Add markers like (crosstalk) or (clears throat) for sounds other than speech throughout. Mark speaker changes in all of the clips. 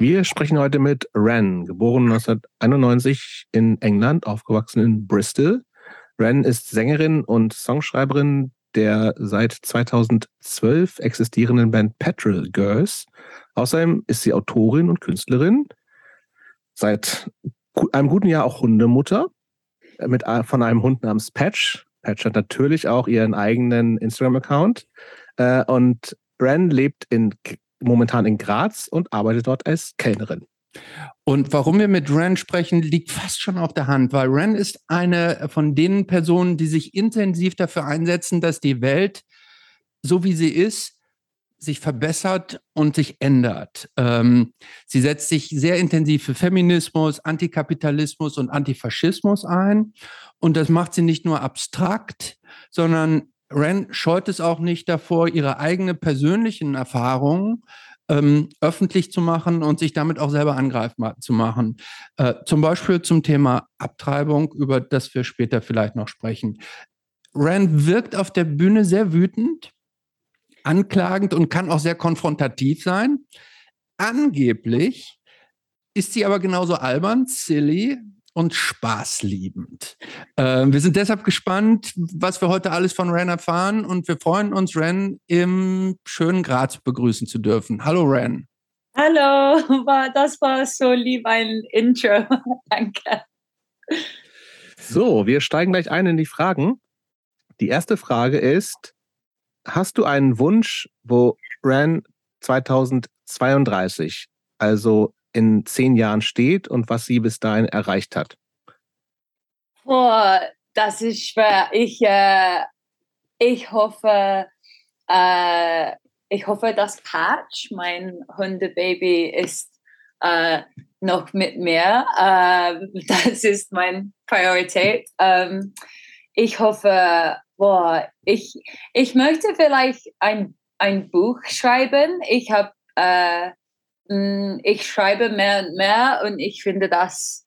Speaker 1: Wir sprechen heute mit Ren, geboren 1991 in England, aufgewachsen in Bristol. Ren ist Sängerin und Songschreiberin der seit 2012 existierenden Band Petrol Girls. Außerdem ist sie Autorin und Künstlerin, seit einem guten Jahr auch Hundemutter mit, von einem Hund namens Patch. Patch hat natürlich auch ihren eigenen Instagram-Account. Äh, und Ren lebt in, momentan in Graz und arbeitet dort als Kellnerin.
Speaker 2: Und warum wir mit Ren sprechen, liegt fast schon auf der Hand, weil Ren ist eine von den Personen, die sich intensiv dafür einsetzen, dass die Welt, so wie sie ist, sich verbessert und sich ändert. Ähm, sie setzt sich sehr intensiv für Feminismus, Antikapitalismus und Antifaschismus ein. Und das macht sie nicht nur abstrakt, sondern Ren scheut es auch nicht davor, ihre eigenen persönlichen Erfahrungen ähm, öffentlich zu machen und sich damit auch selber angreifbar zu machen. Äh, zum Beispiel zum Thema Abtreibung, über das wir später vielleicht noch sprechen. Ren wirkt auf der Bühne sehr wütend, anklagend und kann auch sehr konfrontativ sein. Angeblich ist sie aber genauso albern, silly und spaßliebend. Äh, wir sind deshalb gespannt, was wir heute alles von Ren erfahren und wir freuen uns, Ren im schönen Graz begrüßen zu dürfen. Hallo Ren.
Speaker 3: Hallo, (laughs) das war so lieb ein Intro. (laughs) Danke.
Speaker 1: So, wir steigen gleich ein in die Fragen. Die erste Frage ist, hast du einen Wunsch, wo Ren 2032, also in zehn Jahren steht und was sie bis dahin erreicht hat?
Speaker 3: Oh, das ist schwer. Ich, äh, ich hoffe, äh, ich hoffe, dass Patch, mein Hundebaby, ist äh, noch mit mir. Äh, (laughs) das ist meine Priorität. Ähm, ich hoffe, boah, ich, ich möchte vielleicht ein, ein Buch schreiben. Ich habe äh, ich schreibe mehr und mehr und ich finde das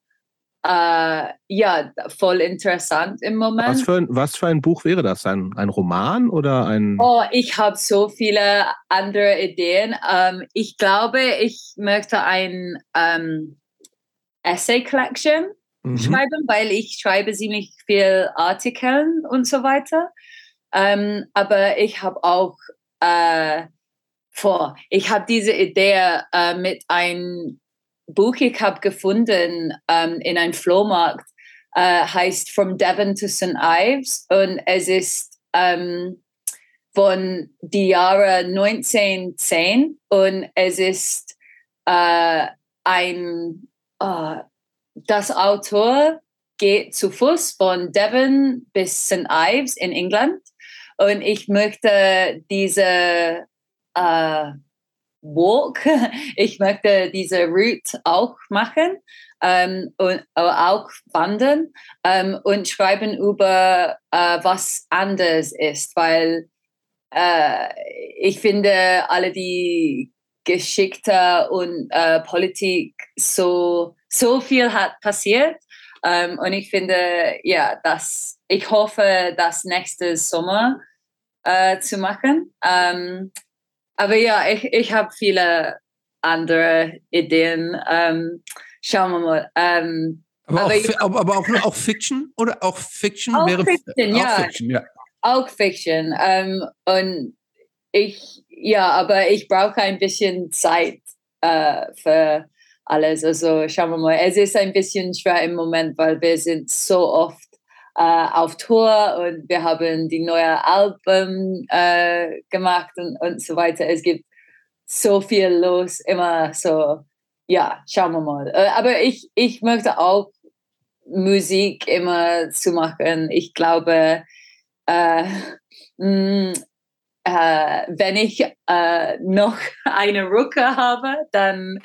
Speaker 3: äh, ja voll interessant im Moment.
Speaker 1: Was für, ein, was für ein Buch wäre das? Ein, ein Roman oder ein.
Speaker 3: Oh, ich habe so viele andere Ideen. Ähm, ich glaube, ich möchte ein ähm, Essay Collection mhm. schreiben, weil ich schreibe ziemlich viel Artikel und so weiter. Ähm, aber ich habe auch äh, vor. Ich habe diese Idee äh, mit einem Buch, ich habe gefunden ähm, in einem Flohmarkt, äh, heißt From Devon to St. Ives und es ist ähm, von die Jahre 1910 und es ist äh, ein, uh, das Autor geht zu Fuß von Devon bis St. Ives in England und ich möchte diese äh, Walk. (laughs) Ich möchte diese Route auch machen ähm, und auch wandern ähm, und schreiben über äh, was anders ist, weil äh, ich finde alle die Geschichte und äh, Politik so so viel hat passiert ähm, und ich finde ja, dass ich hoffe, das nächste Sommer äh, zu machen. Aber ja, ich, ich habe viele andere Ideen. Ähm, schauen wir mal. Ähm,
Speaker 2: aber, aber, auch, aber, aber, auch, auch Fiction oder auch Fiction
Speaker 3: auch
Speaker 2: wäre
Speaker 3: Fiction, auch ja. Fiction, ja. Auch Fiction. Ähm, und ich, ja, aber ich brauche ein bisschen Zeit äh, für alles. Also schauen wir mal. Es ist ein bisschen schwer im Moment, weil wir sind so oft äh, auf Tour und wir haben die neue Alben äh, gemacht und, und so weiter. Es gibt so viel los, immer so, ja, schauen wir mal. Äh, aber ich, ich möchte auch Musik immer zu machen. Ich glaube, äh, mh, mm, äh, wenn ich äh, noch (laughs) eine Rucke habe, dann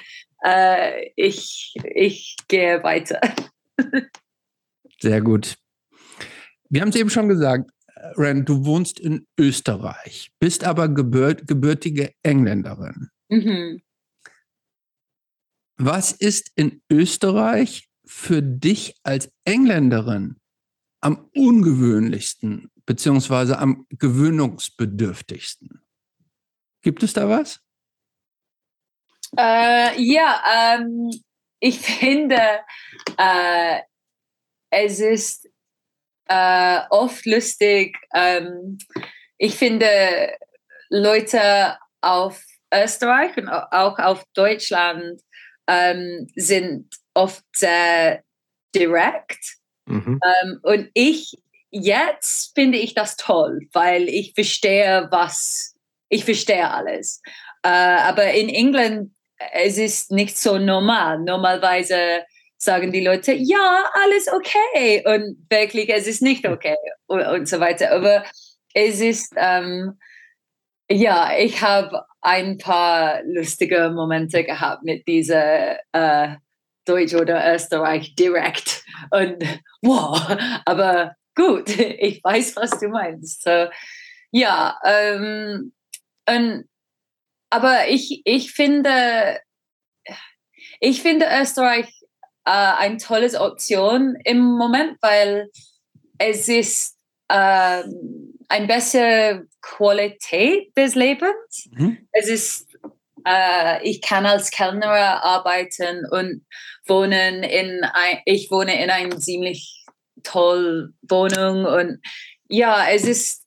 Speaker 3: äh, ich, ich gehe weiter. (laughs)
Speaker 2: Sehr gut. Wir haben es eben schon gesagt, Ren, du wohnst in Österreich, bist aber gebürt, gebürtige Engländerin. Mhm. Was ist in Österreich für dich als Engländerin am ungewöhnlichsten beziehungsweise am gewöhnungsbedürftigsten? Gibt es da was?
Speaker 3: Äh, ja, ähm, ich finde, äh, es ist äh, oft lustig. Ähm, ich finde, Leute auf Österreich und auch auf Deutschland ähm, sind oft sehr direkt. Mhm. Ähm, und ich, jetzt finde ich das toll, weil ich verstehe, was, ich verstehe alles. Äh, aber in England, es ist nicht so normal. Normalerweise sagen die Leute, ja, alles okay. Und wirklich, es ist nicht okay und, und so weiter. Aber es ist, ähm, ja, ich habe ein paar lustige Momente gehabt mit dieser äh, Deutsch oder Österreich direkt. Und wow, aber gut, (laughs) ich weiß, was du meinst. So, ja, ähm, und, aber ich, ich finde, ich finde Österreich äh, eine tolle Option im Moment, weil es ist äh, eine bessere Qualität des Lebens. Mhm. Es ist, äh, ich kann als Kellner arbeiten und wohnen in ein, ich wohne in einer ziemlich toll Wohnung und ja, es ist,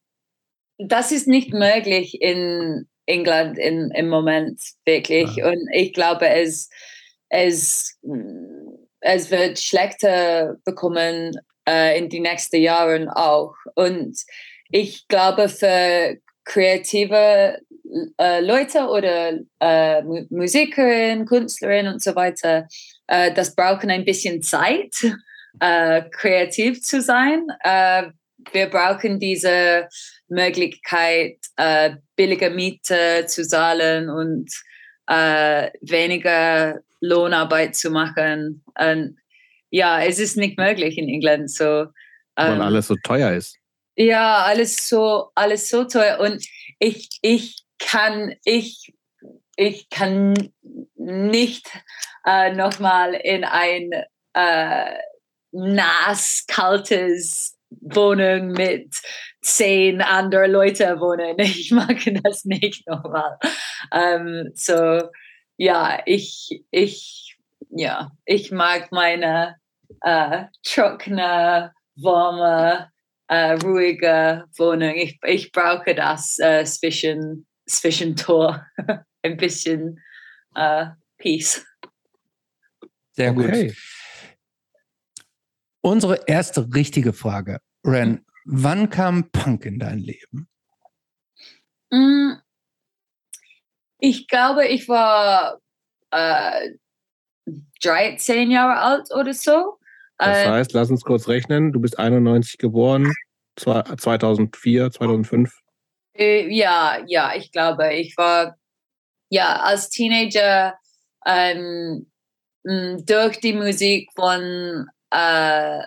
Speaker 3: das ist nicht möglich in England in, im Moment wirklich ja. und ich glaube, es, es, es wird schlechter bekommen äh, in die nächsten Jahren auch und ich glaube, für kreative äh, Leute oder äh, Musikerinnen, Künstlerinnen und so weiter, äh, das brauchen ein bisschen Zeit, (laughs) äh, kreativ zu sein. Äh, wir brauchen diese Möglichkeit, äh, billige Miete zu zahlen und weniger Lohnarbeit zu machen. Und ja, es ist nicht möglich in England. So,
Speaker 1: Weil ähm, alles so teuer ist.
Speaker 3: Ja, alles so, alles so teuer. Und ich, ich kann, ich, ich kann nicht äh, nochmal in ein äh, nass, kaltes Wohnung mit zehn anderen Leuten wohnen. (laughs) Ich mag das nicht nochmal. Ähm, so, ja, ich, ich, ja, ich mag meine äh, trockene, warme, äh, ruhige Wohnung. Ich, ich brauche das äh, zwischen, Zwischentor. (laughs) Ein bisschen äh, Peace.
Speaker 2: Sehr gut. Okay. Unsere erste richtige Frage, Ren. Wann kam Punk in dein Leben?
Speaker 3: Mm, ich glaube, ich war äh, 13 Jahre alt oder so.
Speaker 1: Das äh, heißt, lass uns kurz rechnen. Du bist 91 geboren, 2004, 2005.
Speaker 3: Äh, ja, ja, ich glaube, ich war ja als Teenager ähm, durch die Musik von äh,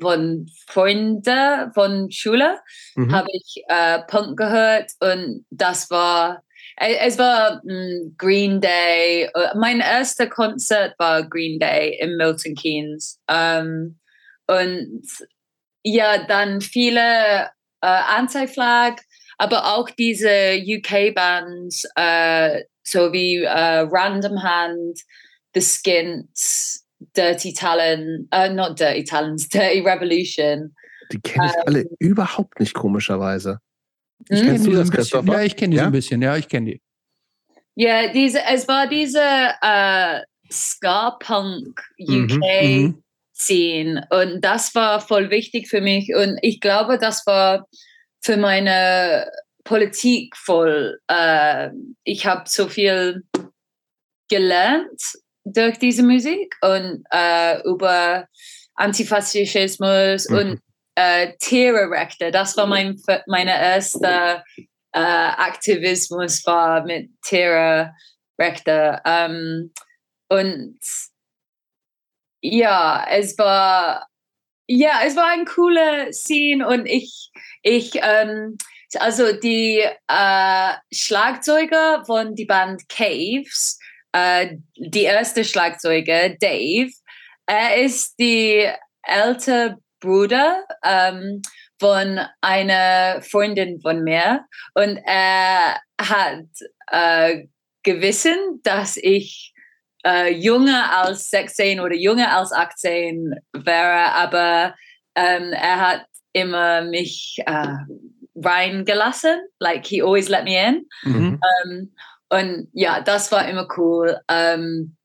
Speaker 3: von Freunden von Schule mhm. habe ich äh, Punk gehört und das war es war mm, Green Day. Äh, mein erster Konzert war Green Day in Milton Keynes. Ähm, und ja, dann viele äh, Anti-Flag, aber auch diese UK-Bands, äh, so wie äh, Random Hand, The Skins, Dirty Talent, uh, not Dirty Talents, Dirty Revolution.
Speaker 1: Die kenne ich ähm, alle überhaupt nicht, komischerweise.
Speaker 2: Ich hm? Kennst du das, Christopher? Ja, ich kenne die ja? so ein bisschen. Ja, ich kenne die.
Speaker 3: Ja, diese, es war diese äh, Ska-Punk UK-Scene mhm, mhm. und das war voll wichtig für mich und ich glaube, das war für meine Politik voll. Äh, ich habe so viel gelernt durch diese Musik und äh, über Antifaschismus mhm. und äh, Tierrechte. Das war mein, meine erste äh, Aktivismus war mit Tierrechte. Ähm, und ja, es war ja, es war ein cooler Scene und ich, ich, ähm, also die äh, Schlagzeuger von die Band Caves, äh, die erste Schlagzeuger Dave, er ist die ältere Bruder ähm, von einer Freundin von mir und er hat äh, Gewissen, dass ich äh, jünger als 16 oder jünger als 18 wäre, aber ähm, er hat immer mich äh, reingelassen. Like he always let me in. Mhm. Ähm, und ja, das war immer cool. Ähm,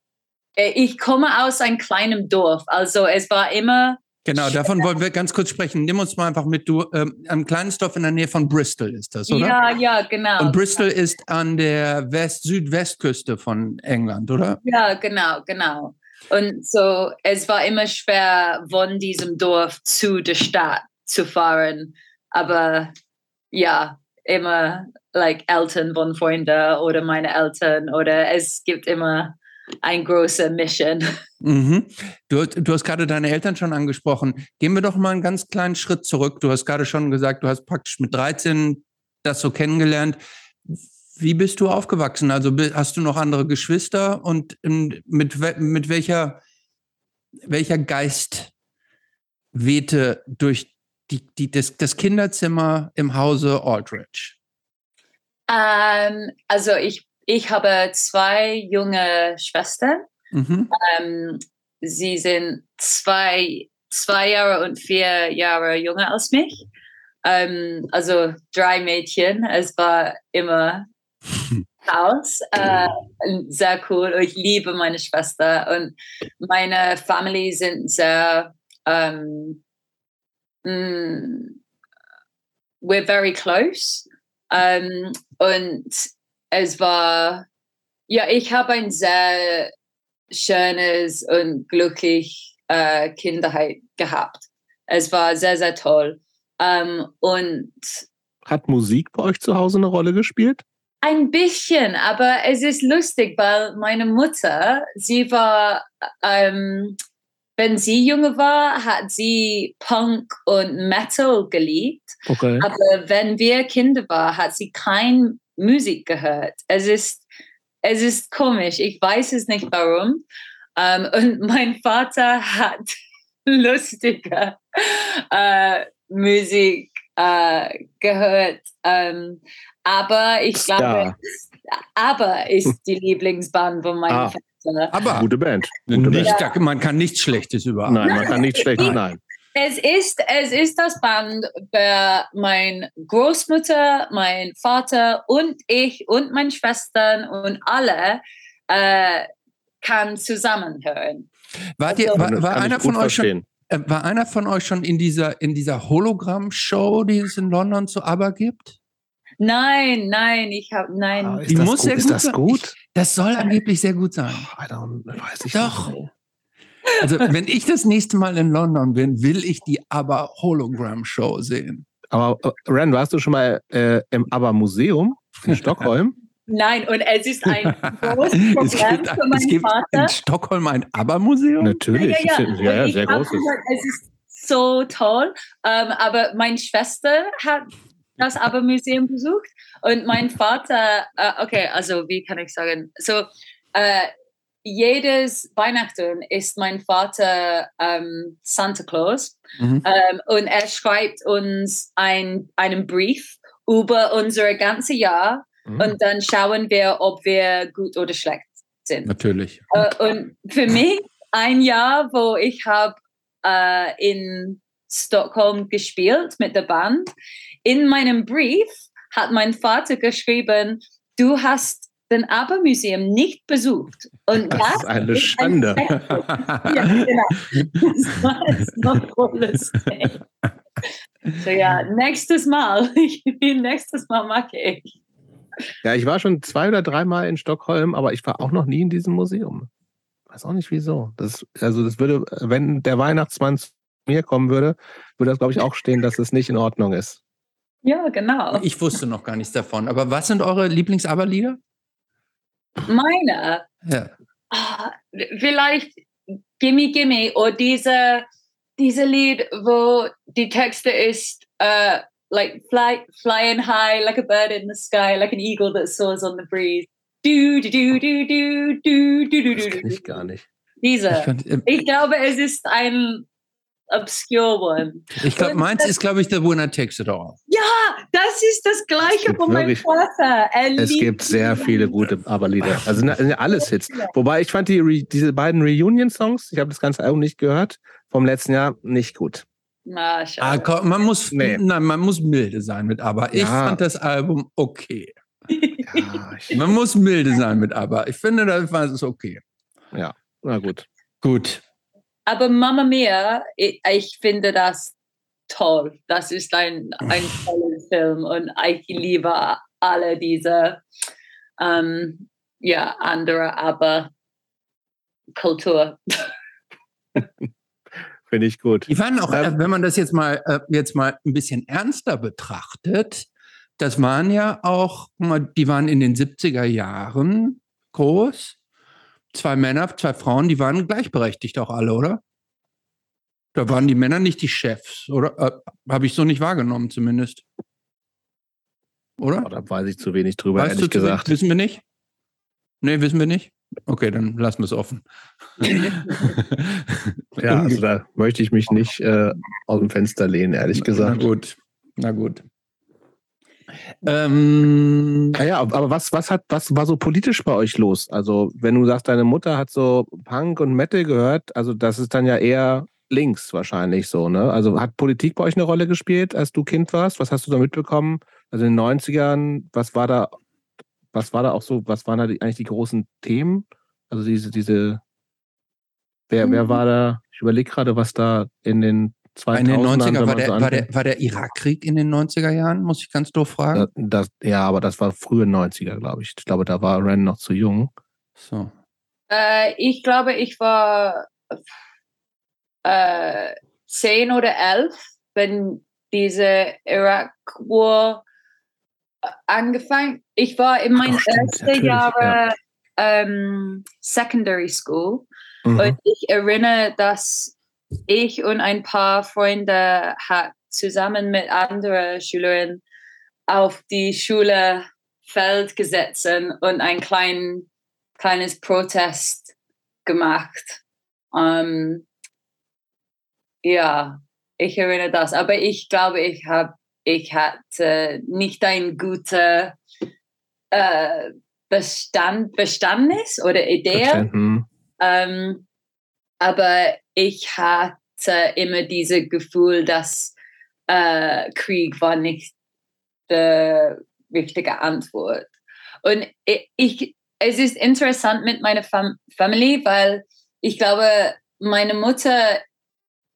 Speaker 3: ich komme aus einem kleinen Dorf, also es war immer
Speaker 2: Genau, davon wollen wir ganz kurz sprechen. Nimm uns mal einfach mit. Du, ähm, ein kleines Dorf in der Nähe von Bristol ist das, oder?
Speaker 3: Ja, ja, genau.
Speaker 2: Und Bristol ist an der West Südwestküste von England, oder?
Speaker 3: Ja, genau, genau. Und so, es war immer schwer, von diesem Dorf zu der Stadt zu fahren. Aber ja, immer like Eltern von Freunden oder meine Eltern oder es gibt immer ein großer Mission.
Speaker 2: Mhm. Du, du hast gerade deine Eltern schon angesprochen. Gehen wir doch mal einen ganz kleinen Schritt zurück. Du hast gerade schon gesagt, du hast praktisch mit 13 das so kennengelernt. Wie bist du aufgewachsen? Also hast du noch andere Geschwister und mit, mit welcher, welcher Geist wehte durch die, die, das, das Kinderzimmer im Hause Aldrich?
Speaker 3: Ähm, also ich ich habe zwei junge Schwestern. Mhm. Ähm, sie sind zwei, zwei Jahre und vier Jahre jünger als mich. Ähm, also drei Mädchen. Es war immer (laughs) Haus. Äh, sehr cool. Ich liebe meine Schwester und meine Family sind sehr. Um, mm, we're very close. Um, und es war, ja, ich habe ein sehr schönes und glücklich äh, Kindheit gehabt. Es war sehr, sehr toll. Ähm, und
Speaker 1: hat Musik bei euch zu Hause eine Rolle gespielt?
Speaker 3: Ein bisschen, aber es ist lustig, weil meine Mutter, sie war, ähm, wenn sie junge war, hat sie Punk und Metal geliebt. Okay. Aber wenn wir Kinder waren, hat sie kein Musik gehört. Es ist, es ist komisch. Ich weiß es nicht warum. Um, ähm, und (laughs) mein Vater hat (laughs) lustige uh, Musik uh, gehört. Um, ähm, aber ich glaube, aber ist die Lieblingsband von meinem ah. Vater.
Speaker 2: Aber
Speaker 1: gute Band.
Speaker 2: Gute Band. Ja. Man kann nichts Schlechtes über.
Speaker 1: Nein, man kann nichts Schlechtes. Nein.
Speaker 3: Es ist, es ist das Band, bei mein Großmutter, mein Vater und ich und meine Schwestern und alle äh, kann zusammenhören.
Speaker 2: Wart ihr, also, war, war einer von euch schon, äh, war einer von euch schon in dieser, in dieser Hologramm-Show, die es in London zu ABBA gibt?
Speaker 3: Nein, nein, ich habe nein. Ah,
Speaker 2: die muss gut? sehr gut
Speaker 1: ist das sein. gut? Ich,
Speaker 2: das soll angeblich sehr gut sein.
Speaker 1: Oh, I don't, weiß ich
Speaker 2: Doch. Nicht. Also, wenn ich das nächste Mal in London bin, will ich die ABBA Hologram Show sehen.
Speaker 1: Aber äh, Ren, warst du schon mal äh, im ABBA Museum in Stockholm? (laughs)
Speaker 3: Nein, und es ist ein (laughs) großes Problem es gibt, für meinen
Speaker 2: es gibt
Speaker 3: Vater.
Speaker 2: in Stockholm ein ABBA-Museum?
Speaker 1: Natürlich,
Speaker 3: ja, ja,
Speaker 1: ja. ja sehr groß.
Speaker 3: Es ist so toll. Um, ähm, aber meine Schwester hat das ABBA-Museum besucht und mein Vater, uh, okay, also wie kann ich sagen, so uh, jedes Weihnachten ist mein Vater ähm, Santa Claus mhm. ähm, und er schreibt uns ein, einen Brief über unser ganze Jahr mhm. und dann schauen wir, ob wir gut oder schlecht sind.
Speaker 2: Natürlich.
Speaker 3: Äh, und für (laughs) mich ein Jahr, wo ich habe äh, in Stockholm gespielt mit der Band, in meinem Brief hat mein Vater geschrieben, du hast den ABBA-Museum nicht besucht. Und
Speaker 1: das, das ist eine ist Schande. Ein (laughs) ja, genau. Das war jetzt
Speaker 3: noch cooles So ja, nächstes Mal. (laughs) nächstes Mal mache ich.
Speaker 1: Ja, ich war schon zwei oder dreimal in Stockholm, aber ich war auch noch nie in diesem Museum. Weiß auch nicht wieso. Das, also das würde, wenn der Weihnachtsmann zu mir kommen würde, würde das, glaube ich, auch stehen, dass es nicht in Ordnung ist.
Speaker 3: Ja, genau.
Speaker 2: Ich wusste noch gar nichts davon. Aber was sind eure Lieblings-Aber-Lieder?
Speaker 3: Meine?
Speaker 2: Ja.
Speaker 3: Ah, vielleicht Gimme Gimme oder diese, diese Lied, wo die Texte ist, uh, like fly, flying high like a bird in the sky, like an eagle that soars on the breeze. Du, du, du, du, du, du, du, du,
Speaker 1: das kenne ich gar nicht.
Speaker 3: Diese. Ich, fand, äh, ich glaube, es ist ein obscure one.
Speaker 2: Ich glaube, meins ist, glaube ich, The Winner Takes It All.
Speaker 3: Ja, das ist das Gleiche von meinem Vater.
Speaker 1: Er es gibt sehr viele gute ABBA-Lieder. Also sind alles Hits. Wobei ich fand die, diese beiden Reunion-Songs, ich habe das ganze Album nicht gehört, vom letzten Jahr nicht gut.
Speaker 3: Na,
Speaker 2: ah, komm, man muss, nee. nein, man muss milde sein mit ABBA. Ich ja. fand das Album okay. Ja, (laughs) man muss milde sein mit ABBA. Ich finde, das war es okay.
Speaker 1: Ja, na gut.
Speaker 2: Gut.
Speaker 3: Aber Mama Mia, ich, ich finde das toll. Das ist ein, ein toller Film und ich liebe alle diese ähm, ja, andere aber Kultur. (laughs)
Speaker 1: Finde ich gut.
Speaker 2: Die waren auch, ähm, wenn man das jetzt mal, äh, jetzt mal ein bisschen ernster betrachtet, das waren ja auch, die waren in den 70er Jahren groß. Zwei Männer, zwei Frauen, die waren gleichberechtigt auch alle, oder? Da waren die Männer nicht die Chefs, oder? Äh, Habe ich so nicht wahrgenommen, zumindest. Oder?
Speaker 1: Oh, da weiß ich zu wenig drüber, weißt ehrlich gesagt.
Speaker 2: Wissen wir nicht? Nee, wissen wir nicht? Okay, dann lassen wir es offen. (laughs)
Speaker 1: ja, also da möchte ich mich nicht äh, aus dem Fenster lehnen, ehrlich gesagt.
Speaker 2: Na gut, na gut. Ähm,
Speaker 1: naja, aber was, was, hat, was war so politisch bei euch los? Also, wenn du sagst, deine Mutter hat so Punk und Metal gehört, also das ist dann ja eher links wahrscheinlich so, ne? Also hat Politik bei euch eine Rolle gespielt, als du Kind warst? Was hast du da mitbekommen? Also in den 90ern, was war da, was war da auch so, was waren da die, eigentlich die großen Themen? Also diese, diese, wer, wer war da, ich überlege gerade, was da in den 2000 In den 90er
Speaker 2: war der, so war, der, war der Irakkrieg in den 90er Jahren, muss ich ganz doof fragen.
Speaker 1: Das, ja, aber das war frühe 90er, glaube ich. Ich glaube, da war Ren noch zu jung.
Speaker 2: So.
Speaker 3: Äh, ich glaube, ich war äh, zehn oder elf, wenn diese Irak War angefangen. Ich war in meinen ersten Jahren ja. ähm, Secondary School mhm. und ich erinnere, dass ich und ein paar Freunde hat zusammen mit anderen Schülerinnen auf die Schule Feld gesetzt und ein klein, kleines Protest gemacht. Ähm, ja, ich erinnere das. Aber ich glaube, ich habe ich hatte nicht ein guter äh, Bestand, Bestandnis oder Idee. Ähm, aber ich hatte immer dieses Gefühl, dass äh, Krieg war nicht die richtige Antwort. Und ich, es ist interessant mit meiner Fam Family, weil ich glaube, meine Mutter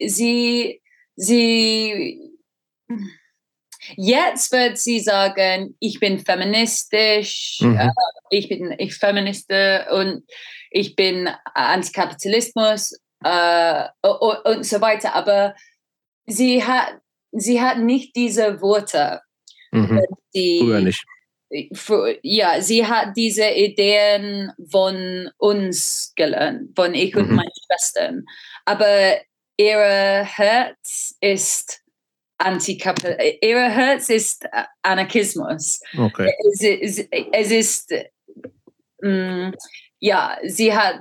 Speaker 3: sie, sie, jetzt wird sie sagen, ich bin feministisch, mhm. äh, ich bin ich Feministe und ich bin Antikapitalismus äh, und, so weiter. Aber sie hat, sie hat nicht diese Worte.
Speaker 1: Mhm. Die, Früher nicht.
Speaker 3: Ja, sie hat diese Ideen von uns gelernt, von ich und mhm. meinen Schwestern. Aber ihre Herz ist Antikapitalismus, ihre Herz ist Anarchismus.
Speaker 1: Okay.
Speaker 3: Es, ist, es ist mm, ja, sie hat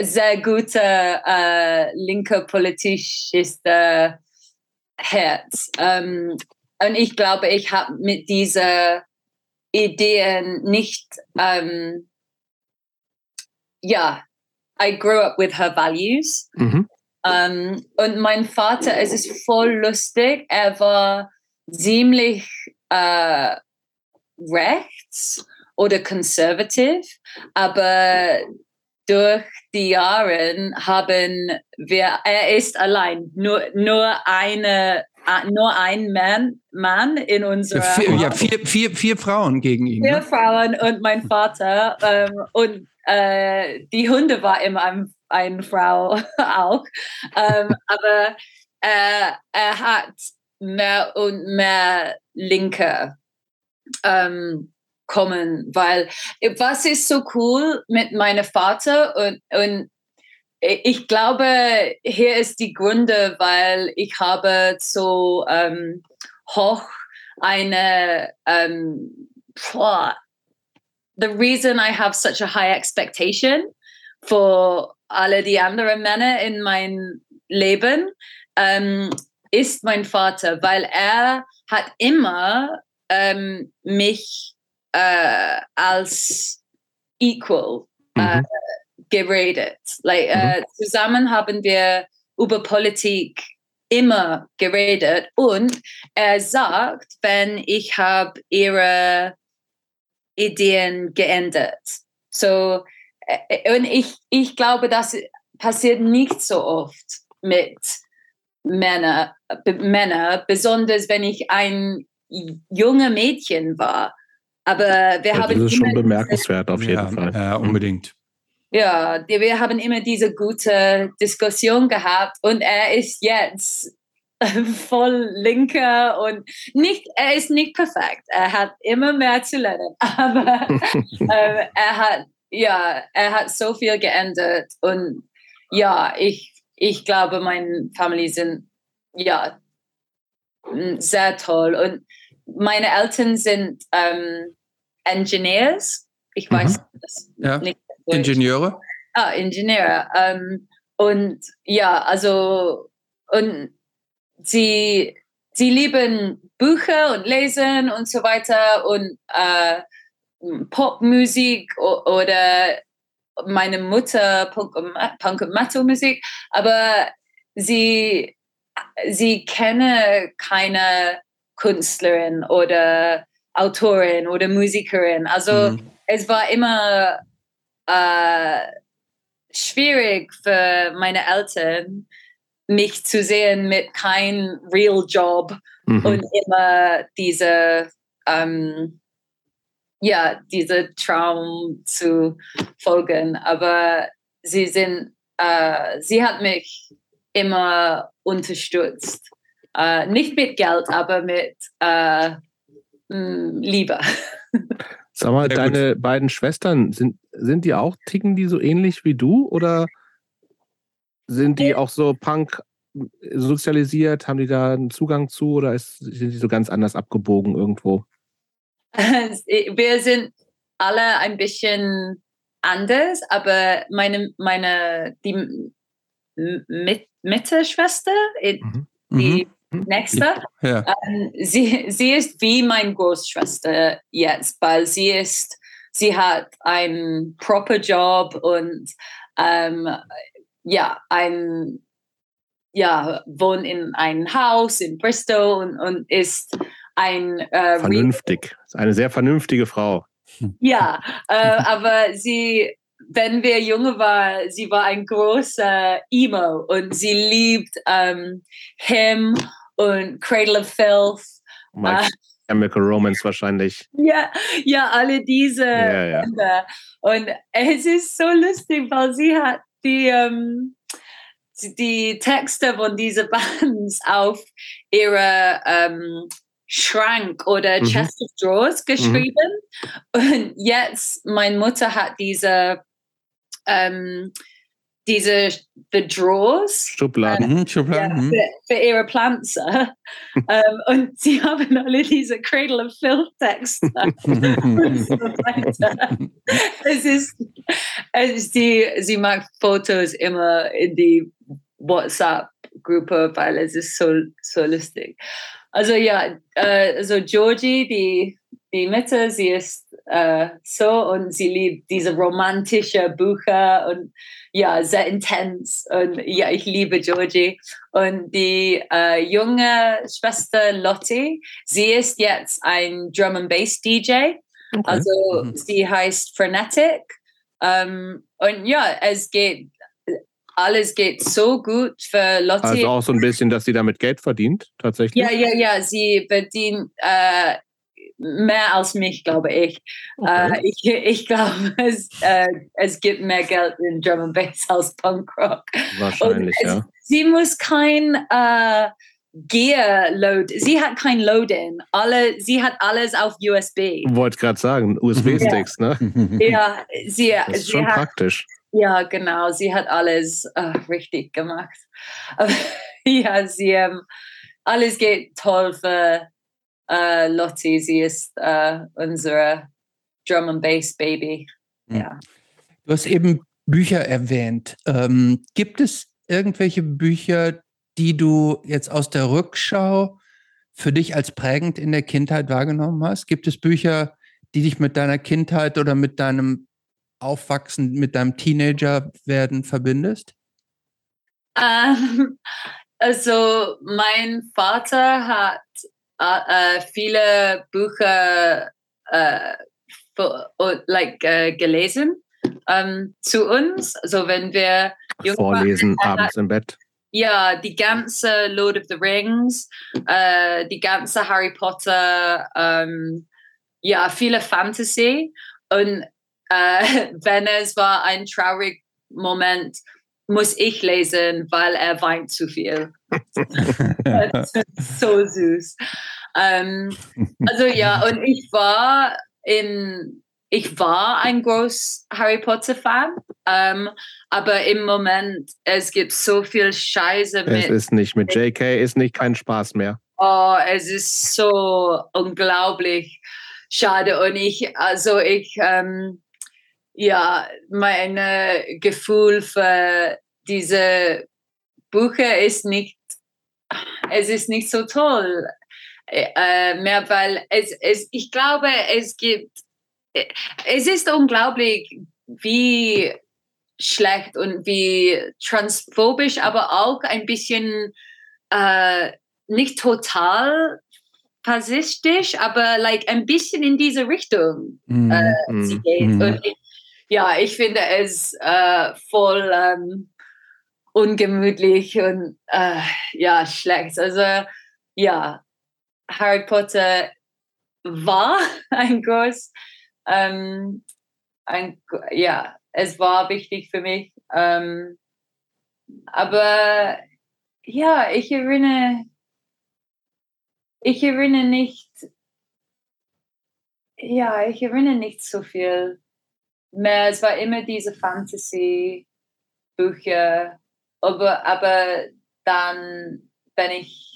Speaker 3: sehr gute äh, linke politisches Herz. Ähm, und ich glaube, ich habe mit dieser Ideen nicht, ähm, ja, I grew up with her values.
Speaker 1: Mhm.
Speaker 3: Um, ähm, und mein Vater, es ist voll lustig, er war ziemlich äh, rechts oder konservativ, aber durch die Jahre haben wir, er ist allein, nur, nur eine nur ein Mann, Mann in unserer
Speaker 2: vier, ja, vier, vier, vier Frauen gegen ihn.
Speaker 3: Vier ne? Frauen und mein Vater. Ähm, und äh, die Hunde war immer ein eine Frau (laughs) auch. Ähm, aber äh, er hat mehr und mehr Linke ähm, kommen, weil was ist so cool mit meinem Vater und, und ich glaube, hier ist die Gründe, weil ich habe so ähm, hoch eine um, the reason I have such a high expectation for alle die anderen Männer in mein Leben ähm, ist mein Vater, weil er hat immer ähm, mich äh, als equal äh, mhm. geredet. Like, äh, mhm. zusammen haben wir über Politik immer geredet und er sagt, wenn ich habe ihre Ideen geändert. So, äh, und ich, ich glaube, das passiert nicht so oft mit Männern, Männer, besonders wenn ich ein junge Mädchen war. Aber wir ja, haben.
Speaker 1: Das ist schon bemerkenswert, auf jeden
Speaker 2: ja,
Speaker 1: Fall.
Speaker 2: Ja, unbedingt.
Speaker 3: Ja, wir haben immer diese gute Diskussion gehabt und er ist jetzt (laughs) voll linker und nicht, er ist nicht perfekt. Er hat immer mehr zu lernen, (laughs) aber (laughs) äh, er hat, ja, er hat so viel geändert und ja, ich, ich glaube, meine Familie sind, ja, sehr toll und meine Eltern sind ähm, Engineers. Ich weiß mhm. das
Speaker 2: ja. nicht. Ingenieure?
Speaker 3: Ah, Ingenieure. Ähm, und ja, also, und sie, sie lieben Bücher und Lesen und so weiter und äh, Popmusik oder meine Mutter Punk, Punk und Metal Musik, aber sie, sie kennen keine Künstlerin oder Autorin oder Musikerin. Also mhm. es war immer äh, schwierig für meine Eltern, mich zu sehen mit kein Real Job mhm. und immer diese ähm, ja diese Traum zu folgen. Aber sie sind, äh, sie hat mich immer unterstützt, äh, nicht mit Geld, aber mit äh, Liebe. (laughs)
Speaker 1: Sag mal, deine beiden Schwestern, sind, sind die auch, ticken die so ähnlich wie du oder sind die auch so Punk sozialisiert? Haben die da einen Zugang zu oder ist, sind die so ganz anders abgebogen irgendwo? (laughs)
Speaker 3: Wir sind alle ein bisschen anders, aber meine, meine die Mitte-Schwester, mhm. die mhm. Hm? Nächste. Ja. Ähm, sie, sie ist wie meine Großschwester jetzt, weil sie ist, sie hat einen proper Job und ähm, ja, ein ja, wohnt in einem Haus in Bristol und, und ist ein
Speaker 1: äh, vernünftig, eine sehr vernünftige Frau.
Speaker 3: Ja, äh, aber sie wenn wir junge waren, sie war ein großer Emo und sie liebt ähm, Him und Cradle of Filth.
Speaker 1: My uh, Chemical Romance wahrscheinlich.
Speaker 3: Ja, ja, alle diese ja, ja. Und es ist so lustig, weil sie hat die, ähm, die Texte von diesen Bands auf ihre ähm, Schrank oder mhm. Chest of Drawers mhm. geschrieben. Mhm. Und jetzt, meine Mutter hat diese ähm, diese the Drawers.
Speaker 1: Schubladen.
Speaker 3: Äh, Schubladen. Ja, mhm. für, für, ihre Pflanze. ähm, (laughs) und sie haben alle diese Cradle of Filth Texte. (laughs) (laughs) es ist, es ist die, sie macht Fotos immer in die WhatsApp-Gruppe, weil es ist so, so lustig. Also ja, äh, also Georgie, die, die Mitte, sie ist äh, so und sie liebt diese romantische Bücher und ja, sehr intens. Und ja, ich liebe Georgie. Und die äh, junge Schwester Lottie, sie ist jetzt ein Drum and Bass DJ. Okay. Also mhm. sie heißt Frenetic. Um, und ja, es geht, alles geht so gut für Lottie.
Speaker 1: Also auch so ein bisschen, dass sie damit Geld verdient, tatsächlich?
Speaker 3: Ja, ja, ja, sie verdient äh, mehr als mich, glaube ich. Okay. Äh, ich. Ich glaube, (laughs) es, äh, es gibt mehr Geld in Drum and Bass als Punkrock.
Speaker 1: Wahrscheinlich, es, ja.
Speaker 3: Sie muss kein äh, Gear Load, sie hat kein Load-in. Alle, sie hat alles auf USB.
Speaker 1: Wollte gerade sagen, USB-Sticks,
Speaker 3: ja.
Speaker 1: ne?
Speaker 3: Ja, sie,
Speaker 1: das ist
Speaker 3: sie
Speaker 1: schon
Speaker 3: hat,
Speaker 1: praktisch.
Speaker 3: Ja, genau, sie hat alles uh, richtig gemacht. (laughs) ja, sie, ähm, alles geht toll für äh, Lottie, sie ist äh, unsere Drum and Bass Baby. Hm. Ja.
Speaker 2: Du hast eben Bücher erwähnt. Ähm, gibt es irgendwelche Bücher, die du jetzt aus der Rückschau für dich als prägend in der Kindheit wahrgenommen hast? Gibt es Bücher, die dich mit deiner Kindheit oder mit deinem Aufwachsen, mit deinem Teenager-Werden verbindest?
Speaker 3: Ähm, also mein Vater hat äh, äh viele Bücher äh, für, like, äh, gelesen ähm, zu uns. Also wenn wir
Speaker 1: Vorlesen waren, abends im Bett.
Speaker 3: Ja, die ganze Lord of the Rings, äh, die ganze Harry Potter, ähm, ja, viele Fantasy. Und äh, (laughs) wenn es war ein trauriger Moment, muss ich lesen, weil er weint zu viel. so süß. Ähm, also ja, und ich war in ich war ein groß Harry Potter Fan, ähm, aber im Moment es gibt so viel Scheiße
Speaker 1: mit. Es ist nicht mit JK, ist nicht kein Spaß mehr.
Speaker 3: Oh, es ist so unglaublich schade und ich, also ich, ähm, ja, mein Gefühl für diese Bücher ist nicht, es ist nicht so toll äh, mehr, weil es, es, ich glaube, es gibt es ist unglaublich, wie schlecht und wie transphobisch, aber auch ein bisschen äh, nicht total faschistisch, aber like ein bisschen in diese Richtung mm, äh, mm, sie geht. Mm. Und ich, ja, ich finde es äh, voll ähm, ungemütlich und äh, ja, schlecht. Also ja, Harry Potter war (laughs) ein groß ähm, ein, ja, es war wichtig für mich. Ähm, aber ja, ich erinnere, ich erinnere nicht, ja, ich erinnere nicht so viel. Es war immer diese Fantasy-Bücher, aber, aber dann, wenn ich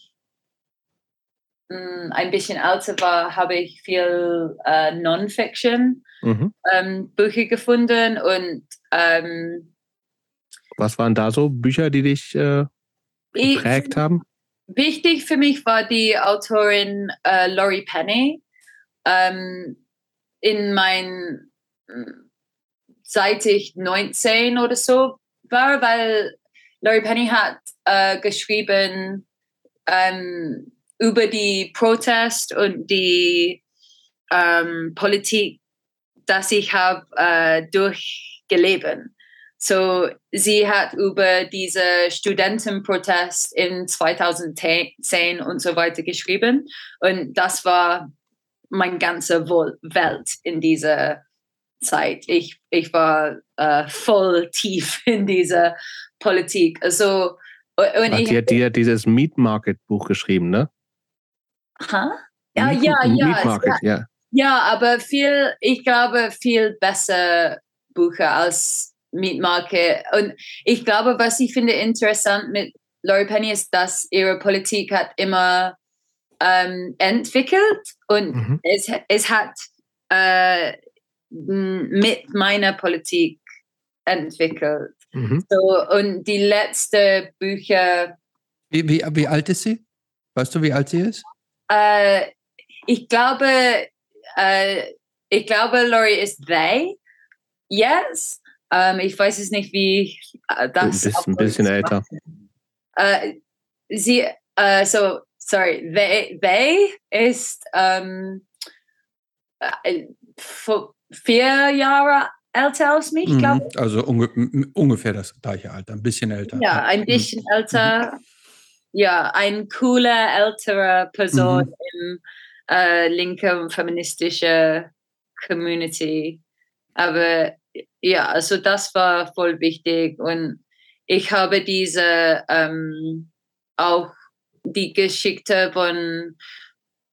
Speaker 3: Mm, ein bisschen älter war, habe ich viel äh, Non-Fiction mhm. ähm, Bücher gefunden und ähm,
Speaker 1: was waren da so Bücher, die dich äh, geprägt haben?
Speaker 3: Wichtig für mich war die Autorin äh, Laurie Penny. Ähm, in mein mm, seit ich 19 oder so war, weil Laurie Penny hat äh, geschrieben ähm, über die Protest und die ähm, Politik, dass ich habe äh, durchgelebt. So, sie hat über diese Studentenprotest in 2010 und so weiter geschrieben. Und das war meine ganze Welt in dieser Zeit. Ich, ich war äh, voll tief in dieser Politik. Also,
Speaker 1: und ich, die hat dir dieses Meat Market Buch geschrieben, ne?
Speaker 3: Ha? Ja, ja, ja,
Speaker 1: Market, ja.
Speaker 3: Ja, aber viel, ich glaube, viel besser Bücher als Meat Market. Und ich glaube, was ich finde interessant mit Laurie Penny ist, dass ihre Politik hat immer ähm, entwickelt und mhm. es, es hat äh, mit meiner Politik entwickelt. Mhm. So, und die letzte Bücher.
Speaker 2: Wie, wie, wie alt ist sie? Weißt du, wie alt sie ist?
Speaker 3: Äh, ich glaube, äh, ich glaube, Lori ist they. Yes. Ähm, ich weiß es nicht, wie äh, das.
Speaker 1: Ein bisschen, ein bisschen älter.
Speaker 3: Äh, sie, äh, so, sorry, they, they ist ähm, äh, vier Jahre älter als mich, mhm. glaube
Speaker 2: ich. Also unge ungefähr das gleiche Alter, ein bisschen älter.
Speaker 3: Ja, ein bisschen mhm. älter ja, ein cooler, älterer Person mhm. im äh, linken feministischen Community. Aber ja, also das war voll wichtig und ich habe diese ähm, auch die Geschichte von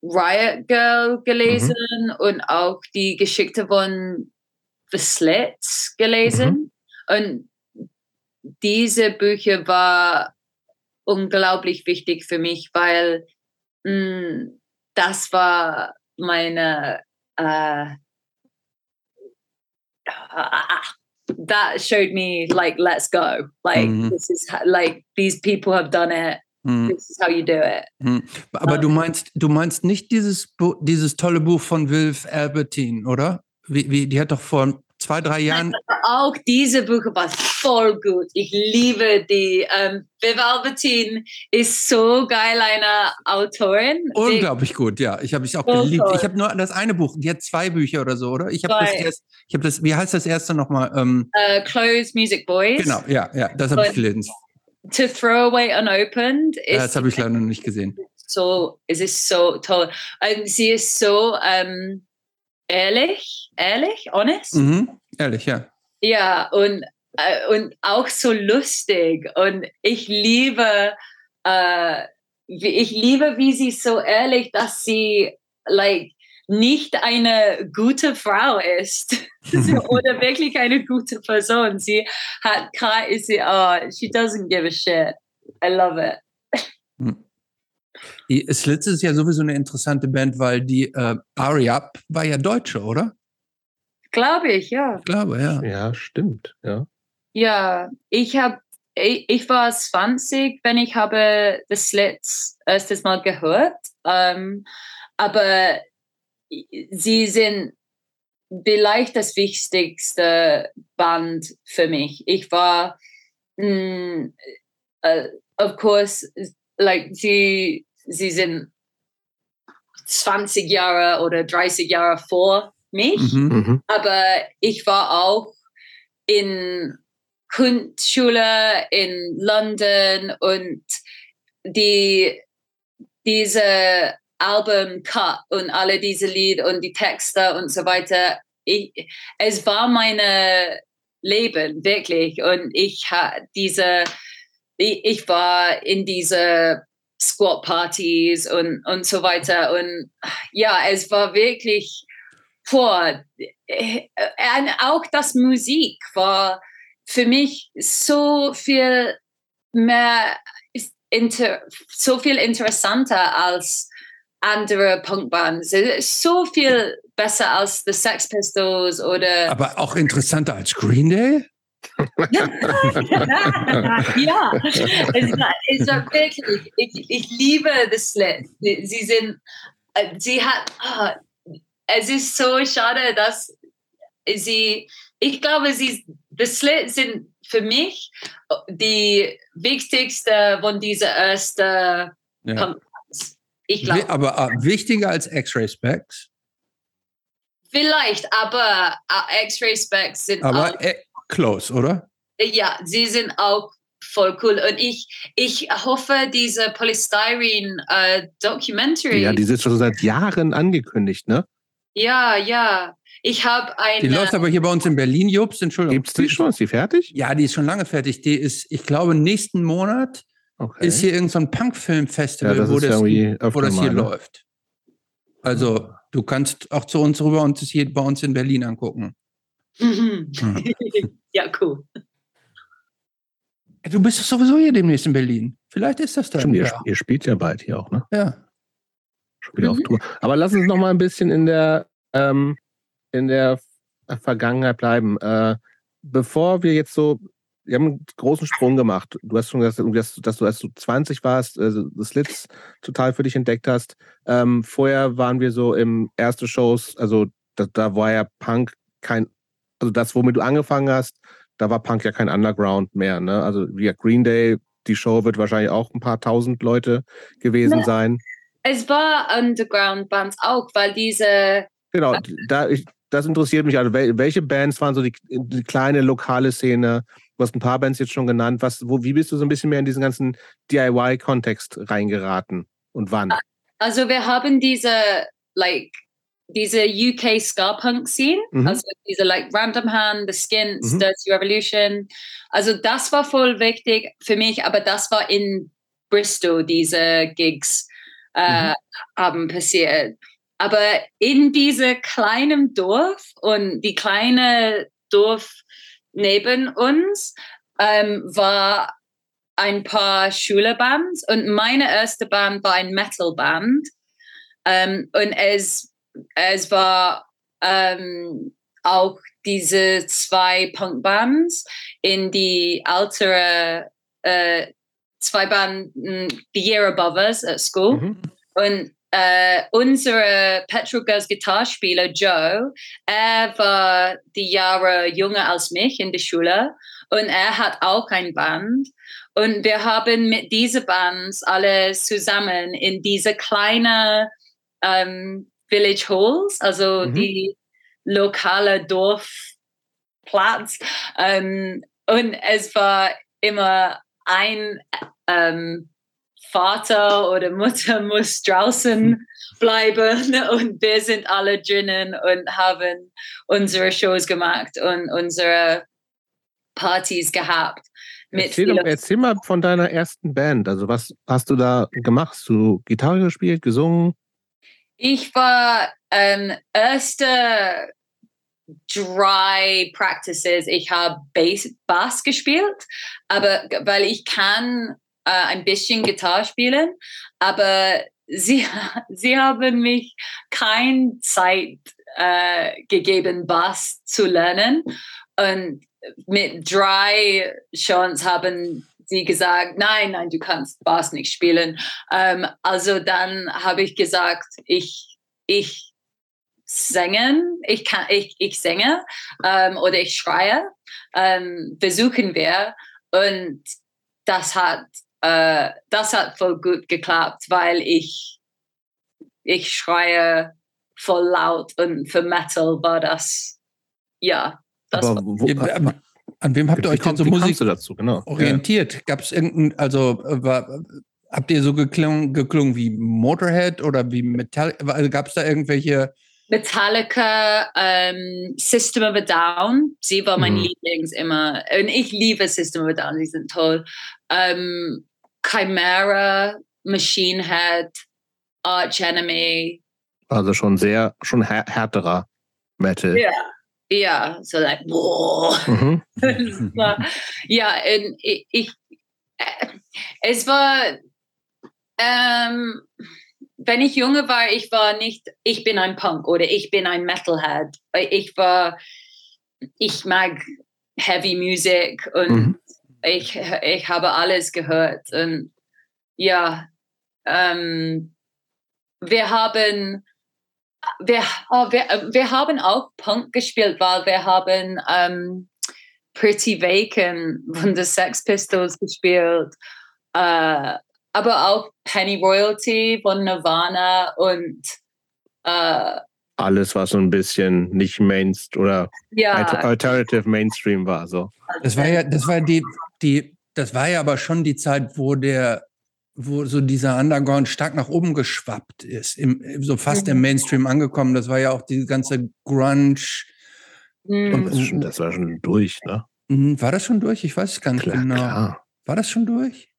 Speaker 3: Riot Girl gelesen mhm. und auch die Geschichte von The Slits gelesen. Mhm. Und diese Bücher war unglaublich wichtig für mich, weil mh, mm, das war meine uh, that showed me like let's go like mm-hmm. this is like these people have done it hm. this is how you do it.
Speaker 2: Hm. Aber um, du meinst, du meinst nicht dieses, dieses tolle Buch von Wilf Albertine, oder? Wie, wie, die hat doch vor zwei, drei Jahren.
Speaker 3: Auch diese Bücher war voll gut. Ich liebe die. Ähm, Viv Albertine ist so geil, eine Autorin.
Speaker 2: Unglaublich gut, ja. Ich habe mich auch oh, geliebt. Toll. Ich habe nur das eine Buch. Die hat zwei Bücher oder so, oder? Ich habe das erst. Ich habe das. Wie heißt das erste nochmal?
Speaker 3: Ähm, uh, Closed Music Boys.
Speaker 2: Genau, ja, ja. Das habe ich gelesen.
Speaker 3: To Throw Away Unopened.
Speaker 2: Ja, das habe ich leider noch nicht gesehen.
Speaker 3: So, es ist so toll. Und sie ist so. Ähm, ehrlich, ehrlich, honest.
Speaker 2: Mhm, ehrlich, ja.
Speaker 3: Ja, und, äh, und auch so lustig. Und ich liebe, äh, ich liebe, wie sie so ehrlich, dass sie like nicht eine gute Frau ist (laughs) (laughs) oder wirklich eine gute Person. Sie hat, sie, oh, she doesn't give a shit. I love it.
Speaker 2: Die Slits ist ja sowieso eine interessante Band, weil die äh, Ariab war ja Deutsche, oder?
Speaker 3: Glaube ich, ja.
Speaker 2: Ich glaube, ja.
Speaker 1: Ja, stimmt, ja.
Speaker 3: Ja, ich habe ich, ich, war 20, wenn ich habe The Slits erstes Mal gehört. Ähm, aber sie sind vielleicht das wichtigste Band für mich. Ich war, mh, mm, uh, of course, like sie sie sind 20 Jahre oder 30 Jahre vor mich, mhm. mhm. aber ich war auch in Kunstschule in London und die diese Album Cut und alle diese Lieder und die Texte und so weiter. Ich, es war meine Leben wirklich und ich diese ich, ich war in diese Squat-Partys und, und so weiter. Und ja, es war wirklich vor. Äh, auch das Musik war für mich so viel mehr, inter, so viel interessanter als andere Punkbands. So viel besser als The Sex Pistols oder.
Speaker 2: Aber auch interessanter als Green Day? (laughs)
Speaker 3: ja, es war, es war wirklich, ich, ich liebe das Lied. Sie sind, äh, sie hat, oh, es ist so schade, dass sie, ich glaube, sie, das Lied sind für mich die wichtigste von dieser ersten ja.
Speaker 2: Ich glaube. Aber uh, wichtiger als X-Ray Specs?
Speaker 3: Vielleicht, aber uh, X-Ray Specs sind
Speaker 2: aber auch close, oder?
Speaker 3: Ja, sie sind auch voll cool. Und ich, ich hoffe, diese Polystyrene äh, Documentary.
Speaker 1: Ja, die sind schon seit Jahren angekündigt, ne?
Speaker 3: Ja, ja. Ich habe eine.
Speaker 2: Die läuft aber hier bei uns in Berlin, Jobs, Entschuldigung.
Speaker 1: Gibt es die schon? Ist die fertig?
Speaker 2: Ja, die ist schon lange fertig. Die ist, ich glaube, nächsten Monat okay. ist hier irgendein so Punk-Film-Festival, ja, wo, das, wo das hier ne? läuft. Also, du kannst auch zu uns rüber und es hier bei uns in Berlin angucken.
Speaker 3: Mhm. (laughs) ja, cool.
Speaker 2: Du bist sowieso hier demnächst in Berlin. Vielleicht ist das dann.
Speaker 1: Stimmt, ihr, ihr, spielt ja bald hier auch, ne?
Speaker 2: Ja.
Speaker 1: Spielt mhm. auf Tour. Aber lass uns noch mal ein bisschen in der, ähm, in der Vergangenheit bleiben. Äh, bevor wir jetzt so, wir haben einen großen Sprung gemacht. Du hast schon gesagt, dass, dass du, als du 20 warst, also das Slits total für dich entdeckt hast. Ähm, vorher waren wir so im erste Shows, also da, da war ja Punk kein also das, womit du angefangen hast, da war Punk ja kein Underground mehr. Ne? Also wie Green Day, die Show wird wahrscheinlich auch ein paar tausend Leute gewesen sein.
Speaker 3: Es war Underground-Bands auch, weil diese.
Speaker 1: Genau, da, ich, das interessiert mich. Also, welche Bands waren so die, die, kleine lokale Szene? Du hast ein paar Bands jetzt schon genannt. Was, wo, wie bist du so ein bisschen mehr in diesen ganzen DIY-Kontext reingeraten und wann?
Speaker 3: Also, wir haben diese, like, diese UK Ska Punk Scene, mhm. also diese like Random Hand, The Skins, mhm. Dirty Revolution. Also das war voll wichtig für mich, aber das war in Bristol, diese Gigs äh, mhm. haben passiert. Aber in diesem kleinen Dorf und die kleine Dorf neben uns ähm, war ein paar Schülerbands und meine erste Band war ein Metalband. Ähm, und es es war ähm, auch diese zwei Punkbands in die ältere äh, zwei Banden, The Year Above Us at School. Mhm. Und äh, unsere Petrol Girls Gitarrespieler Joe, er war die Jahre jünger als mich in der Schule und er hat auch ein Band. Und wir haben mit diesen Bands alle zusammen in diese kleinen ähm, Village Halls, also mhm. die lokale Dorfplatz. Ähm, und es war immer ein ähm, Vater oder Mutter (laughs) muss draußen bleiben (laughs) und wir sind alle drinnen und haben unsere Shows gemacht und unsere Partys gehabt.
Speaker 1: Erzähl, doch, erzähl mal von deiner ersten Band. Also was hast du da gemacht? Hast du Gitarre gespielt, gesungen?
Speaker 3: Ich war ähm, erste drei Practices. Ich habe Bass, Bass gespielt, aber weil ich kann äh, ein bisschen Gitarre spielen, aber sie, (laughs) sie haben mich keine Zeit äh, gegeben, Bass zu lernen. Und mit drei Chance haben sie gesagt, nein, nein, du kannst Bass nicht spielen. Ähm, also dann habe ich gesagt, ich, ich singen, ich kann, ich, ich singe ähm, oder ich schreie, ähm, versuchen wir. Und das hat, äh, das hat voll gut geklappt, weil ich, ich schreie voll laut und für Metal war das, ja, das
Speaker 2: Aber wo, war, an wem habt ihr euch denn so Musik
Speaker 1: dazu? Genau.
Speaker 2: orientiert? Ja. Gab es irgendein, also war, habt ihr so geklungen, geklungen wie Motorhead oder wie Metall? Also gab es da irgendwelche
Speaker 3: Metallica, ähm, System of a Down, sie war mein mhm. Lieblings immer. Und ich liebe System of a Down, sie sind toll. Ähm, Chimera, Machine Head, Arch Enemy.
Speaker 1: Also schon sehr, schon härterer Metal.
Speaker 3: Ja, ja, so like, boah. Mhm. (laughs) ja, und ich, ich äh, es war, ähm, wenn ich junge war, ich war nicht, ich bin ein Punk oder ich bin ein Metalhead. Ich war, ich mag Heavy Music und mhm. Ich, ich habe alles gehört. Und ja, ähm, wir haben, wir, oh, wir, wir haben auch Punk gespielt, weil wir haben ähm, Pretty Vacant von The Sex Pistols gespielt. Äh, aber auch Penny Royalty von Nirvana und äh,
Speaker 1: alles, was so ein bisschen nicht Mainstream oder ja. Alternative Mainstream war. So.
Speaker 2: Das war ja, das war die, die, das war ja aber schon die Zeit, wo der, wo so dieser Underground stark nach oben geschwappt ist, im, so fast mhm. im Mainstream angekommen. Das war ja auch die ganze Grunge.
Speaker 1: Mhm. Das, schon, das, war schon durch, ne?
Speaker 2: Mhm. War das schon durch? Ich weiß es gar nicht klar, genau. Klar. War das schon durch?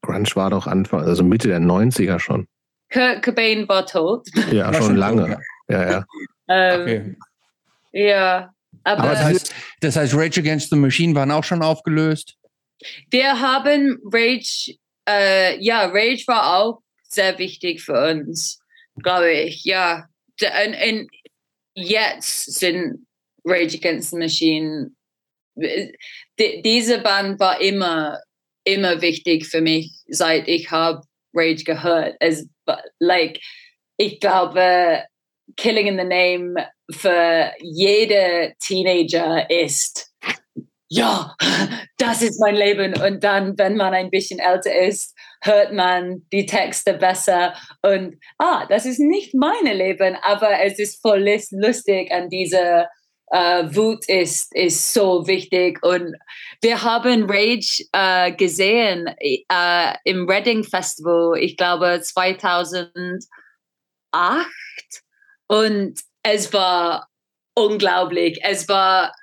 Speaker 1: Grunge war doch Anfang, also Mitte der 90er schon.
Speaker 3: Kurt Cobain war tot.
Speaker 1: Ja, war schon, schon lange. Tot, ja, ja.
Speaker 3: Ähm, okay. Ja, aber,
Speaker 2: aber das, heißt, das heißt, Rage Against the Machine waren auch schon aufgelöst?
Speaker 3: Wir haben Rage, äh, ja, Rage war auch sehr wichtig für uns, glaube ich, ja. Und, und jetzt sind Rage Against the Machine, diese Band war immer immer wichtig für mich, seit ich habe Rage gehört. Es, like, ich glaube, Killing in the Name für jede Teenager ist, ja, das ist mein Leben. Und dann, wenn man ein bisschen älter ist, hört man die Texte besser und, ah, das ist nicht mein Leben, aber es ist voll lustig an diese äh, Wut ist, ist so wichtig. Und wir haben Rage äh, gesehen äh, im Reading Festival, ich glaube 2008. Und es war unglaublich. Es war,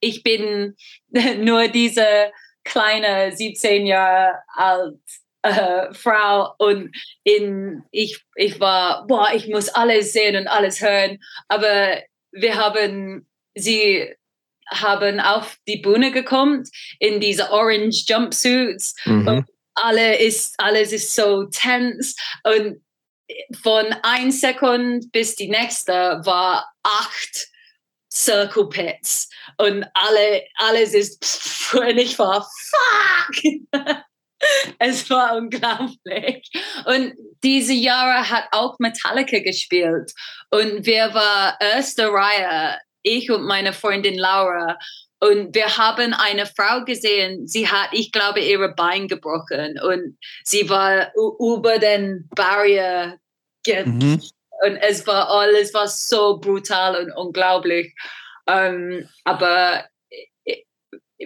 Speaker 3: ich bin (laughs) nur diese kleine 17 Jahre alt äh, Frau und in, ich, ich war, boah, ich muss alles sehen und alles hören. Aber wir haben sie haben auf die Bühne gekommen in diese orange Jumpsuits mhm. und alle ist, alles ist so tense und von ein Sekund bis die nächste war acht Circle Pits und alle, alles ist pff, und ich war fuck (laughs) es war unglaublich. Und diese Jahre hat auch Metallica gespielt. Und wir waren erste Reihe, ich und meine Freundin Laura. Und wir haben eine Frau gesehen, sie hat, ich glaube, ihre Bein gebrochen und sie war über den Barrier mhm. und es war alles war so brutal und unglaublich. Um, aber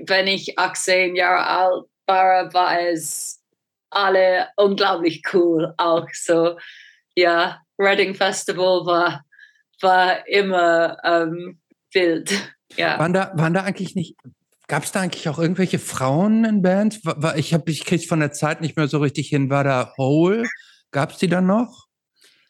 Speaker 3: wenn ich 18 Jahre alt war, war es alle unglaublich cool auch so. Ja, Reading Festival war, war immer um, wild. Ja.
Speaker 2: Waren da, waren da eigentlich nicht, gab es da eigentlich auch irgendwelche Frauen in Bands? Ich habe, ich krieg's von der Zeit nicht mehr so richtig hin. War da Hole? Gab es die dann noch?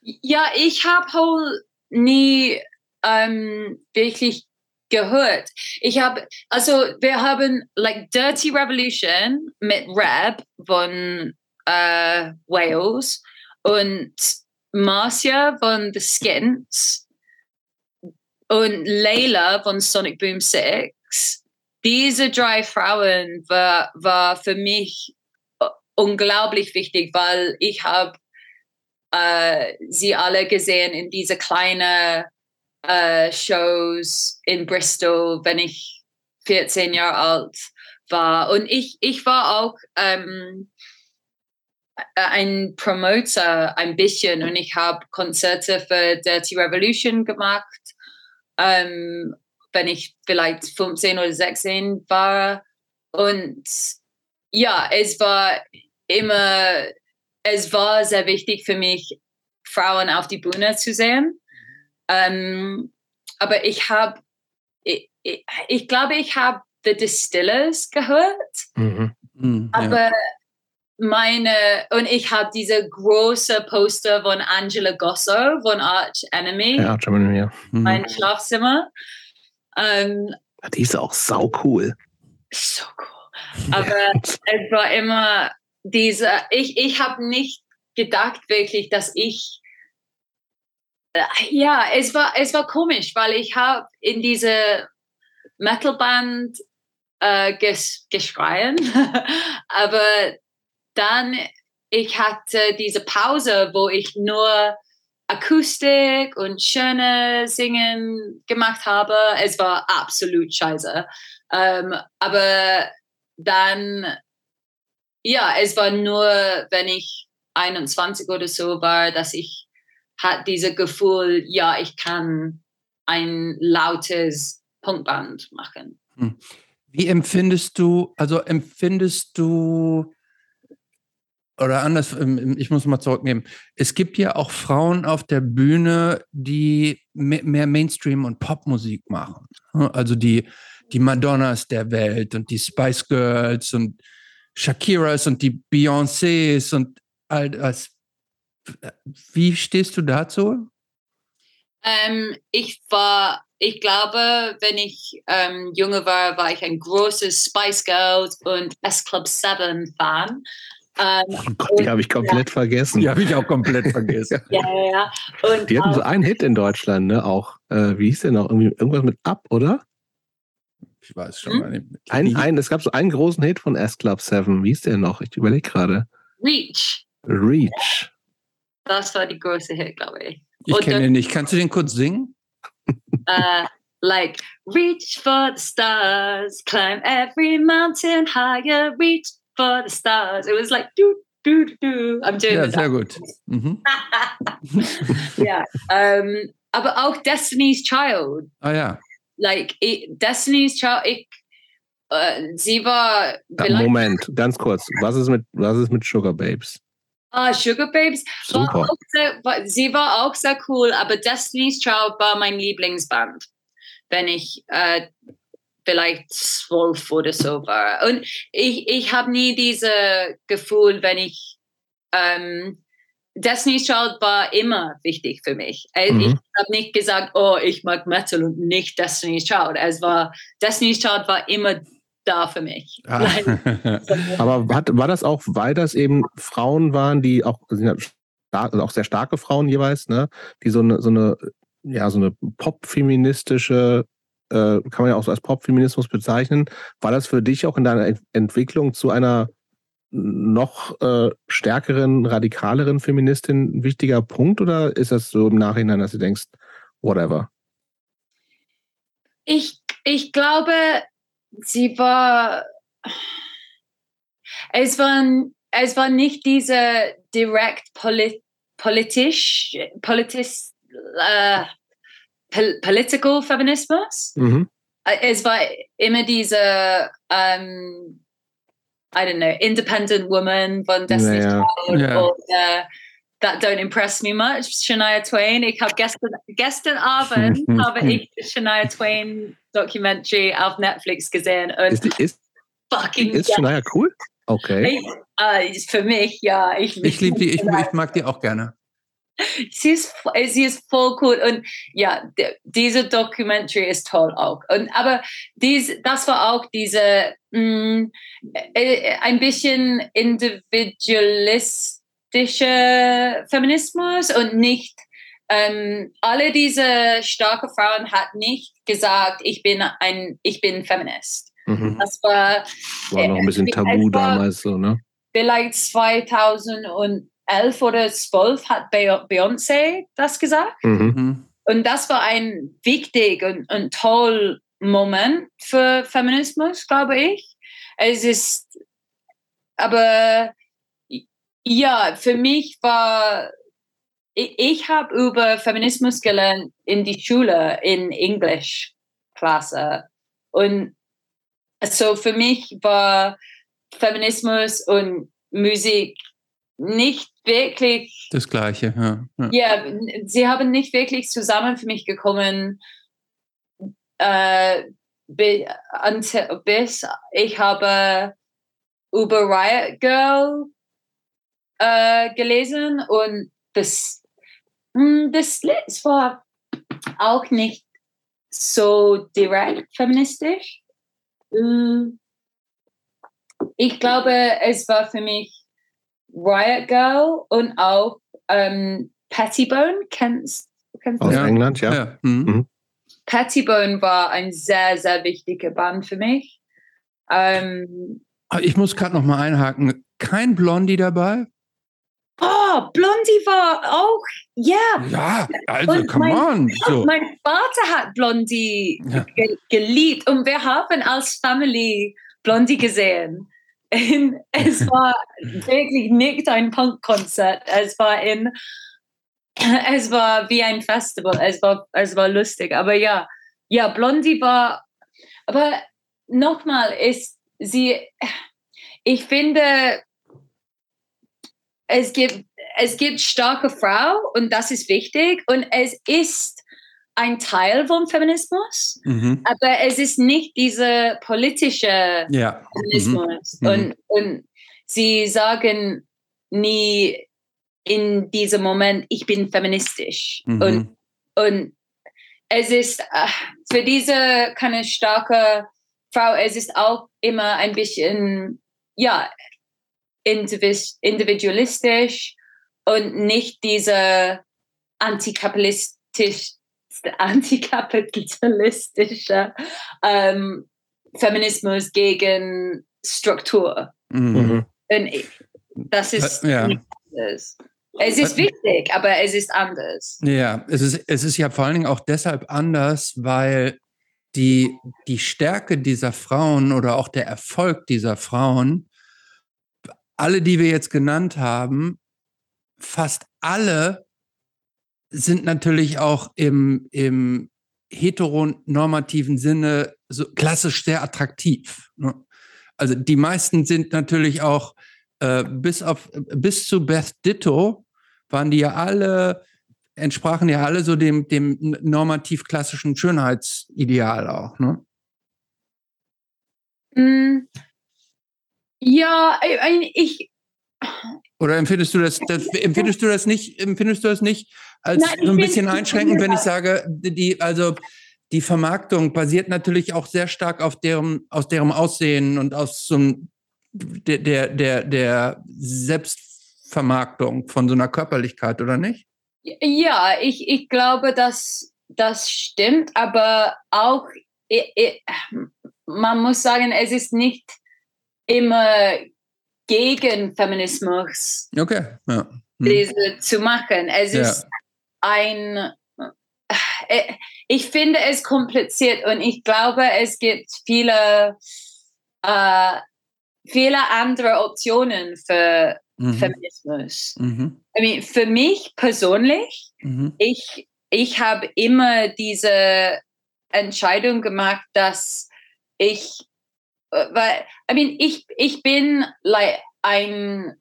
Speaker 3: Ja, ich habe Hole nie ähm, wirklich gehört. Ich habe, also wir haben like Dirty Revolution mit Rap von äh, Wales und Marcia von The Skins und Layla von Sonic Boom 6. Diese drei Frauen war, war für mich unglaublich wichtig, weil ich habe äh, sie alle gesehen in diese kleinen äh, Shows in Bristol, wenn ich 14 Jahre alt war. Und ich, ich war auch ähm, ein Promoter ein bisschen und ich habe Konzerte für Dirty Revolution gemacht ähm, wenn ich vielleicht 15 oder 16 war. Und ja, es war immer, es war sehr wichtig für mich, Frauen auf die Bühne zu sehen. Ähm, aber ich habe, ich, ich, ich, glaube, ich habe The Distillers gehört. Mhm. Mhm, aber ja meine, und ich habe diese große Poster von Angela Gosso von Arch Enemy. Ja, Arch Enemy, ja. Mhm. Mein Schlafzimmer. Ähm,
Speaker 1: die ist auch sau cool.
Speaker 3: So cool. (laughs) Aber es war immer diese, ich, ich habe nicht gedacht wirklich, dass ich, äh, ja, es war, es war komisch, weil ich habe in diese Metalband äh, ges, geschreien, (laughs) aber dann ich hatte diese Pause, wo ich nur Akustik und schöne Singen gemacht habe. Es war absolut scheiße. Ähm, aber dann, ja, es war nur, wenn ich 21 oder so war, dass ich hatte dieses Gefühl, ja, ich kann ein lautes Punkband machen. Hm.
Speaker 2: Wie empfindest du, also empfindest du oder anders, ähm, ich muss mal zurücknehmen. Es gibt ja auch Frauen auf der Bühne, die mehr Mainstream und Popmusik machen. Also die, die Madonnas der Welt und die Spice Girls und Shakiras und die Beyoncés und all das. Wie stehst du dazu?
Speaker 3: Ähm, ich war, ich glaube, wenn ich ähm, junge war, war ich ein großes Spice Girls und S Club 7 Fan.
Speaker 1: Ähm, oh Gott, die habe ich komplett ja. vergessen.
Speaker 2: Die habe ich auch komplett vergessen. (laughs)
Speaker 3: ja, ja, ja.
Speaker 1: Und die hatten so einen Hit in Deutschland, ne? Auch, äh, wie hieß der noch? Irgendwie, irgendwas mit Up, oder?
Speaker 2: Ich weiß schon hm? mal nicht.
Speaker 1: Ein, ein, es gab so einen großen Hit von S Club 7. Wie hieß der noch? Ich überlege gerade.
Speaker 3: Reach.
Speaker 1: Reach.
Speaker 3: Das war die größte Hit, glaube ich.
Speaker 2: Ich kenne den nicht. Kannst du den kurz singen?
Speaker 3: uh, (laughs) like, reach for the stars, climb every mountain higher, reach for the stars. It was like do do do. I'm doing.
Speaker 2: Ja, sehr gut. Mhm. (laughs)
Speaker 3: ja, um, aber auch Destiny's Child.
Speaker 2: Ah ja.
Speaker 3: Like it, Destiny's Child. Ich, uh, sie war.
Speaker 1: Moment, ganz kurz. Was ist mit was ist mit Sugar Babes?
Speaker 3: Ah, Sugar Babes. Super. War sehr, war, sie war auch sehr cool, aber Destiny's Child war mein Lieblingsband. Wenn ich äh, vielleicht zwölf oder so war. Und ich, ich habe nie dieses Gefühl, wenn ich ähm, Destiny's Child war immer wichtig für mich. Äh, mhm. Ich habe nicht gesagt, oh, ich mag Metal und nicht Destiny's Child. Es war Destiny's Child war immer da für mich. Ah. (laughs)
Speaker 1: Aber hat, war das auch, weil das eben Frauen waren, die auch, also auch sehr starke Frauen jeweils, ne, die so eine, so eine, ja, so eine pop-feministische äh, kann man ja auch so als Popfeminismus bezeichnen. War das für dich auch in deiner Ent Entwicklung zu einer noch äh, stärkeren, radikaleren Feministin ein wichtiger Punkt oder ist das so im Nachhinein, dass du denkst, whatever?
Speaker 3: Ich, ich glaube, sie war, es war, es war nicht diese direkt polit, politisch, politisch, äh, political Feminismus. Mhm. Es war immer diese, um, ähm, I don't know, independent woman von Destiny's
Speaker 1: ja,
Speaker 3: Child ja. oder That Don't Impress Me Much, Shania Twain. Ich habe gestern, gestern Abend (laughs) habe ich Shania Twain Documentary auf Netflix gesehen und
Speaker 1: ist, die, ist,
Speaker 3: fucking
Speaker 1: ist Shania cool? Okay.
Speaker 3: Ich, uh, für mich, ja. Ich,
Speaker 2: ich liebe die, ich, ich mag die auch gerne (laughs)
Speaker 3: sie ist, sie ist voll cool und ja, diese Documentary ist toll auch. Und, aber dies, das war auch diese mh, mm, äh, ein bisschen individualistische Feminismus und nicht ähm, alle diese starke Frauen hat nicht gesagt, ich bin ein, ich bin Feminist.
Speaker 1: Mhm.
Speaker 3: Das war,
Speaker 1: war noch ein bisschen tabu damals so, ne?
Speaker 3: Vielleicht 2000 und 11 oder 12 hat Beyoncé das gesagt.
Speaker 1: Mhm. mhm.
Speaker 3: Und das war ein wichtig und, und toll Moment für Feminismus, glaube ich. Es ist, aber ja, für mich war, ich, ich habe über Feminismus gelernt in die Schule, in Englischklasse. Und so für mich war Feminismus und Musik nicht wirklich.
Speaker 2: Das Gleiche, ja.
Speaker 3: Ja, ja sie haben nicht wirklich zusammen für mich gekommen. Äh, bis ich habe über Riot Girl äh, gelesen und das, hm, das Lied war auch nicht so direkt feministisch. Hm. Ich glaube, es war für mich Riot Girl und auch ähm, Pettibone. Kennst, kennst
Speaker 1: Aus ja. England, ja. ja. Mhm.
Speaker 3: Mhm. Pettibone war ein sehr, sehr wichtiger Band für mich. Ähm,
Speaker 2: ich muss gerade noch mal einhaken. Kein Blondie dabei?
Speaker 3: Oh, Blondie war auch, yeah.
Speaker 2: ja. also, und come mein, on. So.
Speaker 3: Mein Vater hat Blondie ja. ge geliebt und wir haben als Family Blondie gesehen in, es (laughs) war wirklich nicht ein Punkkonzert. Es war in, es war wie ein Festival. Es war, es war lustig. Aber ja, ja, Blondie war, aber nochmal ist sie, ich finde, es gibt, es gibt starke Frau und das ist wichtig und es ist ein Teil vom Feminismus, mhm. aber es ist nicht dieser politische
Speaker 2: ja.
Speaker 3: Feminismus. Mhm. Und, und sie sagen nie in diesem Moment, ich bin feministisch. Mhm. Und, und es ist für diese keine starke Frau, es ist auch immer ein bisschen, ja, individualistisch und nicht diese antikapitalistisch (laughs) antikapitalistischer ähm, Feminismus gegen Struktur.
Speaker 2: Mhm.
Speaker 3: das ist ja. Es ist wichtig, aber es ist anders.
Speaker 2: Ja, es ist, es ist ja vor allen Dingen auch deshalb anders, weil die, die Stärke dieser Frauen oder auch der Erfolg dieser Frauen, alle, die wir jetzt genannt haben, fast alle sind natürlich auch im, im heteronormativen Sinne so klassisch sehr attraktiv. Ne? Also die meisten sind natürlich auch äh, bis auf bis zu Beth Ditto waren die ja alle entsprachen ja alle so dem dem normativ klassischen Schönheitsideal auch. Ne?
Speaker 3: Mm, ja, ich
Speaker 2: oder empfindest du das, das, empfindest du das nicht, empfindest du das nicht als Nein, so ein bisschen einschränkend, wenn ich sage, die, also die Vermarktung basiert natürlich auch sehr stark auf deren, aus deren Aussehen und aus so einem, der, der, der, der Selbstvermarktung von so einer Körperlichkeit, oder nicht?
Speaker 3: Ja, ich, ich glaube, dass das stimmt, aber auch, ich, ich, man muss sagen, es ist nicht immer gegen Feminismus
Speaker 2: okay. ja.
Speaker 3: hm. diese zu machen. Es ja. ist ein, äh, ich finde es kompliziert und ich glaube, es gibt viele, äh, viele andere Optionen für mhm. Feminismus. Mhm. I mean, für mich persönlich, mhm. ich, ich habe immer diese Entscheidung gemacht, dass ich, weil, I mean, ich, ich bin like ein,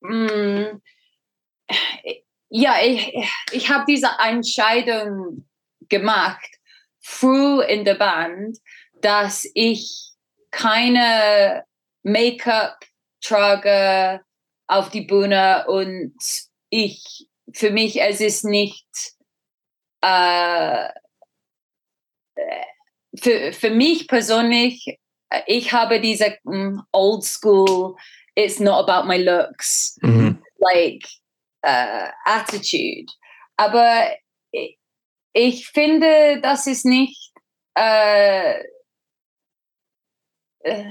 Speaker 3: mm, ja, ich, ich habe diese Entscheidung gemacht, früh in der Band, dass ich keine Make-up trage auf die Bühne und ich, für mich, es ist nicht, äh, für, für mich persönlich, ich habe diese um, old school, it's not about my looks, mhm. like uh, attitude. Aber ich, ich, finde, das ist nicht, äh, äh,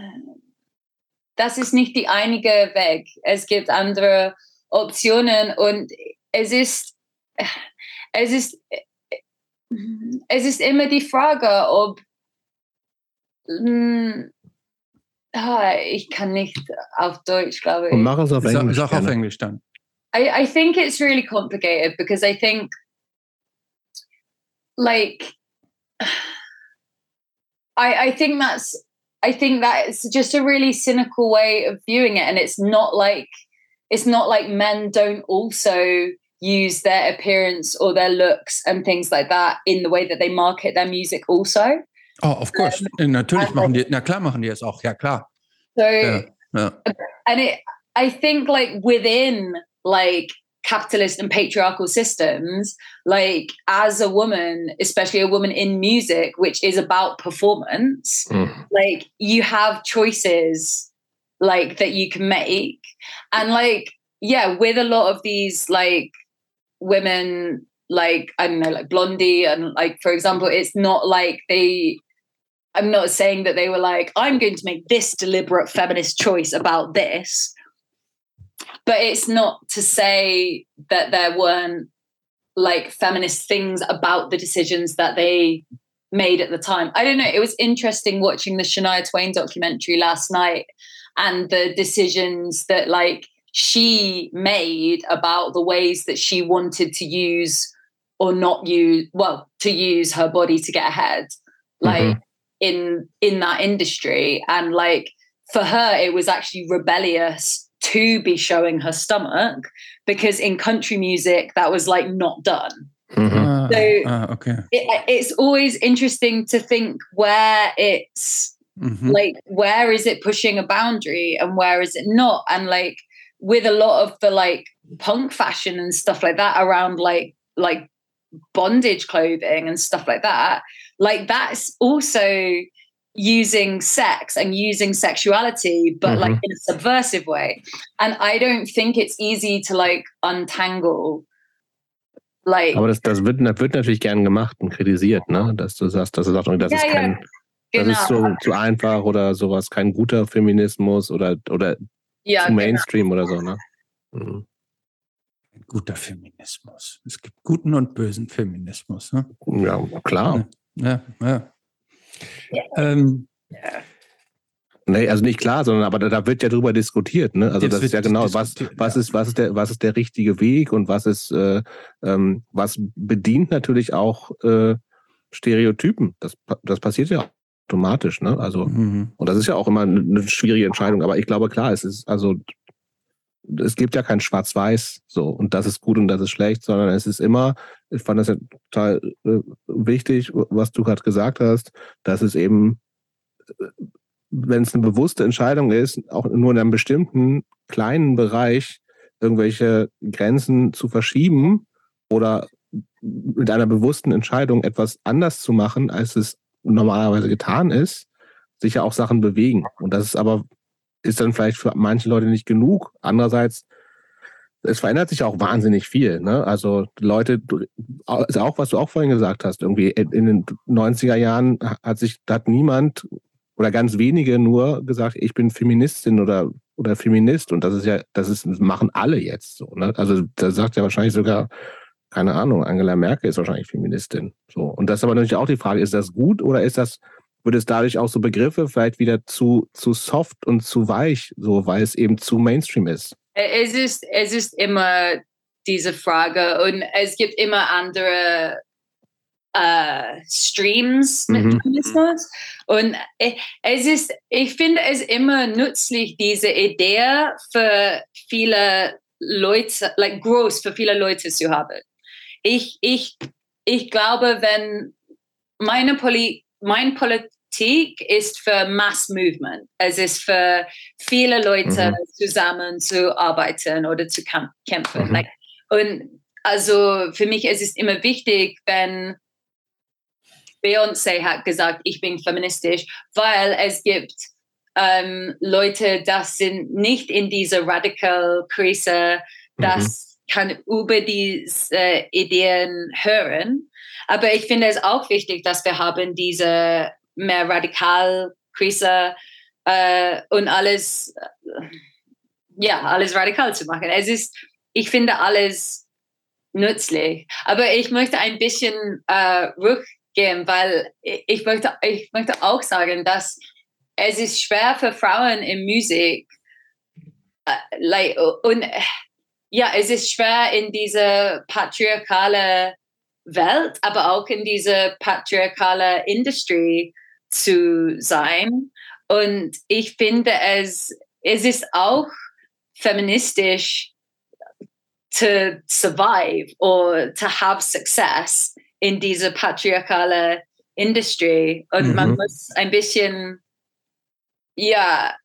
Speaker 3: das ist nicht die einige Weg. Es gibt andere Optionen und es ist, es ist, es ist immer die Frage, ob Mm, ich kann nicht auf Deutsch, glaube ich.
Speaker 1: Und mach es auf Englisch.
Speaker 2: Sag auf Englisch dann.
Speaker 3: I, I think it's really complicated because I think, like, I, I think that's I think that it's just a really cynical way of viewing it, and it's not like it's not like men don't also use their appearance or their looks and things like that in the way that they market their music also.
Speaker 2: Oh, of course. Um, Natürlich machen die, na klar machen die es auch, ja klar.
Speaker 3: So, yeah, yeah. and it, I think like within like capitalist and patriarchal systems, like as a woman, especially a woman in music, which is about performance, mm. like you have choices like that you can make. And like, yeah, with a lot of these like women, like, I don't know, like Blondie, and like, for example, it's not like they I'm not saying that they were like, I'm going to make this deliberate feminist choice about this. But it's not to say that there weren't like feminist things about the decisions that they made at the time. I don't know. It was interesting watching the Shania Twain documentary last night and the decisions that like she made about the ways that she wanted to use or not use well to use her body to get ahead like mm-hmm in in that industry and like for her it was actually rebellious to be showing her stomach because in country music that was like not done
Speaker 2: mm-hmm. so uh, okay
Speaker 3: it, it's always interesting to think where it's mm-hmm. like where is it pushing a boundary and where is it not and like with a lot of the like punk fashion and stuff like that around like like bondage clothing and stuff like that like that's also using sex and using sexuality but mm-hmm. like in a subversive way and i don't think it's easy to like untangle like
Speaker 1: aber das, das, wird, das wird natürlich gern gemacht und kritisiert ne dass du sagst dass du sagst das ja, ist kein ja. Genau. das ist so zu einfach oder sowas kein guter Feminismus oder oder ja, zu. Mainstream genau. oder so ne mhm.
Speaker 2: Guter Feminismus es gibt guten und bösen Feminismus ne?
Speaker 1: ja klar
Speaker 2: ja, ja. Ähm,
Speaker 1: Nee, also nicht klar, sondern aber da, wird ja drüber diskutiert, ne? Also das ist ja genau, was, was ist, was ist der, was ist der richtige Weg und was ist, äh, ähm, was bedient natürlich auch äh, Stereotypen. Das, das passiert ja automatisch, ne? Also, mhm. und das ist ja auch immer eine schwierige Entscheidung, aber ich glaube, klar, es ist, also es gibt ja kein Schwarz-Weiß so und das ist gut und das ist schlecht, sondern es ist immer, ich fand das ja total äh, wichtig, was du gerade gesagt hast, dass es eben, äh, wenn es eine bewusste Entscheidung ist, auch nur in einem bestimmten kleinen Bereich irgendwelche Grenzen zu verschieben oder mit einer bewussten Entscheidung etwas anders zu machen, als es normalerweise getan ist, sich ja auch Sachen bewegen. Und das ist aber ist dann vielleicht für manche Leute nicht genug. Andererseits, es verändert sich auch wahnsinnig viel. Ne? Also Leute, also auch was du auch vorhin gesagt hast, irgendwie in den 90er Jahren hat sich, hat niemand oder ganz wenige nur gesagt, ich bin Feministin oder oder Feminist und das ist ja, das ist, machen alle jetzt so. Ne? Also da sagt ja wahrscheinlich sogar, keine Ahnung, Angela Merkel ist wahrscheinlich Feministin. So. Und das ist aber natürlich auch die Frage, ist das gut oder ist das, wird es dadurch auch so Begriffe vielleicht wieder zu, zu soft und zu weich, so weil es eben zu Mainstream ist?
Speaker 3: Es ist, es ist immer diese Frage und es gibt immer andere äh, Streams mit mhm. Feminismus. Und es ist, ich finde es immer nützlich, diese Idee für viele Leute, like groß für viele Leute zu haben. Ich, ich, ich glaube, wenn meine Poli mein Politik ist für Mass Movement. Es ist für viele Leute mhm. zusammen zu arbeiten oder zu kämpfen. Mhm. Like, und also für mich ist es immer wichtig, wenn Beyoncé hat gesagt, ich bin feministisch, weil es gibt ähm, Leute, das sind nicht in dieser Radical-Krise, das mhm. kann über diese Ideen hören. Aber ich finde es auch wichtig, dass wir haben diese mehr Radikal-Krise äh, und alles, äh, ja, alles radikal zu machen. Es ist, ich finde alles nützlich. Aber ich möchte ein bisschen äh, ruhig gehen, weil ich möchte, ich möchte auch sagen, dass es ist schwer für Frauen in Musik uh, like, und ja, es ist schwer in diese patriarchale Welt, aber auch in diese patriarchale Industrie zu sein. Und ich finde es, es ist auch feministisch to survive or to have success in diese patriarchale Industrie. Und mhm. man muss ein bisschen, ja,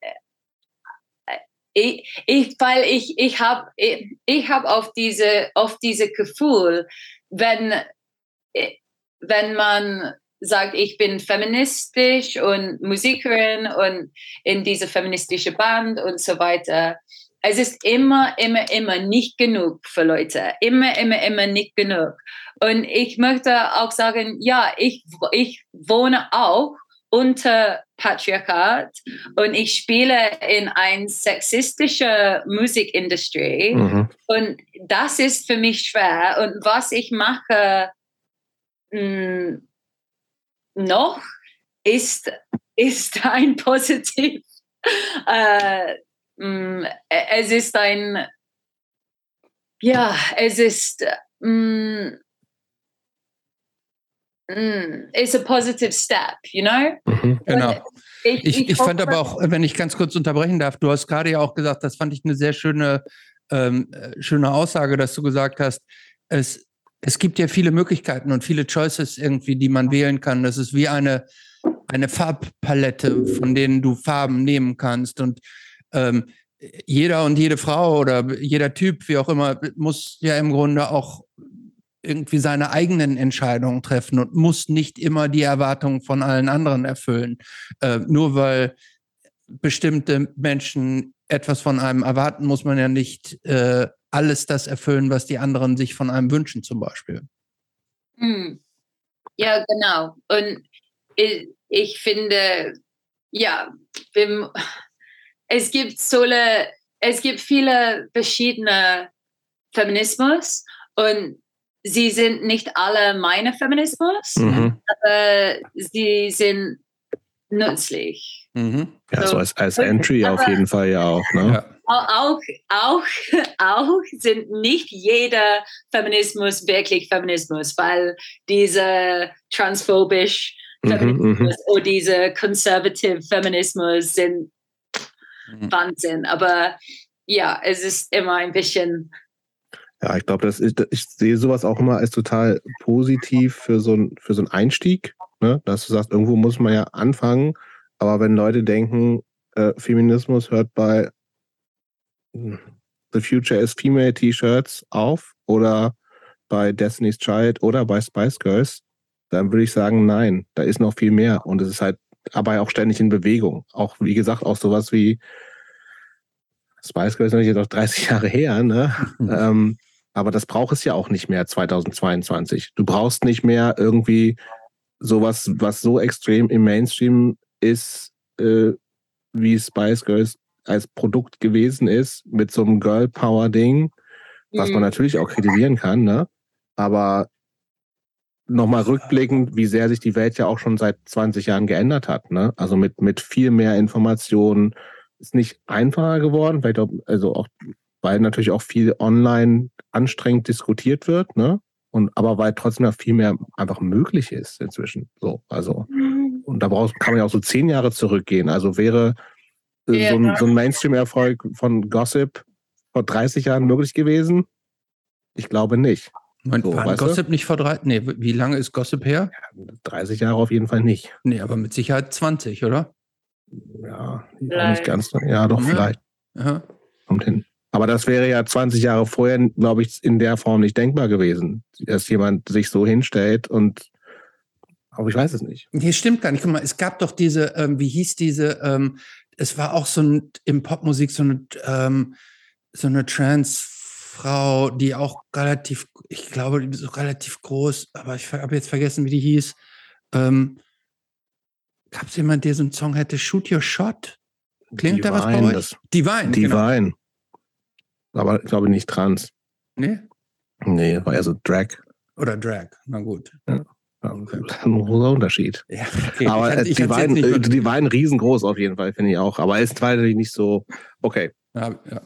Speaker 3: äh, ich, ich, weil ich, ich habe ich, ich hab auf diese, auf diese Gefühl, wenn, wenn man sagt, ich bin feministisch und Musikerin und in diese feministische Band und so weiter, es ist immer, immer, immer nicht genug für Leute. Immer, immer, immer nicht genug. Und ich möchte auch sagen, ja, ich, ich wohne auch unter Patriarchat und ich spiele in ein sexistische Musikindustrie. Mhm. und das ist für mich schwer. Und was ich mache mh, hm, noch ist (laughs) ist ein positiv. (laughs) Äh, Mm, e, es ist ein, ja, es ist, mm, mm, it's a positive step, you know?
Speaker 2: Mhm, genau. Ich, ich, ich, ich fand aber auch, wenn ich ganz kurz unterbrechen darf, du hast gerade ja auch gesagt, das fand ich eine sehr schöne, ähm, äh, schöne Aussage, dass du gesagt hast, es, es gibt ja viele Möglichkeiten und viele Choices irgendwie, die man wählen kann. Das ist wie eine, eine Farbpalette, von denen du Farben nehmen kannst. Und ähm, jeder und jede Frau oder jeder Typ, wie auch immer, muss ja im Grunde auch irgendwie seine eigenen Entscheidungen treffen und muss nicht immer die Erwartungen von allen anderen erfüllen. Äh, nur weil bestimmte Menschen etwas von einem erwarten, muss man ja nicht äh, alles das erfüllen, was die anderen sich von einem wünschen, zum Beispiel.
Speaker 3: Hm. Ja, genau. Und ich, ich finde, ja, es gibt so es gibt viele verschiedene Feminismus und sie sind nicht alle meine Feminismus, mhm. aber sie sind nützlich.
Speaker 1: Mhm. Ja, so, so als, als Entry auf jeden Fall ja auch. Ne? Ja.
Speaker 3: Auch, auch, auch (laughs) sind nicht jeder Feminismus wirklich Feminismus, weil diese transphobisch mhm, Feminismus mhm, oder diese conservative Feminismus sind mhm. Wahnsinn. Aber ja, es ist immer ein bisschen.
Speaker 1: Ja, ich glaube, ich sehe sowas auch immer als total positiv für so, ein, für so einen Einstieg, ne? dass du sagst, irgendwo muss man ja anfangen. Aber wenn Leute denken, äh, Feminismus hört bei The Future is Female T-Shirts auf oder bei Destiny's Child oder bei Spice Girls, dann würde ich sagen, nein, da ist noch viel mehr. Und es ist halt aber auch ständig in Bewegung. Auch, wie gesagt, auch sowas wie Spice Girls ist natürlich jetzt auch 30 (laughs) Jahre her, ne? Mhm. Ähm, aber das braucht es ja auch nicht mehr 2022. Du brauchst nicht mehr irgendwie sowas, was so extrem im Mainstream ist, äh, wie Spice Girls als Produkt gewesen ist mit so einem Girl Power Ding, was man
Speaker 3: Mhm.
Speaker 1: natürlich auch kritisieren kann, ne? Aber nochmal rückblickend, wie sehr sich die Welt ja auch schon seit 20 Jahren geändert hat, ne? Also mit, mit viel mehr Informationen ist nicht einfacher geworden, weil doch, also auch, weil natürlich auch viel online anstrengend diskutiert wird, ne? Und aber weil trotzdem ja viel mehr einfach möglich ist inzwischen. So, also und da brauchst, kann man ja auch so zehn Jahre zurückgehen. Also wäre äh,
Speaker 3: Ja.
Speaker 1: so ein, so ein Mainstream-Erfolg von Gossip vor 30 Jahren möglich gewesen? Ich glaube nicht.
Speaker 2: Moment,
Speaker 1: So,
Speaker 2: war
Speaker 1: weißt du?
Speaker 2: Gossip nicht vor drei? Nee, wie lange ist Gossip her?
Speaker 1: 30 Jahre auf jeden Fall nicht.
Speaker 2: Nee, aber mit Sicherheit 20, oder?
Speaker 1: Ja,
Speaker 3: Vielleicht.
Speaker 1: nicht ganz. Ja, doch,
Speaker 2: Ja.
Speaker 1: vielleicht.
Speaker 2: Ja.
Speaker 1: Kommt hin. Aber das wäre ja 20 Jahre vorher, glaube ich, in der Form nicht denkbar gewesen, dass jemand sich so hinstellt und aber ich weiß es nicht.
Speaker 2: Nee, stimmt gar nicht. Guck mal, es gab doch diese, ähm, wie hieß diese, ähm, es war auch so ein, im Popmusik so eine, ähm, so eine Transfrau, die auch relativ, ich glaube, die ist so relativ groß, aber ich habe jetzt vergessen, wie die hieß. Ähm, Gab es jemanden, der so einen Song hätte, Shoot Your Shot? Klingt da was bei
Speaker 1: Divine,
Speaker 2: euch?
Speaker 1: das-
Speaker 2: Divine, genau.
Speaker 1: Aber ich glaube nicht trans.
Speaker 2: Nee?
Speaker 1: Nee, war ja so Drag.
Speaker 2: Oder Drag, na gut.
Speaker 1: Ja, Ein großer Unterschied.
Speaker 2: Ja, okay.
Speaker 1: aber
Speaker 2: ich, ich nicht
Speaker 1: äh,
Speaker 2: mehr-
Speaker 1: Divine riesengroß auf jeden Fall, finde ich auch. Aber ist natürlich nicht so, okay.
Speaker 2: Ja, ja.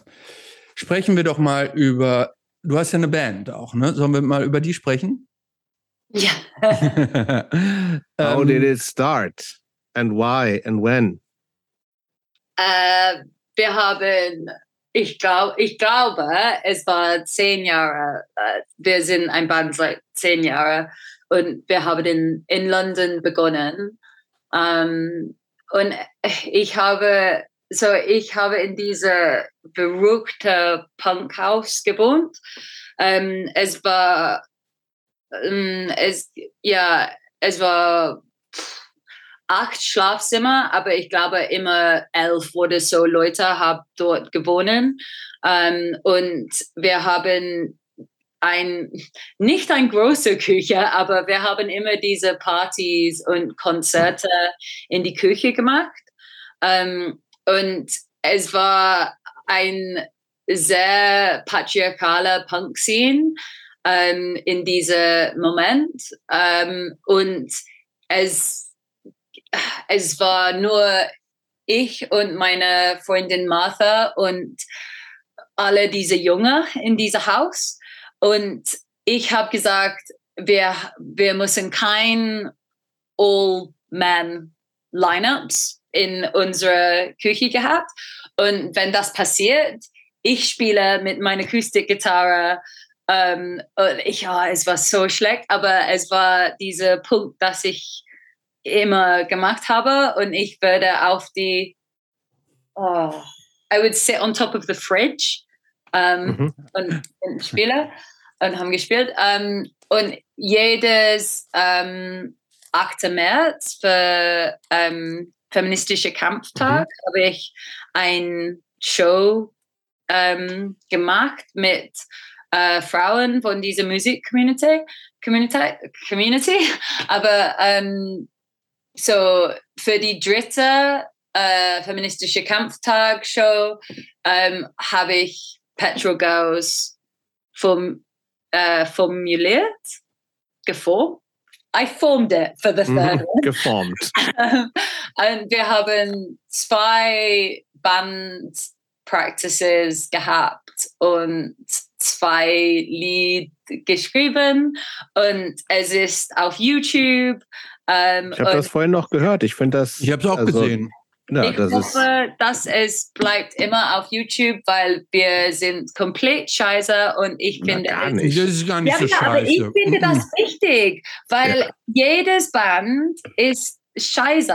Speaker 2: Sprechen wir doch mal über, du hast ja eine Band auch, ne? Sollen wir mal über die sprechen?
Speaker 3: Ja. (laughs)
Speaker 1: How
Speaker 2: Ähm,
Speaker 1: did it start? And why and when?
Speaker 3: Äh, wir haben, ich, glaub, ich glaube, es war zehn Jahre. Äh, wir sind ein Band seit zehn Jahren und wir haben in, in London begonnen. Ähm, und ich habe, so ich habe in diese verrückte Punkhaus gewohnt. Ähm, es war, ähm, es, ja, es war acht Schlafzimmer, aber ich glaube immer elf oder so Leute haben dort gewohnt. Ähm, und wir haben ein, nicht eine große Küche, aber wir haben immer diese Partys und Konzerte in die Küche gemacht. Ähm, und es war ein sehr patriarchaler Punk-Scene ähm, in diesem Moment. Ähm, und es es war nur ich und meine Freundin Martha und alle diese Jungen in diesem Haus. Und ich habe gesagt, wir, wir müssen kein All-Man-Lineups in unserer Küche gehabt. Und wenn das passiert, ich spiele mit meiner Akustikgitarre. Ähm, und ich, ja, es war so schlecht, aber es war dieser Punkt, dass ich immer gemacht habe und ich würde auf die oh, I would sit on top of the fridge ähm,
Speaker 1: Mhm.
Speaker 3: und, und spiele und haben gespielt ähm, und jedes ähm, 8. März für ähm, feministische Kampftag habe ich ein Show ähm, gemacht mit äh, Frauen von dieser Musik-Community, Community, Community. (laughs) aber ähm, so für die dritte äh, uh, feministische Kampftag-Show ähm, um, habe ich Petrol Girls form, äh, formuliert, geformt. I formed it for the mhm, third
Speaker 1: Mhm.
Speaker 3: one.
Speaker 1: Geformt. (laughs)
Speaker 3: und wir haben zwei Band Practices gehabt und zwei Lied geschrieben und es ist auf YouTube. Ähm,
Speaker 1: Ich habe das vorhin noch gehört. Ich finde das.
Speaker 2: Ich habe es auch
Speaker 1: also,
Speaker 2: gesehen.
Speaker 1: Ja,
Speaker 3: ich
Speaker 1: das ist.
Speaker 3: hoffe, dass es bleibt immer auf YouTube, weil wir sind komplett scheiße und ich
Speaker 1: Na,
Speaker 3: finde
Speaker 1: gar
Speaker 3: es
Speaker 1: nicht.
Speaker 2: Das ist gar nicht
Speaker 3: ja,
Speaker 2: so scheiße.
Speaker 3: aber ich finde das wichtig, weil
Speaker 1: Ja.
Speaker 3: jedes Band ist scheiße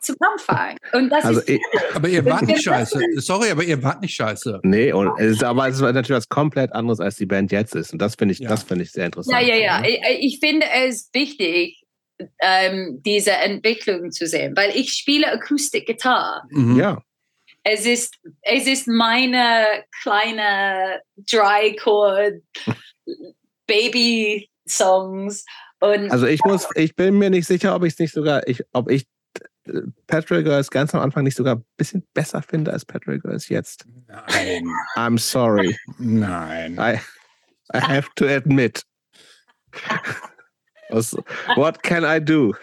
Speaker 3: zum Anfang. Und das
Speaker 1: Also
Speaker 3: ist
Speaker 1: ich,
Speaker 2: Aber ihr wart nicht scheiße. Sorry, aber ihr wart nicht scheiße.
Speaker 1: nee, und es ist, aber es war natürlich was komplett anderes, als die Band jetzt ist. Und das finde ich,
Speaker 2: Ja.
Speaker 1: das finde ich sehr interessant.
Speaker 3: ja, ja, ja. Ich, ich finde es wichtig, ähm, diese Entwicklung zu sehen, weil ich spiele Akustikgitarre.
Speaker 2: Mhm.
Speaker 1: Ja,
Speaker 3: Es ist, es ist meine kleine Dry Chord (laughs) Baby Songs und
Speaker 1: also ich muss, ich bin mir nicht sicher, ob ich es nicht sogar, ich, ob ich Patrick Girls ganz am Anfang nicht sogar ein bisschen besser finde als Patrick Girls jetzt.
Speaker 2: Nein.
Speaker 1: I'm sorry.
Speaker 2: Nein.
Speaker 1: I, I have to admit. What can I do?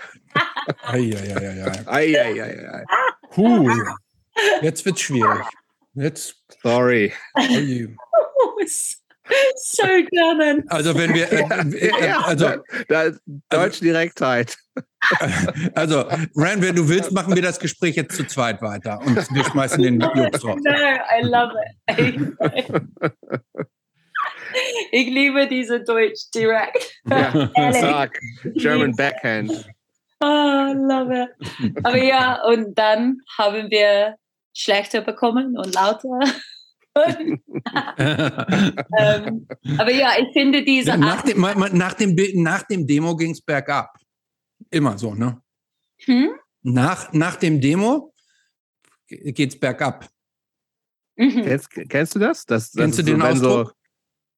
Speaker 2: Eieieiei.
Speaker 1: Eieieiei.
Speaker 2: Jetzt wird's schwierig. Jetzt.
Speaker 1: Sorry. (laughs)
Speaker 3: So German.
Speaker 2: Also wenn wir, äh, äh, also,
Speaker 1: da ist Deutsch Direktheit. (laughs)
Speaker 2: also Ran, wenn du willst, machen wir das Gespräch jetzt zu zweit weiter und wir schmeißen den Jux raus.
Speaker 3: No, I love it. (laughs) Ich liebe diese Deutsch direkt.
Speaker 1: Ja, (laughs) sag. German (laughs) Backhand.
Speaker 3: Oh, love it. Aber ja, und dann haben wir schlechter bekommen und lauter. ähm, aber ja, ich finde diese
Speaker 2: nach, dem, nach, dem, nach dem Demo ging es bergab. Immer so, ne?
Speaker 3: Hm?
Speaker 2: Nach, nach dem Demo geht's bergab.
Speaker 3: Mhm.
Speaker 1: Kennst, kennst du das? das, das
Speaker 2: Kennst du den
Speaker 1: so,
Speaker 2: Ausdruck?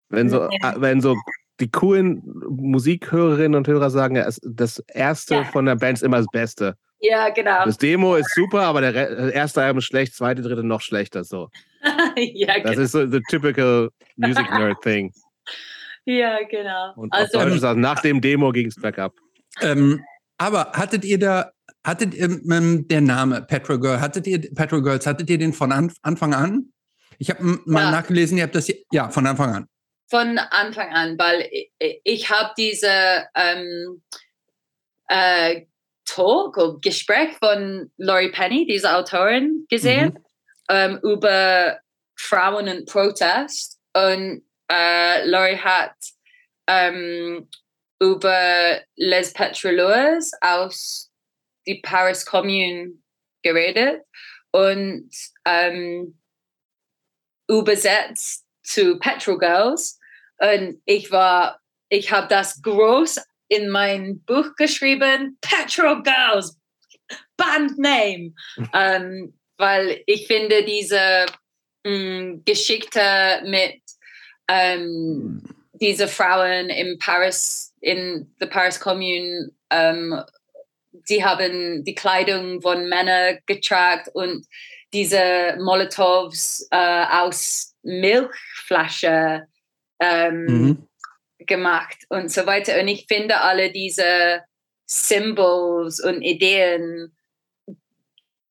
Speaker 1: Wenn so, ah, wenn so die coolen Musikhörerinnen und Hörer sagen, ja, das erste
Speaker 3: Ja.
Speaker 1: von der Band ist immer das Beste.
Speaker 3: Ja, genau.
Speaker 1: Das Demo ist super, aber der Re- das erste Album ist schlecht, zweite, dritte noch schlechter. So, (laughs)
Speaker 3: ja,
Speaker 1: das
Speaker 3: genau.
Speaker 1: ist so the typical Music Nerd Thing. (laughs)
Speaker 3: ja, genau.
Speaker 1: Und auf
Speaker 3: Also,
Speaker 1: Deutsch ist das, nach dem Demo ging es bergab.
Speaker 2: Ähm, aber hattet ihr da, hattet ihr ähm, der Name Petro Girl, hattet ihr Petro Girls, hattet ihr den von Anf Anfang an? Ich habe mal
Speaker 3: Ja.
Speaker 2: nachgelesen, ihr habt das hier, ja von Anfang an.
Speaker 3: Von Anfang an, weil ich, ich habe diese ähm, äh, Talk oder Gespräch von Laurie Penny, diese Autorin, gesehen ähm, über Frauen und Protest. Und äh, Laurie hat ähm, über Les Petroleurs aus die Paris Commune geredet und ähm, übersetzt zu Petrol Girls. Und ich war, ich habe das groß in mein Buch geschrieben, Petrol Girls, Band Name. (laughs) ähm, weil ich finde diese mh, Geschichte mit ähm, diese Frauen in Paris, in the Paris Commune, ähm, die haben die Kleidung von Männern getragen und diese Molotovs äh, aus Milchflasche ähm,
Speaker 2: Mhm.
Speaker 3: gemacht und so weiter. Und ich finde alle diese Symbols und Ideen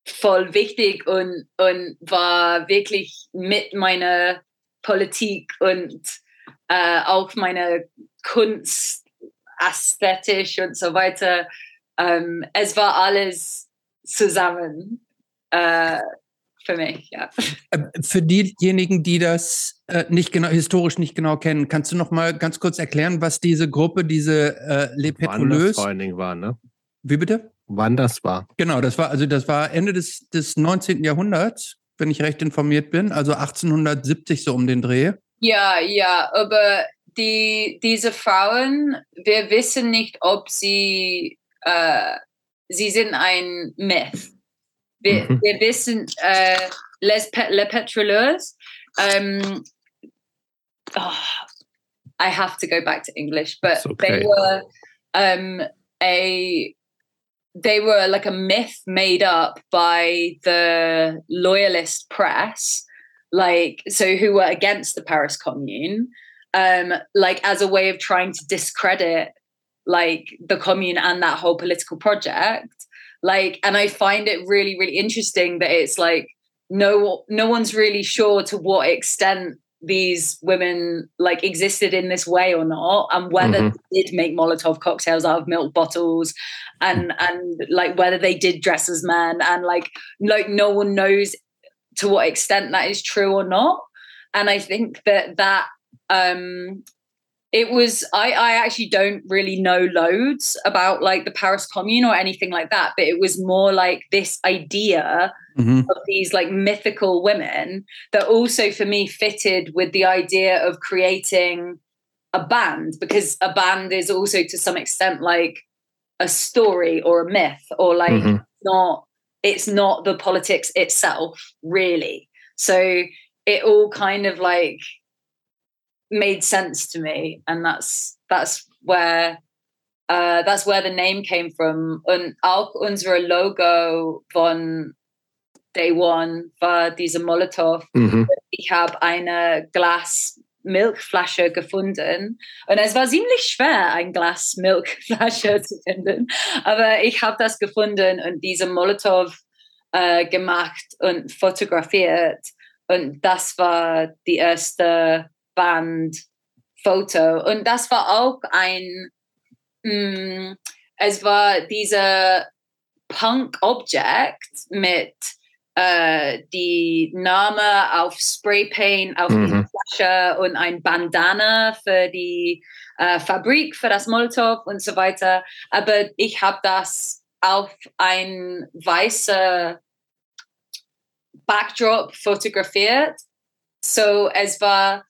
Speaker 3: voll wichtig und, und war wirklich mit meiner Politik und äh, auch meiner Kunst ästhetisch und so weiter. Ähm, es war alles zusammen äh, für mich, ja.
Speaker 2: Äh, Für diejenigen, die das äh, nicht genau historisch nicht genau kennen, kannst du noch mal ganz kurz erklären, was diese Gruppe, diese äh,
Speaker 1: das
Speaker 2: Petroleuses,
Speaker 1: vor allen Dingen war, ne?
Speaker 2: wie bitte?
Speaker 1: Wann das war.
Speaker 2: Genau, das war also das war Ende des, des 19. Jahrhunderts, wenn ich recht informiert bin, also 1870 so um den Dreh.
Speaker 3: Ja, ja, aber die, diese Frauen, wir wissen nicht, ob sie, äh, sie sind ein Myth. Wir,
Speaker 1: Mhm.
Speaker 3: wir wissen, äh, Les, Pe Les Petroleurs, um, oh, I have to go back to English, but
Speaker 1: okay.
Speaker 3: they were um, a they were like a myth made up by the loyalist press like so who were against the paris commune um like as a way of trying to discredit like the commune and that whole political project like and i find it really really interesting that it's like no no one's really sure to what extent these women like existed in this way or not and whether
Speaker 1: Mhm.
Speaker 3: they did make molotov cocktails out of milk bottles and and like whether they did dress as men and like like no one knows to what extent that is true or not and i think that that um it was I, I actually don't really know loads about like the paris commune or anything like that but it was more like this idea
Speaker 2: Mhm.
Speaker 3: of these like mythical women that also for me fitted with the idea of creating a band because a band is also to some extent like a story or a myth or like
Speaker 1: Mhm.
Speaker 3: not it's not the politics itself really so it all kind of like made sense to me and that's that's where uh, that's where the name came from. Und auch unser Logo von Day One war diese Molotow. Mhm. Ich habe eine Glas Milchflasche gefunden. Und es war ziemlich schwer, ein Glas Milchflasche (laughs) zu finden. Aber ich habe das gefunden und diese Molotow äh, gemacht und fotografiert. Und das war die erste Bandfoto. Und das war auch ein, mh, mm, es war dieser Punk-Object mit äh, die Name auf Spraypaint auf mhm. die Flasche und ein Bandana für die äh, Fabrik, für das Molotow und so weiter. Aber ich habe das auf ein weißer Backdrop fotografiert. So es war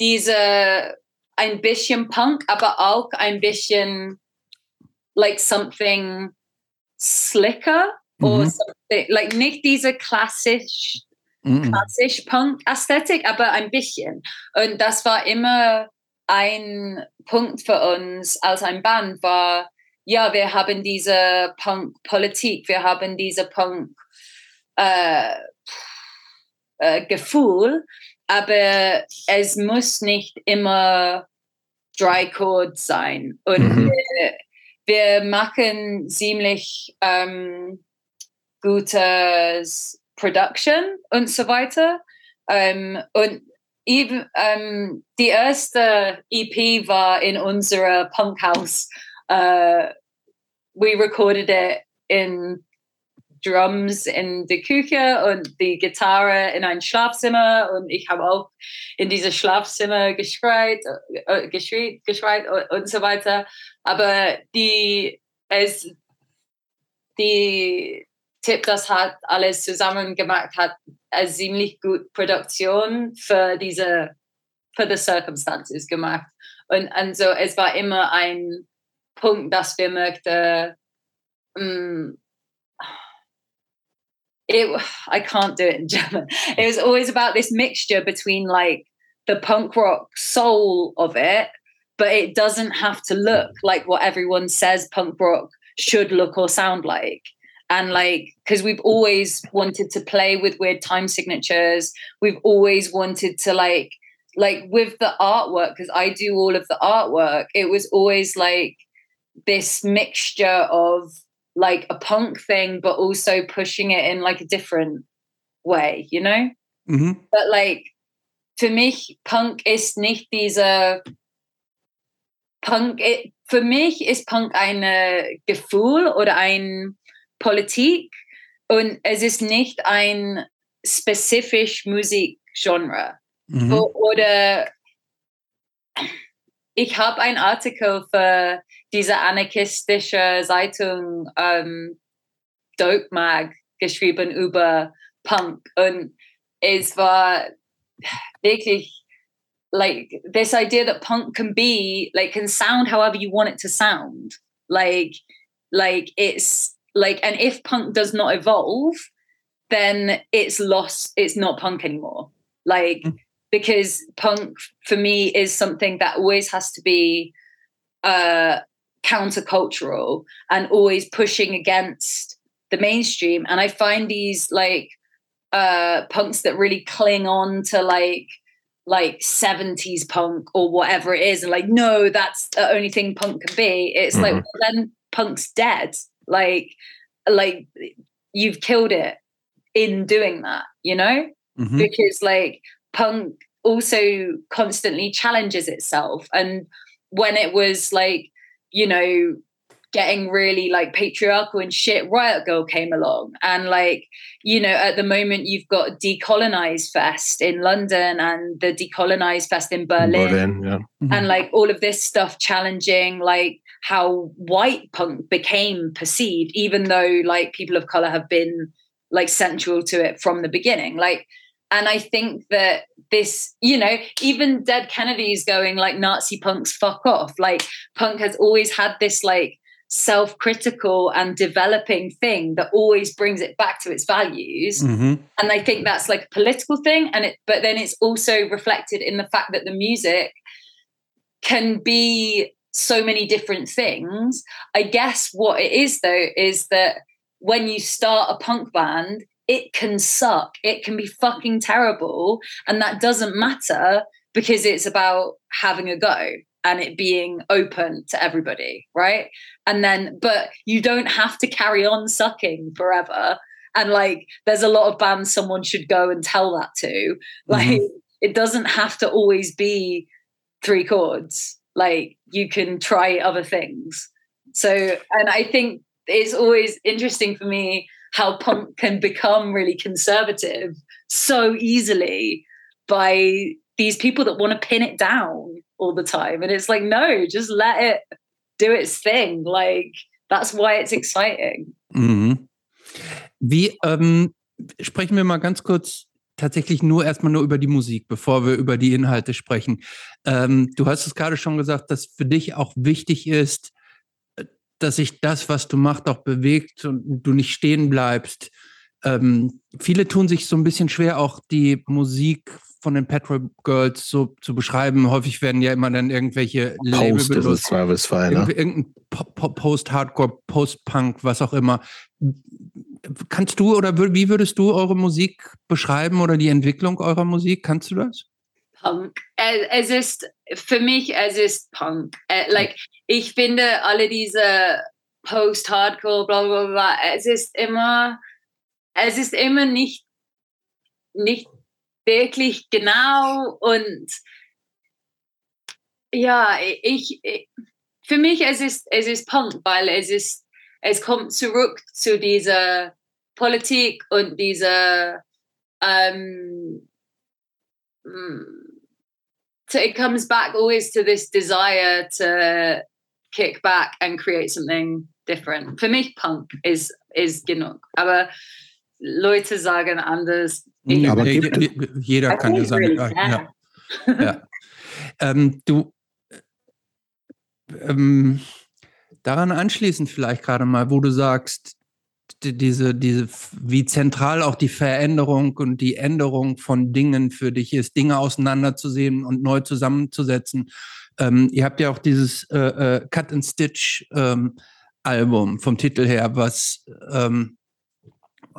Speaker 3: diese ein bisschen Punk, aber auch ein bisschen like something slicker mhm. or something like nicht diese klassisch mhm. klassisch Punk Ästhetik, aber ein bisschen. Und das war immer ein Punkt für uns als ein Band war ja, wir haben diese Punk-Politik, wir haben diese Punk äh, äh, Gefühl, aber es muss nicht immer Dry Code sein. Und mhm. wir, wir, machen ziemlich ähm, gutes Production und so weiter. Ähm, und even, ähm, die erste EP war in unserer Punkhaus. Uh, we recorded it in Drums in der Küche und die Gitarre in ein Schlafzimmer und ich habe auch in dieses Schlafzimmer geschreit, äh, geschreit, geschreit und, so weiter. Aber die, es, die Tipp, das hat alles zusammen gemacht, hat eine ziemlich gut Produktion für diese, für die Circumstances gemacht. Und, und so, es war immer ein Punkt, dass wir möchten, um, it I can't do it in (laughs) German. It was always about this mixture between like the punk rock soul of it, but it doesn't have to look like what everyone says punk rock should look or sound like. And like, because we've always wanted to play with weird time signatures, we've always wanted to like, like with the artwork, because I do all of the artwork, it was always like this mixture of like a punk thing, but also pushing it in like a different way, you know? Mm-hmm. But like für mich, Punk ist nicht dieser Punk, für mich ist Punk ein Gefühl oder ein Politik und es ist nicht ein spezifisch Musikgenre. Mhm. Oder ich habe einen Artikel für diese anarchistische Zeitung ähm, Dope Mag geschrieben über Punk. Und es war wirklich like this idea that punk can be like can sound however you want it to sound. Like like it's like and if punk does not evolve then it's lost it's not punk anymore. Like mm. because punk for me is something that always has to be uh countercultural and always pushing against the mainstream. And I find these like uh punks that really cling on to like like 70s punk or whatever it is and like no that's the only thing punk can be it's mm-hmm. like well, then punk's dead like like you've killed it in doing that you know mm-hmm. because like punk also constantly challenges itself and when it was like you know, getting really like patriarchal and shit, Riot Girl came along. And like, you know, at the moment you've got Decolonize Fest in London and the Decolonize Fest in Berlin. Berlin yeah. mm-hmm. And like all of this stuff challenging like how white punk became perceived, even though like people of color have been like central to it from the beginning. Like and I think that this, you know, even Dead Kennedy's going like Nazi punks fuck off. Like punk has always had this like self-critical and developing thing that always brings it back to its values. Mm-hmm. And I think that's like a political thing. And it but then it's also reflected in the fact that the music can be so many different things. I guess what it is though is that when you start a punk band, it can suck. It can be fucking terrible. And that doesn't matter because it's about having a go and it being open to everybody, right? And then, but you don't have to carry on sucking forever. And like, there's a lot of bands someone should go and tell that to. Like, mm-hmm. it doesn't have to always be three chords. Like, you can try other things. So, and I think it's always interesting for me how punk can become really conservative so easily by these people that want to pin it down all the time. And it's like, no, just let it do its thing. Like, that's why it's exciting.
Speaker 2: Mhm. Wie, ähm, sprechen wir mal ganz kurz tatsächlich nur erstmal nur über die Musik, bevor wir über die Inhalte sprechen. Ähm, du hast es gerade schon gesagt, dass für dich auch wichtig ist, dass sich das, was du machst, auch bewegt und du nicht stehen bleibst. Ähm, viele tun sich so ein bisschen schwer, auch die Musik von den Petrol Girls so zu beschreiben. Häufig werden ja immer dann irgendwelche
Speaker 1: Label Post ist es Zweifelsfall, ne?
Speaker 2: Irgendein Post-Hardcore, Post-Punk, was auch immer. Kannst du oder wie würdest du eure Musik beschreiben oder die Entwicklung eurer Musik? Kannst du das?
Speaker 3: Punk. Es ist für mich, es ist Punk. Äh, like, ich finde alle diese Post-Hardcore, bla bla bla, es ist immer, es ist immer nicht, nicht wirklich genau und ja, ich, ich für mich es ist es ist Punk, weil es ist es kommt zurück zu dieser Politik und dieser ähm, so it comes back always to this desire to kick back and create something different. Für mich Punk ist is genug, aber Leute sagen anders.
Speaker 2: Ich, aber gibt, jeder kann ja sagen. Really ja. ja. ähm, du ähm, daran anschließend vielleicht gerade mal, wo du sagst, diese, diese, wie zentral auch die Veränderung und die Änderung von Dingen für dich ist, Dinge auseinanderzusehen und neu zusammenzusetzen. Ähm, ihr habt ja auch dieses äh, äh, Cut and Stitch ähm, Album vom Titel her, was ähm,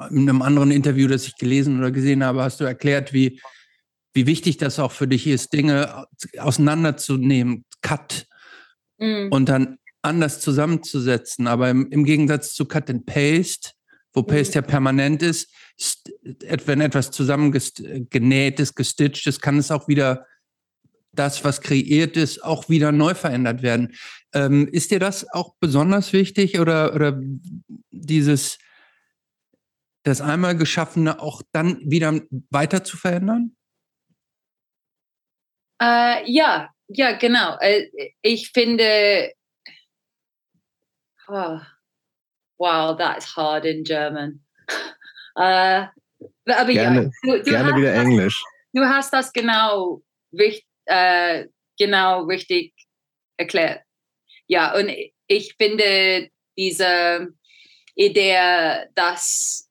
Speaker 2: in einem anderen Interview, das ich gelesen oder gesehen habe, hast du erklärt, wie, wie wichtig das auch für dich ist, Dinge auseinanderzunehmen, Cut, mhm. und dann anders zusammenzusetzen. Aber im, im, Gegensatz zu Cut and Paste, wo mhm. Paste ja permanent ist, wenn etwas zusammengenäht ist, gestitcht ist, kann es auch wieder das, was kreiert ist, auch wieder neu verändert werden. Ähm, ist dir das auch besonders wichtig oder, oder dieses, das einmal Geschaffene auch dann wieder weiter zu verändern?
Speaker 3: Äh, ja, ja, genau. Äh, ich finde, oh, wow, that's hard in German. (laughs) Uh, äh, aber
Speaker 1: gerne, ja, du, du gerne wieder das, Englisch.
Speaker 3: Du hast das genau, richtig, äh, genau richtig erklärt. Ja, und ich finde diese Idee, dass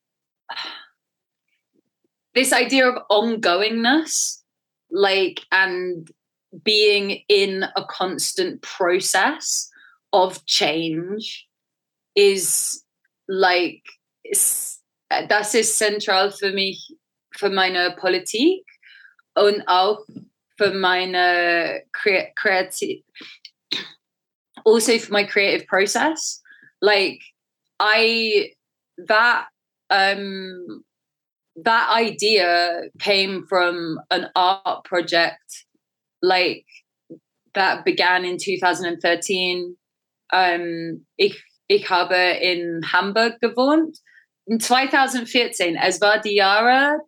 Speaker 3: this idea of ongoingness, like, and being in a constant process of change is like das ist zentral für mich für meine Politik und auch für meine creative also for my creative process. Like I that um that idea came from an art project like that began in 2013 um ich ich habe in Hamburg gewohnt. In 2014, es war die Jahre,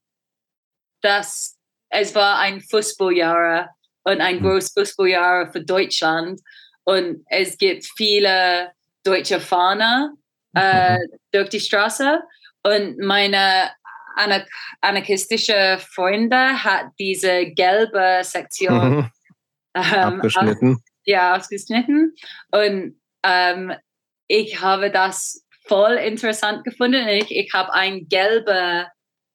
Speaker 3: dass es war ein Fußballjahr und ein hm. großes Fußballjahr für Deutschland. Und es gibt viele deutsche Fahner (laughs) äh, durch die Straße. Und meine anarchistische Freunde hat diese gelbe Sektion mhm. (laughs)
Speaker 1: ähm, abgeschnitten.
Speaker 3: Auf, (laughs) ja, ausgeschnitten. Und ähm, ich habe das voll interessant gefunden. Ich, ich habe ein gelbe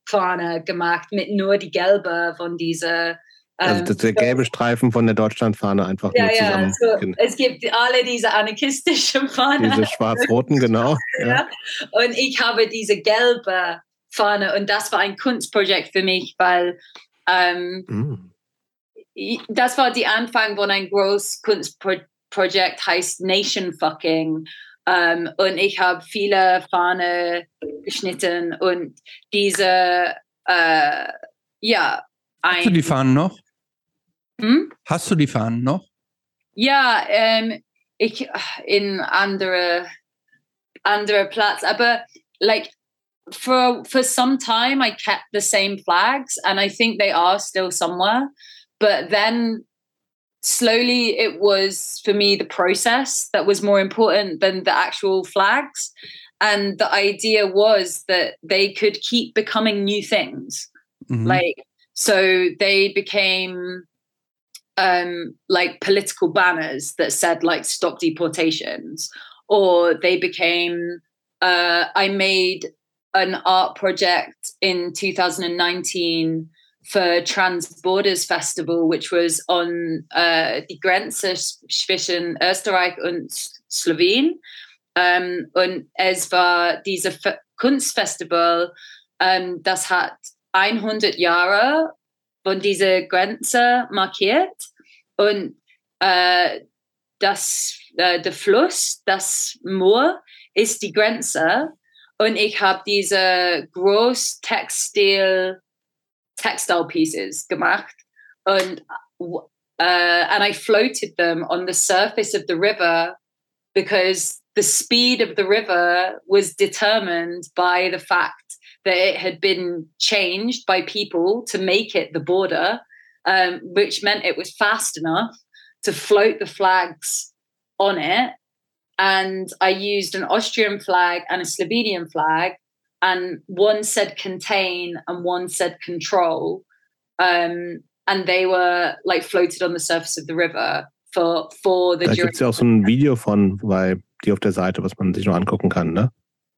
Speaker 3: Fahne gemacht mit nur die gelbe von dieser
Speaker 1: Also das, der gelbe Streifen von der Deutschlandfahne einfach
Speaker 3: ja,
Speaker 1: nur zusammen.
Speaker 3: Ja, so, es gibt alle diese anarchistischen Fahnen.
Speaker 1: Diese schwarz-roten, genau. (laughs)
Speaker 3: Ja. Und ich habe diese gelbe Fahne und das war ein Kunstprojekt für mich, weil ähm, mm. das war die Anfang von ein großes Kunstprojekt, heißt Nation Fucking. Um, und ich habe viele Fahne geschnitten und diese, äh, ja.
Speaker 2: Hast du die Fahnen noch?
Speaker 3: Hm?
Speaker 2: Hast du die Fahnen noch?
Speaker 3: Ja, ähm, ich in andere andere Platz, aber like for for some time I kept the same flags and I think they are still somewhere, but then slowly it was for me the process that was more important than the actual flags. And the idea was that they could keep becoming new things. Mm-hmm. like so they became um, like political banners that said like stop deportations. Or they became uh, i made an art project in 2019 for Trans Borders Festival, which was on uh, die Grenze zwischen Österreich und Slowenien. Um, und es war dieses Kunstfestival, um, das hat 100 Jahre von dieser Grenze markiert. Und äh, das, äh, der Fluss, das Moor, ist die Grenze. Und ich habe diese Großtextil textile pieces gemacht and uh, and I floated them on the surface of the river because the speed of the river was determined by the fact that it had been changed by people to make it the border, um, which meant it was fast enough to float the flags on it. And I used an Austrian flag and a Slovenian flag and one said contain and one said control. Um, and they were like floated on the surface of the river for, for the
Speaker 1: Da gibt es ja auch so ein Video von, weil die auf der Seite, was man sich noch angucken kann, ne?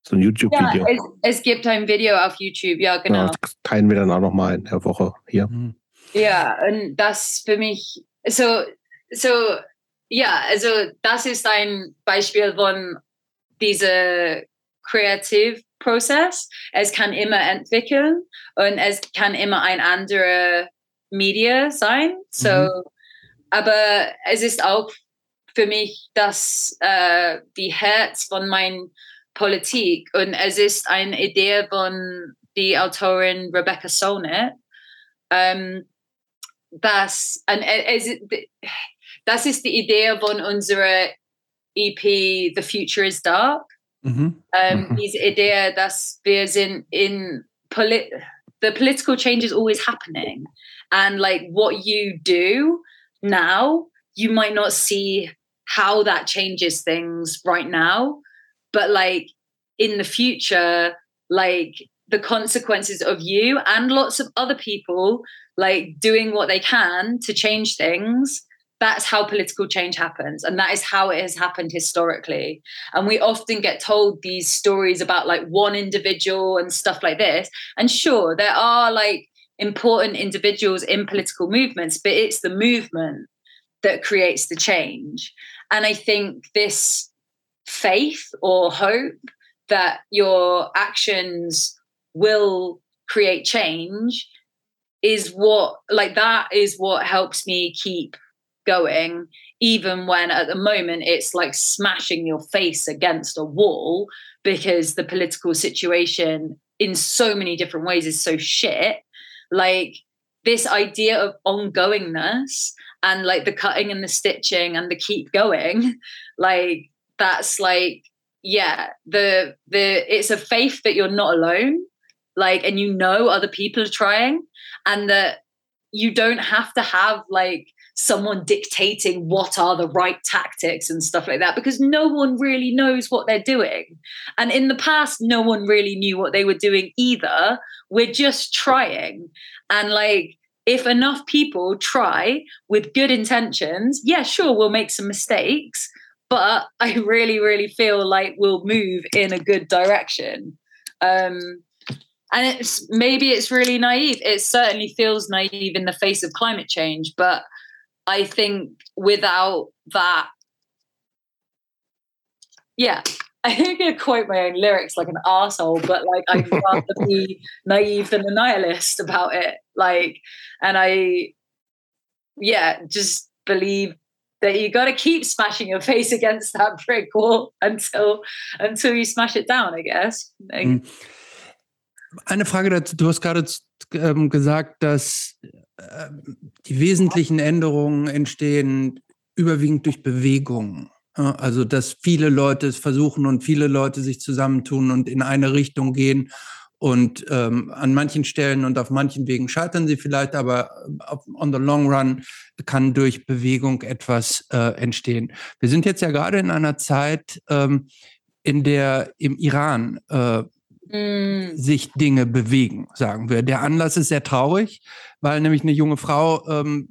Speaker 1: So ein YouTube-Video.
Speaker 3: Ja, es, es, gibt ein Video auf YouTube, ja, genau. Ja,
Speaker 1: das teilen wir dann auch nochmal in der Woche hier. Mhm.
Speaker 3: Ja, und das für mich, so, so, ja, also das ist ein Beispiel von dieser Creative Prozess. Es kann immer entwickeln und es kann immer ein anderer Media sein. So, mhm. aber es ist auch für mich das äh, die Herz von meiner Politik und es ist eine Idee von die Autorin Rebecca Solnit, ähm, dass es, das ist die Idee von unserer EP The Future is Dark Mhm. Um, mhm. Diese Idee, dass wir sind in polit the political change is always happening, and like what you do now, you might not see how that changes things right now, but like in the future, like the consequences of you and lots of other people like doing what they can to change things that's how political change happens and that is how it has happened historically. And we often get told these stories about like one individual and stuff like this. And sure there are like important individuals in political movements but it's the movement that creates the change. And i think this faith or hope that your actions will create change is what like that is what helps me keep going, even when at the moment it's like smashing your face against a wall because the political situation in so many different ways is so shit. Like this idea of ongoingness and like the cutting and the stitching and the keep going, (laughs) like that's like, yeah, the the it's a faith that you're not alone, like, and you know other people are trying, and that you don't have to have like someone dictating what are the right tactics and stuff like that because no one really knows what they're doing. And in the past, no one really knew what they were doing either. We're just trying. And like, if enough people try with good intentions, yeah, sure, we'll make some mistakes, but (laughs) I really, really feel like we'll move in a good direction. Um, and it's maybe it's really naive. It certainly feels naive in the face of climate change, but I think without that, yeah, I think I quote my own lyrics like an asshole, but like I'd (laughs) rather be naive than a nihilist about it. Like, and I, yeah, just believe that you got to keep smashing your face against that brick wall until until you smash it down. I guess. Like, mm.
Speaker 2: Eine Frage dazu. Du hast gerade ähm, gesagt, dass die wesentlichen Änderungen entstehen überwiegend durch Bewegung. Also, dass viele Leute es versuchen und viele Leute sich zusammentun und in eine Richtung gehen. Und ähm, an manchen Stellen und auf manchen Wegen scheitern sie vielleicht, aber on the long run kann durch Bewegung etwas äh, entstehen. Wir sind jetzt ja gerade in einer Zeit, ähm, in der im Iran äh, mm. sich Dinge bewegen, sagen wir. Der Anlass ist sehr traurig, weil nämlich eine junge Frau ähm,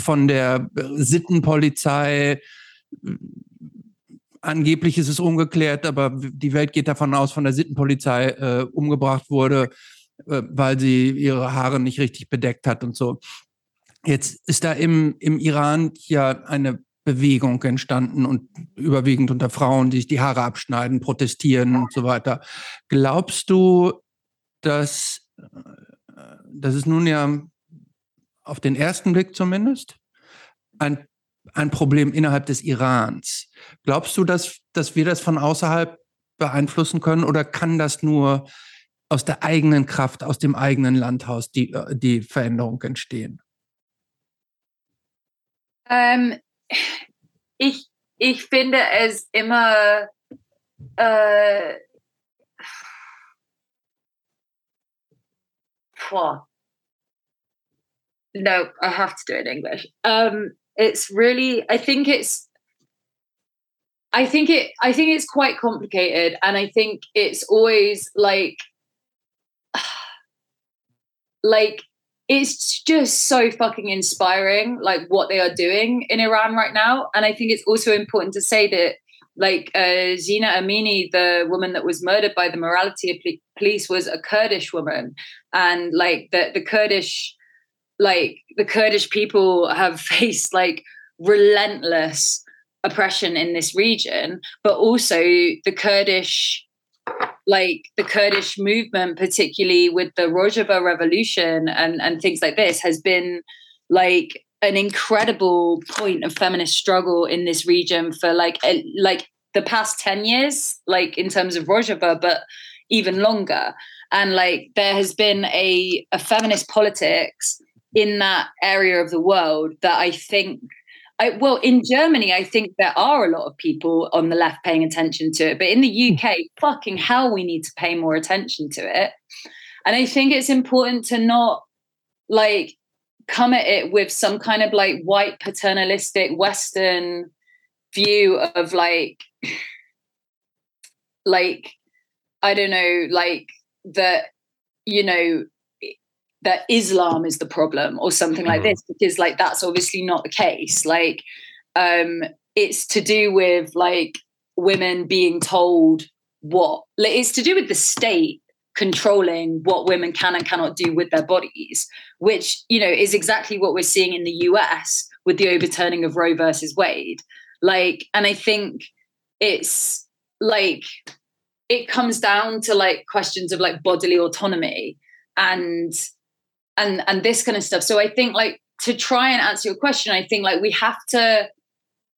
Speaker 2: von der Sittenpolizei angeblich ist es ungeklärt, aber die Welt geht davon aus, von der Sittenpolizei äh, umgebracht wurde, äh, weil sie ihre Haare nicht richtig bedeckt hat und so. Jetzt ist da im, im Iran ja eine Bewegung entstanden und überwiegend unter Frauen, die sich die Haare abschneiden, protestieren und so weiter. Glaubst du, dass, äh, das ist nun ja auf den ersten Blick zumindest ein, ein Problem innerhalb des Irans. Glaubst du, dass, dass wir das von außerhalb beeinflussen können oder kann das nur aus der eigenen Kraft, aus dem eigenen Landhaus die, äh, die Veränderung entstehen?
Speaker 3: Ähm, ich, ich finde es immer äh. No, I have to do it in English. Um, it's really, I think it's, I think it, I think it's quite complicated, and I think it's always like, (sighs) like it's just so fucking inspiring, like what they are doing in Iran right now. And I think it's also important to say that, like, uh, Zina Amini, the woman that was murdered by the morality police, was a Kurdish woman. And, like, the, the Kurdish, like, the Kurdish people have (laughs) faced, like, relentless oppression in this region, but also the Kurdish like the Kurdish movement, particularly with the Rojava revolution and, and things like this, has been like an incredible point of feminist struggle in this region for like a, like the past 10 years, like in terms of Rojava, but even longer. And like there has been a, a feminist politics in that area of the world that I think I, well, in Germany, I think there are a lot of people on the left paying attention to it, but in the hmm. UK, fucking hell, we need to pay more attention to it. And I think it's important to not like come at it with some kind of like white paternalistic Western view of like, like, I don't know, like that, you know, that Islam is the problem or something like mm-hmm. this because like that's obviously not the case like um it's to do with like women being told what like, it's to do with the state controlling what women can and cannot do with their bodies which you know is exactly what we're seeing in the US with the overturning of Roe versus Wade like and I think it's like it comes down to like questions of like bodily autonomy and and and this kind of stuff so i think like to try and answer your question i think like we have to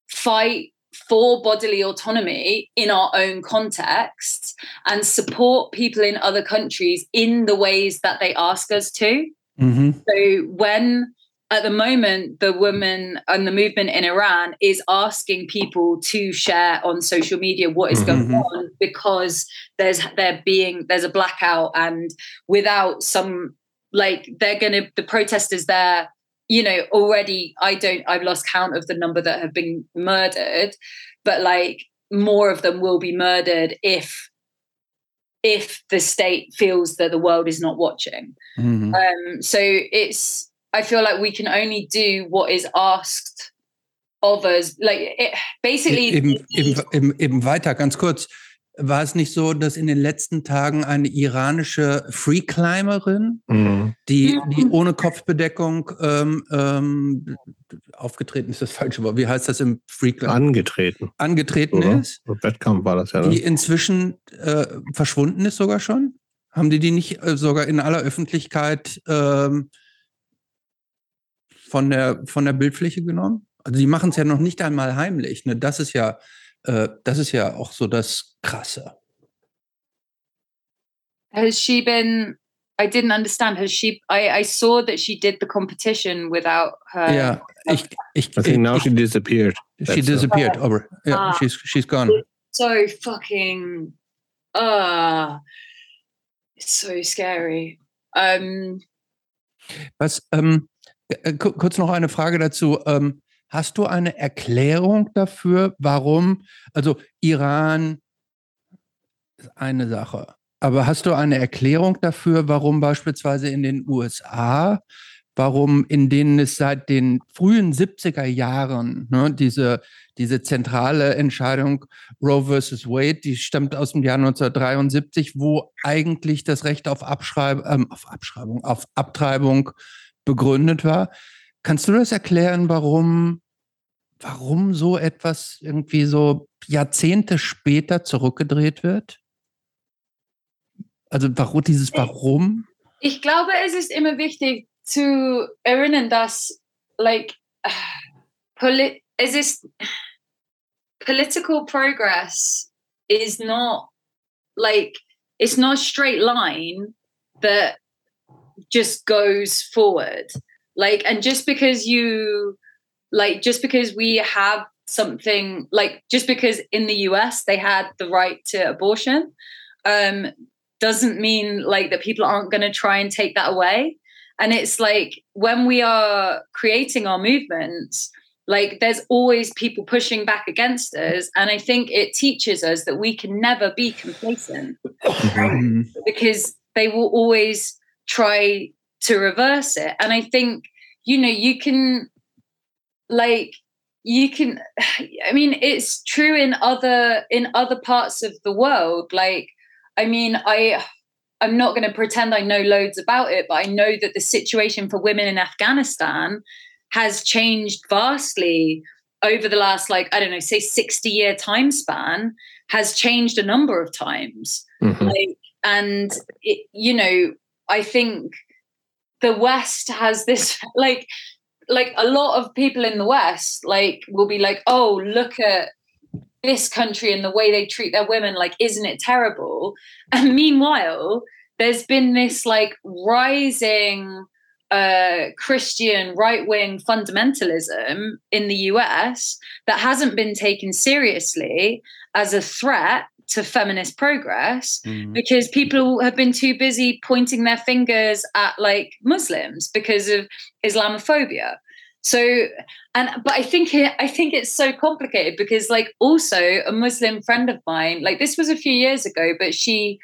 Speaker 3: fight for bodily autonomy in our own context and support people in other countries in the ways that they ask us to mm-hmm. so when at the moment the woman and the movement in iran is asking people to share on social media what is mm-hmm. going on because there's there being there's a blackout and without some like they're going to the protesters there you know already i don't i've lost count of the number that have been murdered but like more of them will be murdered if if the state feels that the world is not watching. Mm-hmm. um so it's i feel like we can only do what is asked of us. Like it, basically
Speaker 2: eben, eben, eben, eben weiter ganz kurz war es nicht so, dass in den letzten Tagen eine iranische Freeclimberin, mhm. die, die ohne Kopfbedeckung ähm, ähm, aufgetreten ist, das falsche Wort. Wie heißt das im Freeclimber?
Speaker 1: Angetreten.
Speaker 2: Angetreten Oder? ist.
Speaker 1: Wettkampf war das ja.
Speaker 2: Ne? Die inzwischen äh, verschwunden ist sogar schon. Haben die die nicht äh, sogar in aller Öffentlichkeit ähm, von, der, von der Bildfläche genommen? Also die machen es ja noch nicht einmal heimlich. Ne? Das ist ja, äh, das ist ja auch so das Krasse.
Speaker 3: Has she been? I didn't understand. Has she? I, I saw that she did the competition without her.
Speaker 2: Yeah, ich, ich,
Speaker 1: I think now she disappeared.
Speaker 2: She disappeared. So. Over. Yeah, ah, she's she's gone.
Speaker 3: So fucking. Ah, uh, it's so scary. Um,
Speaker 2: Was? Ähm, äh, kurz noch eine Frage dazu. Ähm, hast du eine Erklärung dafür, warum? Also Iran ist eine Sache. Aber hast du eine Erklärung dafür, warum beispielsweise in den USA, warum in denen es seit den frühen 70er Jahren ne, diese, diese zentrale Entscheidung Roe versus Wade, die stammt aus dem Jahr 1973, wo eigentlich das Recht auf, Abschreib ähm, auf Abschreibung, auf Abtreibung begründet war. Kannst du das erklären, warum, warum so etwas irgendwie so Jahrzehnte später zurückgedreht wird? Also warum dieses Warum?
Speaker 3: Ich glaube, es ist immer wichtig zu erinnern, dass like poli es ist political progress is not like it's not a straight line that just goes forward. Like and just because you like just because we have something like just because in the US they had the right to abortion um doesn't mean like that people aren't going to try and take that away. And it's like when we are creating our movements, like there's always people pushing back against us. And I think it teaches us that we can never be complacent mm-hmm. because they will always try to reverse it. And I think, you know, you can like you can (sighs) i mean it's true in other in other parts of the world like I mean, I I'm not going to pretend I know loads about it, but I know that the situation for women in Afghanistan has changed vastly over the last like I don't know, say 60 year time span has changed a number of times. Mm-hmm. Like, and it, you know, I think the West has this (laughs) like like a lot of people in the West like will be like, oh, look at this country and the way they treat their women like isn't it terrible? (laughs) And meanwhile there's been this like rising uh, christian right-wing fundamentalism in the us that hasn't been taken seriously as a threat to feminist progress mm. because people have been too busy pointing their fingers at like muslims because of islamophobia so and but i think it, i think it's so complicated because like also a muslim friend of mine like this was a few years ago but she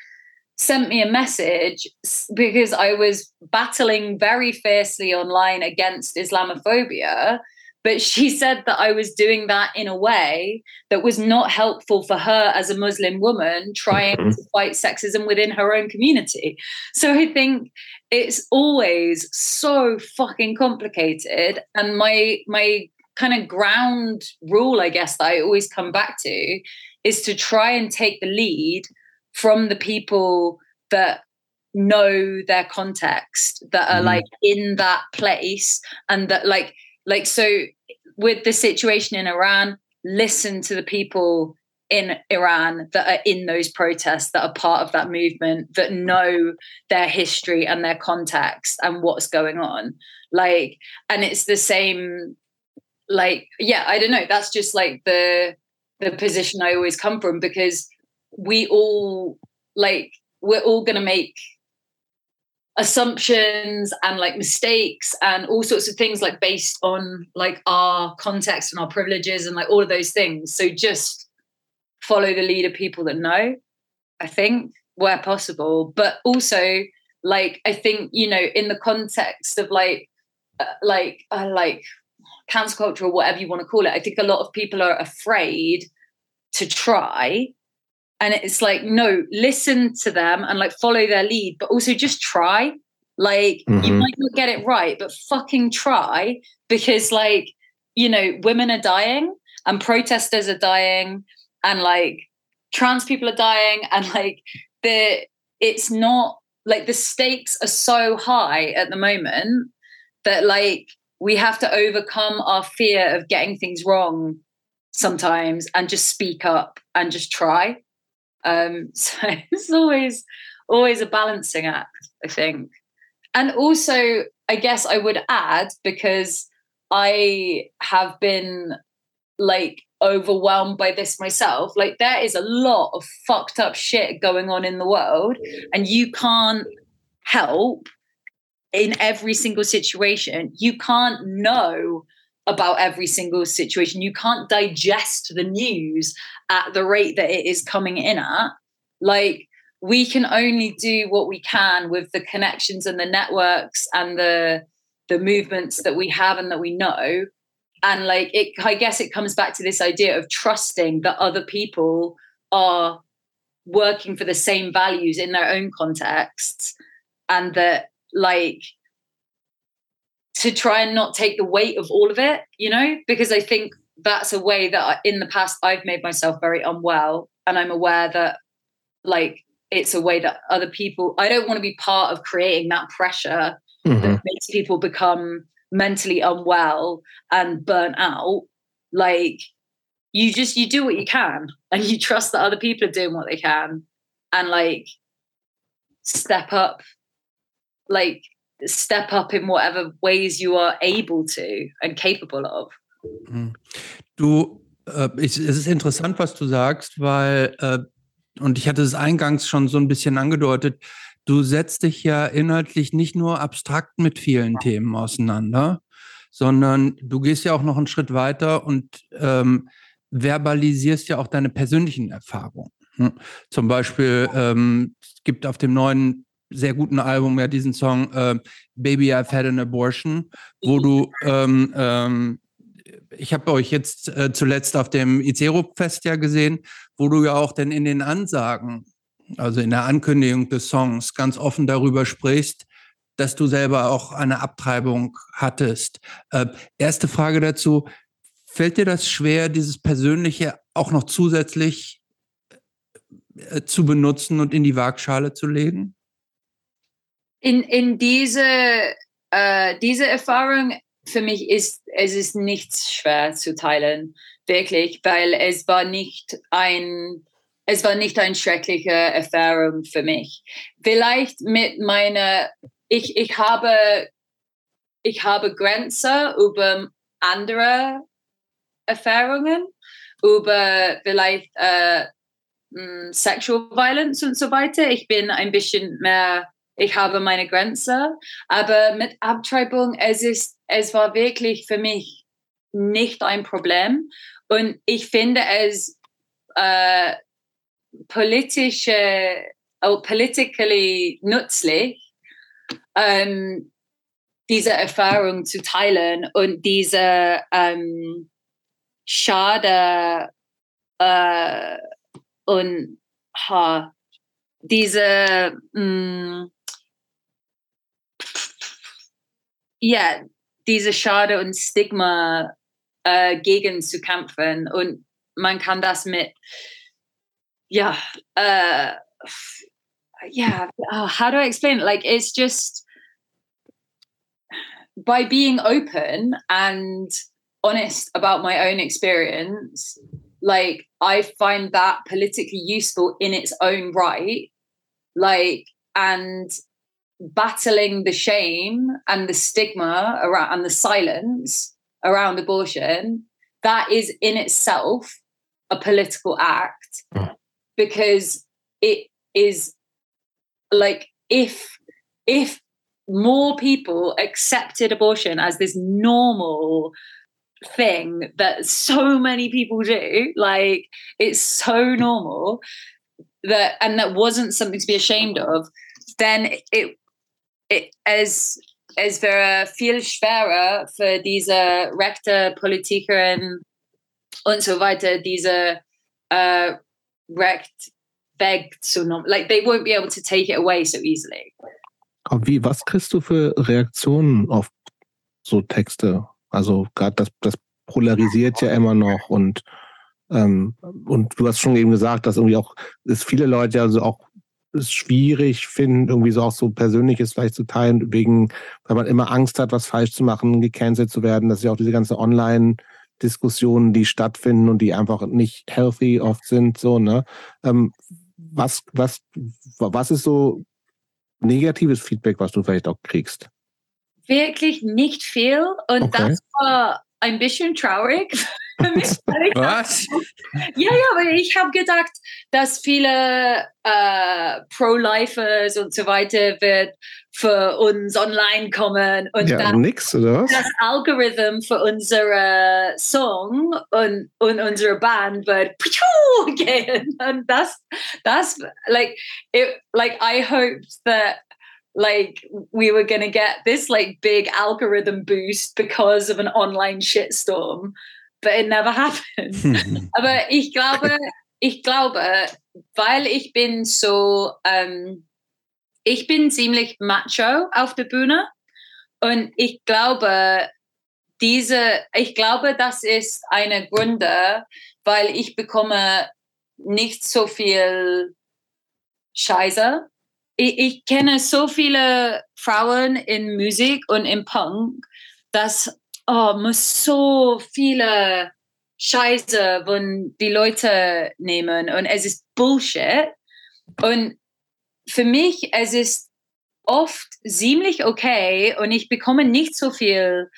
Speaker 3: sent me a message because i was battling very fiercely online against islamophobia but she said that I was doing that in a way that was not helpful for her as a Muslim woman trying mm-hmm. to fight sexism within her own community. So I think it's always so fucking complicated. And my my kind of ground rule, I guess, that I always come back to is to try and take the lead from the people that know their context that are mm. like in that place and that like like so with the situation in Iran, listen to the people in Iran that are in those protests, that are part of that movement, that know their history and their context and what's going on. Like, and it's the same, like, yeah, I don't know. That's just like the the position I always come from because we all like we're all gonna make assumptions and like mistakes and all sorts of things like based on like our context and our privileges and like all of those things. So just follow the lead of people that know i think where possible. But also like i think you know in the context of like uh, like uh, like cancel culture or whatever you want to call it i think a lot of people are afraid to try and it's like no listen to them and like follow their lead but also just try like mm-hmm. you might not get it right but fucking try because like you know women are dying and protesters are dying and like trans people are dying and like the it's not like the stakes are so high at the moment that like we have to overcome our fear of getting things wrong sometimes and just speak up and just try um (laughs) so it's always always a balancing act i think and also i guess i would add because i have been like overwhelmed by this myself. Like there is a lot of fucked up shit going on in the world, and you can't help in every single situation. You can't know about every single situation. You can't digest the news at the rate that it is coming in at. Like we can only do what we can with the connections and the networks and the the movements that we have and that we know and like it i guess it comes back to this idea of trusting that other people are working for the same values in their own contexts and that like to try and not take the weight of all of it you know? Because i think that's a way that in the past i've made myself very unwell and i'm aware that like it's a way that other people i don't want to be part of creating that pressure mm-hmm. that makes people become mentally unwell and burnt out, like you just you do what you can and you trust that other people are doing what they can and like step up. Like step up in whatever ways you are able to and capable of.
Speaker 2: Mhm. Du, äh, ich, es ist interessant, was du sagst, weil, äh, und ich hatte es eingangs schon so ein bisschen angedeutet, du setzt dich ja inhaltlich nicht nur abstrakt mit vielen Themen auseinander, sondern du gehst ja auch noch einen Schritt weiter und ähm, verbalisierst ja auch deine persönlichen Erfahrungen. Hm? Zum Beispiel ähm, es gibt auf dem neuen sehr guten Album ja diesen Song äh, Baby I've Had an Abortion, wo du ähm, ähm, ich habe euch jetzt äh, zuletzt auf dem Icero-Fest ja gesehen, wo du ja auch denn in den Ansagen also in der Ankündigung des Songs, ganz offen darüber sprichst, dass du selber auch eine Abtreibung hattest. Äh, erste Frage dazu, fällt dir das schwer, dieses Persönliche auch noch zusätzlich äh, zu benutzen und in die Waagschale zu legen?
Speaker 3: In, in diese, äh, diese Erfahrung für mich ist es ist nichts schwer zu teilen, wirklich, weil es war nicht ein es war nicht eine schreckliche Erfahrung für mich. Vielleicht mit meiner, ich, ich habe, ich habe Grenzen über andere Erfahrungen, über vielleicht äh, Sexual Violence und so weiter. Ich bin ein bisschen mehr, ich habe meine Grenze, aber mit Abtreibung, es ist, es war wirklich für mich nicht ein Problem. Und ich finde es äh, politische, oh, politically nützlich, ähm, diese Erfahrung zu teilen und diese ähm, Schade äh, und ha, diese mh, ja, diese Schade und Stigma äh, gegen zu kämpfen. Und man kann das mit yeah uh yeah oh, how do i explain it like it's just by being open and honest about my own experience like i find that politically useful in its own right like and battling the shame and the stigma around and the silence around abortion that is in itself a political act mm because it is like if if more people accepted abortion as this normal thing that so many people do like it's so normal that and that wasn't something to be ashamed of then it as es wäre viel schwerer für diese rechte Politikerin und so weiter diese äh, recht wegzunehmen. Like they won't be able to take it away so easily.
Speaker 1: Wie, was kriegst du für Reaktionen auf so Texte? Also gerade das, das polarisiert ja immer noch und ähm, und du hast schon eben gesagt, dass irgendwie auch es viele Leute also auch es schwierig finden, irgendwie so auch so Persönliches vielleicht zu teilen, wegen, weil man immer Angst hat, was falsch zu machen, gecancelt zu werden. Das ist ja auch diese ganze Online-Diskussionen, die stattfinden und die einfach nicht healthy oft sind, so, ne? Ähm, was, was, was ist so negatives Feedback, was du vielleicht auch kriegst?
Speaker 3: Wirklich nicht viel. Und okay. das war ein bisschen traurig.
Speaker 2: Was? (laughs)
Speaker 3: Ja, ja, aber ich habe gedacht, dass viele äh, Pro-Lifers und so weiter wird für uns online kommen und
Speaker 1: ja, dann nix, oder was?
Speaker 3: das Algorithm für unsere Song und, und unsere Band wird (laughs) gehen. Und das, das, like, it, like, I hoped that like we were to get this like big algorithm boost because of an online shitstorm never happened. (laughs) Aber ich glaube ich glaube weil ich bin so ähm, ich bin ziemlich macho auf der Bühne und ich glaube diese ich glaube das ist eine Gründe weil ich bekomme nicht so viel Scheiße. Ich, ich kenne so viele Frauen in Musik und im Punk, dass oh, muss so viele Scheiße von die Leute nehmen und es ist Bullshit. Und für mich, es ist oft ziemlich okay und ich bekomme nicht so viel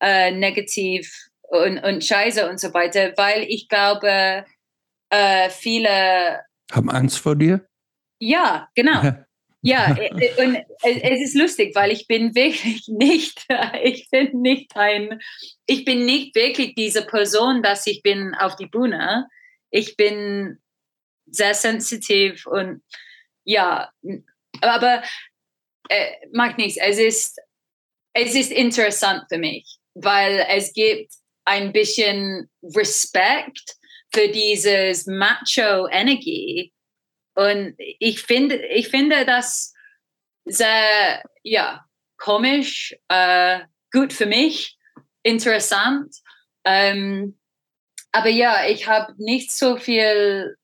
Speaker 3: äh, Negativ und, und Scheiße und so weiter, weil ich glaube, äh, viele
Speaker 2: haben Angst vor dir.
Speaker 3: Ja, genau. Ja, äh, äh, und es ist lustig, weil ich bin wirklich (laughs) nicht, ich bin nicht ein, ich bin nicht wirklich diese Person, dass ich bin auf die Bühne. Ich bin sehr sensitiv und ja, aber äh, macht nichts. Es ist, es ist interessant für mich, weil es gibt ein bisschen Respekt für dieses Macho-Energie und ich finde, ich finde das sehr, ja, komisch, äh, gut für mich, interessant. Ähm, aber ja, ich habe nicht so viel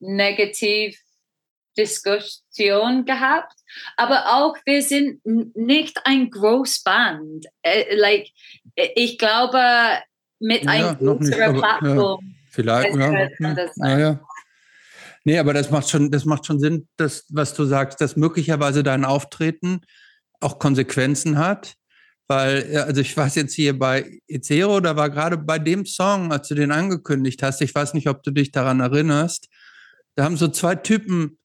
Speaker 3: Negativ-Diskussion gehabt. Aber auch wir sind nicht ein Großband. Äh, like, ich glaube, mit ja, einer größeren Plattform.
Speaker 2: Ja, vielleicht, ja. ja, ja. Nee, aber das macht schon, das macht schon Sinn, dass, was du sagst, dass möglicherweise dein Auftreten auch Konsequenzen hat. Weil, also ich weiß jetzt hier bei Ezero, da war gerade bei dem Song, als du den angekündigt hast, ich weiß nicht, ob du dich daran erinnerst, da haben so zwei Typen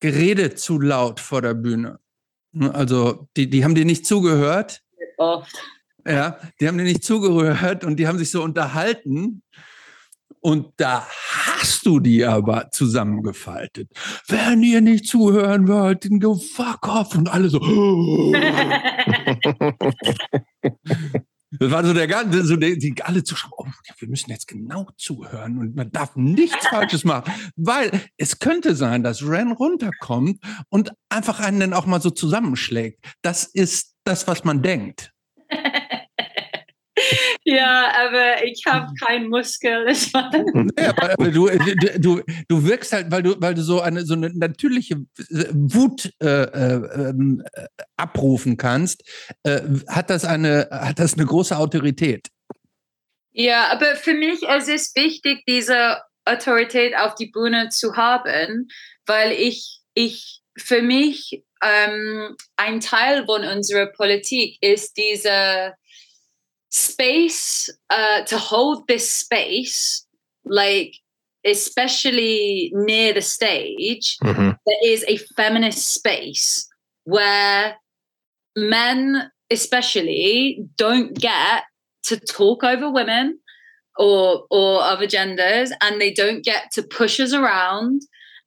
Speaker 2: geredet zu laut vor der Bühne. Also die, die haben dir nicht zugehört. Oft. Ja, die haben dir nicht zugehört und die haben sich so unterhalten. Und da hast du die aber zusammengefaltet. Wenn ihr nicht zuhören wollt, dann go fuck off. Und alle so. (laughs) das war so der ganze, so die, die alle Zuschauer, oh, wir müssen jetzt genau zuhören und man darf nichts Falsches machen, weil es könnte sein, dass Ren runterkommt und einfach einen dann auch mal so zusammenschlägt. Das ist das, was man denkt. (laughs)
Speaker 3: Ja, aber ich habe hm. keinen Muskel.
Speaker 2: nee, aber, aber du, du, du wirkst halt, weil du, weil du so eine, so eine natürliche Wut äh, äh, ähm, abrufen kannst, äh, hat, das eine, hat das eine große Autorität.
Speaker 3: Ja, aber für mich es ist wichtig, diese Autorität auf die Bühne zu haben, weil ich, ich für mich ähm, ein Teil von unserer Politik ist diese space uh, to hold this space, like especially near the stage, mm-hmm. there is a feminist space where men, especially, don't get to talk over women or or other genders, and they don't get to push us around.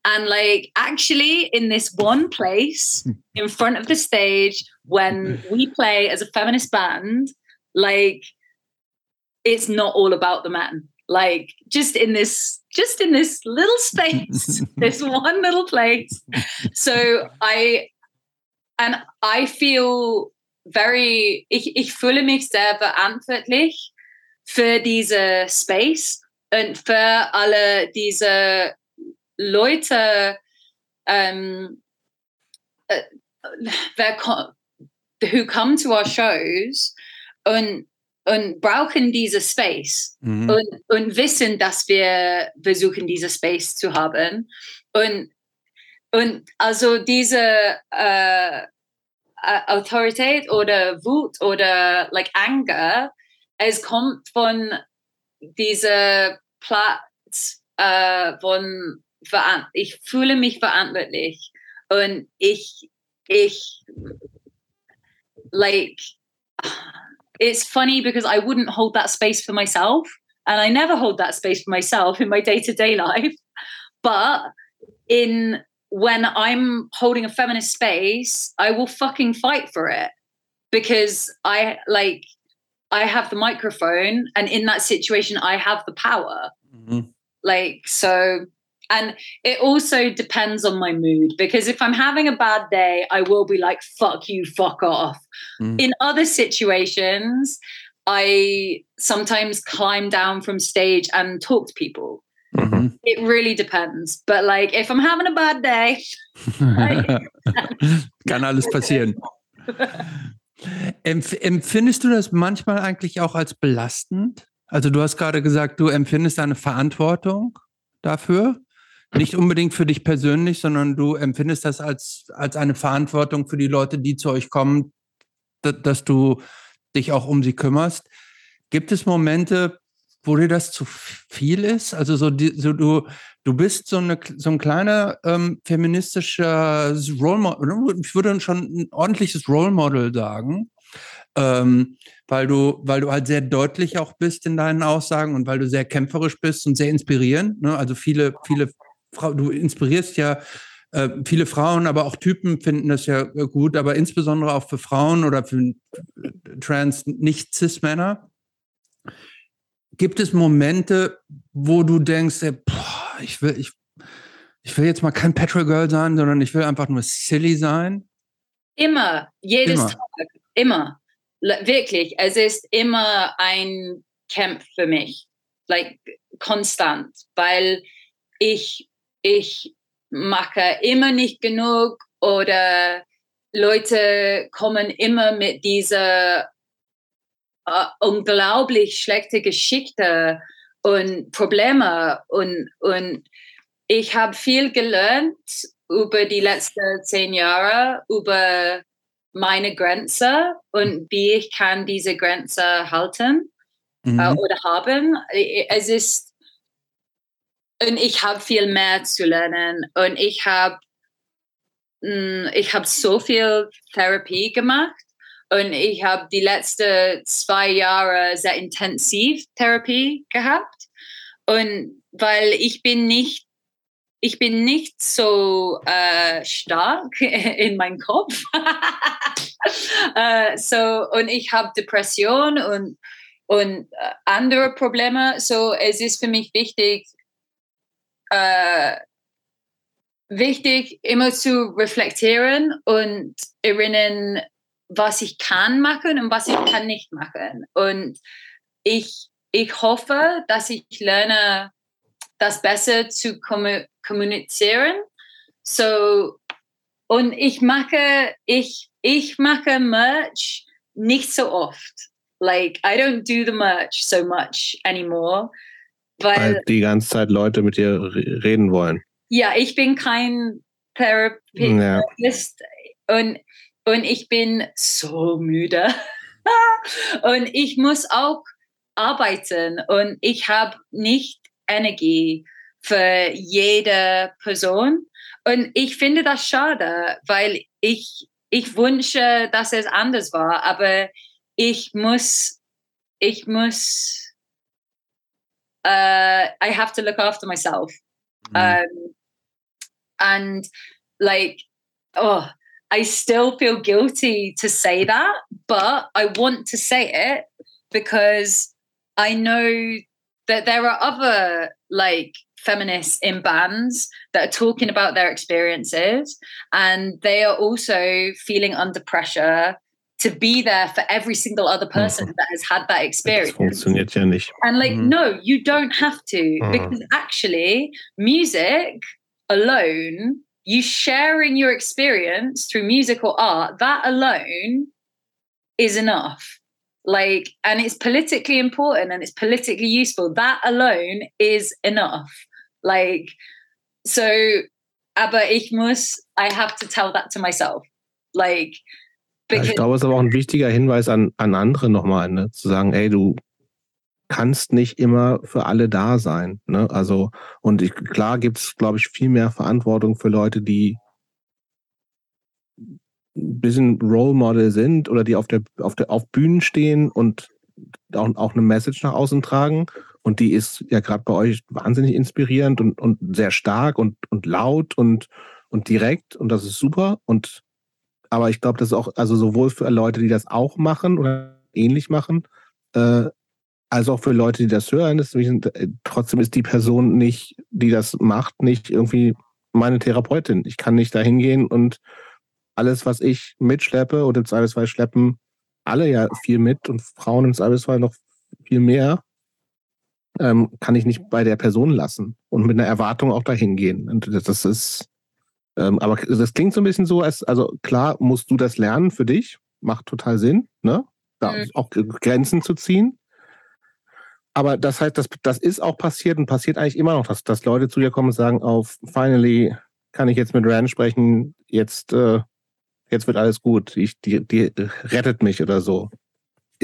Speaker 3: And like actually in this one place in front of the stage when (laughs) we play as a feminist band, like it's not all about the man. like just in this just in this little space (laughs) this one little place so i and i feel very ich, ich fühle mich sehr verantwortlich für diese space und für alle diese Leute um, uh, who come to our shows und und brauchen diese Space mhm. und, und wissen, dass wir versuchen, diese Space zu haben. Und, und also diese äh, Autorität oder Wut oder like Anger, es kommt von dieser Platz äh, von ich fühle mich verantwortlich und ich ich like it's funny because I wouldn't hold that space for myself. And I never hold that space for myself in my day to day life. But in when I'm holding a feminist space, I will fucking fight for it because I like I have the microphone, and in that situation, I have the power. Mm-hmm. Like so, and it also depends on my mood because if I'm having a bad day, I will be like, fuck you, fuck off. Mm. In other situations, I sometimes climb down from stage and talk to people. Mm-hmm. It really depends. But like, if I'm having a bad day, (laughs)
Speaker 2: kann alles passieren. Empf empfindest du das manchmal eigentlich auch als belastend? Also du hast gerade gesagt, du empfindest eine Verantwortung dafür. Nicht unbedingt für dich persönlich, sondern du empfindest das als, als eine Verantwortung für die Leute, die zu euch kommen, dass du dich auch um sie kümmerst. Gibt es Momente, wo dir das zu viel ist? Also so, die, so du, du bist so, eine, so ein kleiner ähm, feministischer Role Model, ich würde schon ein ordentliches Role Model sagen, ähm, weil du, weil du halt sehr deutlich auch bist in deinen Aussagen und weil du sehr kämpferisch bist und sehr inspirierend. Ne? Also viele, viele Frau, du inspirierst ja äh, viele Frauen, aber auch Typen finden das ja äh, gut, aber insbesondere auch für Frauen oder für äh, Trans, nicht Cis-Männer. Gibt es Momente, wo du denkst, ey, boah, ich will, ich, ich will jetzt mal kein Petrol Girl sein, sondern ich will einfach nur silly sein?
Speaker 3: Immer, jedes immer. Tag, immer. Wirklich, es ist immer ein Kampf für mich, like konstant, weil ich ich mache immer nicht genug oder Leute kommen immer mit dieser uh, unglaublich schlechte Geschichte und Probleme und, und ich habe viel gelernt über die letzten zehn Jahre über meine Grenze und wie ich kann diese Grenze halten mhm. uh, oder haben. Es ist und ich habe viel mehr zu lernen und ich habe mm, ich habe so viel Therapie gemacht und ich habe die letzten zwei Jahre sehr intensiv Therapie gehabt und weil ich bin nicht ich bin nicht so äh, stark (laughs) in meinem Kopf. (laughs) äh, so und ich habe Depression und und äh, andere Probleme. So es ist für mich wichtig, äh, wichtig, immer zu reflektieren und erinnern, was ich kann machen und was ich kann nicht machen. Und ich, ich hoffe, dass ich lerne, das besser zu kommunizieren. So, und ich mache, ich, ich mache Merch nicht so oft. Like, I don't do the merch so much anymore.
Speaker 1: Weil, weil die ganze Zeit Leute mit dir reden wollen.
Speaker 3: Ja, ich bin kein Therapeut ja. und, und ich bin so müde. (laughs) und ich muss auch arbeiten und ich habe nicht Energie für jede Person. Und ich finde das schade, weil ich, ich wünsche, dass es anders war, aber ich muss, ich muss uh, I have to look after myself. Mm. Um, and like, oh, I still feel guilty to say that, but I want to say it because I know that there are other like feminists in bands that are talking about their experiences and they are also feeling under pressure to be there for every single other person mm-hmm. that has had that experience.
Speaker 1: funktioniert ja nicht.
Speaker 3: And like, mm-hmm. no, you don't have to, mm-hmm. because actually, music alone, you sharing your experience through music or art, that alone is enough. Like, and it's politically important and it's politically useful. That alone is enough. Like, so, aber ich muss, I have to tell that to myself. Like,
Speaker 1: ich glaube, es ist aber auch ein wichtiger Hinweis an, an andere nochmal, ne? zu sagen, ey, du kannst nicht immer für alle da sein. Ne? Also, und ich, klar gibt es, glaube ich, viel mehr Verantwortung für Leute, die ein bisschen Role Model sind oder die auf der, auf der, auf Bühnen stehen und auch, auch eine Message nach außen tragen. Und die ist ja gerade bei euch wahnsinnig inspirierend und, und sehr stark und, und laut und, und direkt. Und das ist super. Und aber ich glaube, das ist auch, also sowohl für Leute, die das auch machen oder ähnlich machen, äh, als auch für Leute, die das hören. Deswegen, äh, trotzdem ist die Person nicht, die das macht, nicht irgendwie meine Therapeutin. Ich kann nicht da hingehen und alles, was ich mitschleppe oder im Zweifelsfall schleppen alle ja viel mit und Frauen im Zweifelsfall noch viel mehr, ähm, kann ich nicht bei der Person lassen und mit einer Erwartung auch dahin gehen. Und das ist, ähm, aber das klingt so ein bisschen so, als, also klar musst du das lernen für dich, macht total Sinn, ne? Da mhm. auch Grenzen zu ziehen. Aber das heißt, das, das ist auch passiert und passiert eigentlich immer noch, dass, dass Leute zu dir kommen und sagen, auf finally kann ich jetzt mit Rand sprechen, jetzt, äh, jetzt wird alles gut, ich, die, die rettet mich oder so.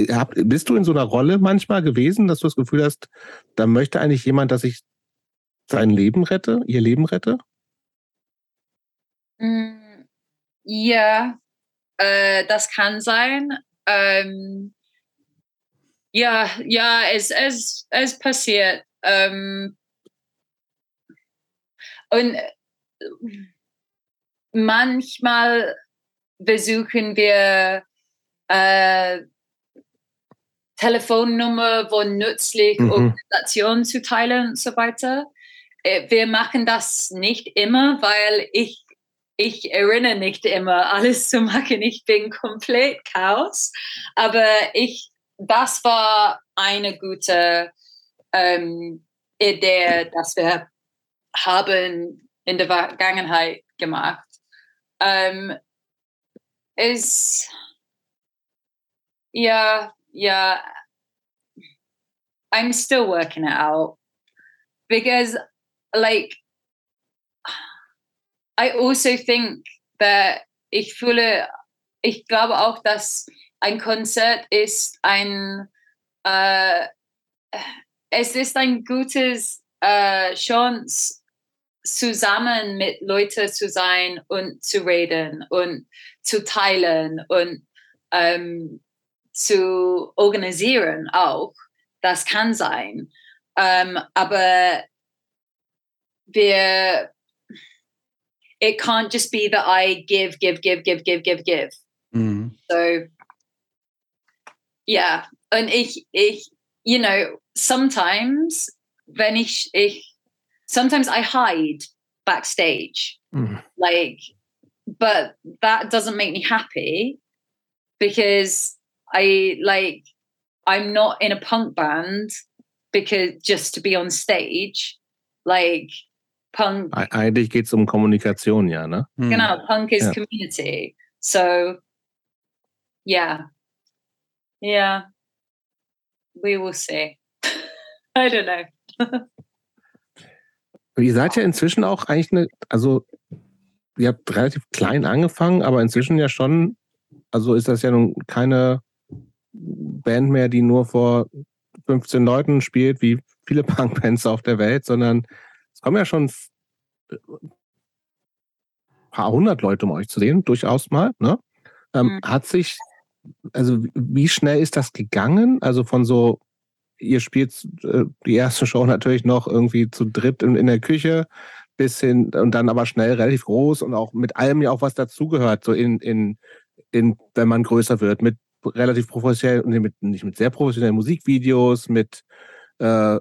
Speaker 1: Hab, bist du in so einer Rolle manchmal gewesen, dass du das Gefühl hast, da möchte eigentlich jemand, dass ich sein Leben rette, ihr Leben rette?
Speaker 3: Mm, ja, äh, das kann sein. Ähm, ja, ja, es, es, es passiert. Ähm, und äh, manchmal besuchen wir äh, Telefonnummer, wo nützlich mhm. Organisationen zu teilen und so weiter. Äh, wir machen das nicht immer, weil ich ich erinnere nicht immer alles zu machen. Ich bin komplett Chaos. Aber ich, das war eine gute ähm, Idee, dass wir haben in der Vergangenheit gemacht. Ähm, ist ja, ja, I'm still working it out because like I also think that ich fühle, ich glaube auch, dass ein Konzert ist ein, äh, es ist ein gutes äh, Chance, zusammen mit Leuten zu sein und zu reden und zu teilen und ähm, zu organisieren auch. Das kann sein. Ähm, aber wir it can't just be that I give, give, give, give, give, give, give. Mm. So, yeah. And ich, ich, you know, sometimes when ich, ich, sometimes I hide backstage. Mm. Like, but that doesn't make me happy because I like, I'm not in a punk band because just to be on stage. Like, Punk.
Speaker 1: Eigentlich geht es um Kommunikation, ja, ne?
Speaker 3: Hm. Genau, Punk is ja. community. So, yeah. Yeah. We will see. (laughs) I don't know.
Speaker 1: Ihr seid ja inzwischen auch eigentlich eine, also ihr habt relativ klein angefangen, aber inzwischen ja schon, also ist das ja nun keine Band mehr, die nur vor 15 Leuten spielt, wie viele (laughs) Punkbands auf der Welt, sondern es kommen ja schon ein paar hundert Leute, um euch zu sehen, durchaus mal. Ne? Ähm, mhm. Hat sich, also wie schnell ist das gegangen? Also von so, ihr spielt äh, die erste Show natürlich noch irgendwie zu dritt in, in der Küche bis hin und dann aber schnell relativ groß und auch mit allem ja auch was dazugehört, so in, in, in, wenn man größer wird, mit relativ professionell, mit, nicht mit sehr professionellen Musikvideos, mit äh,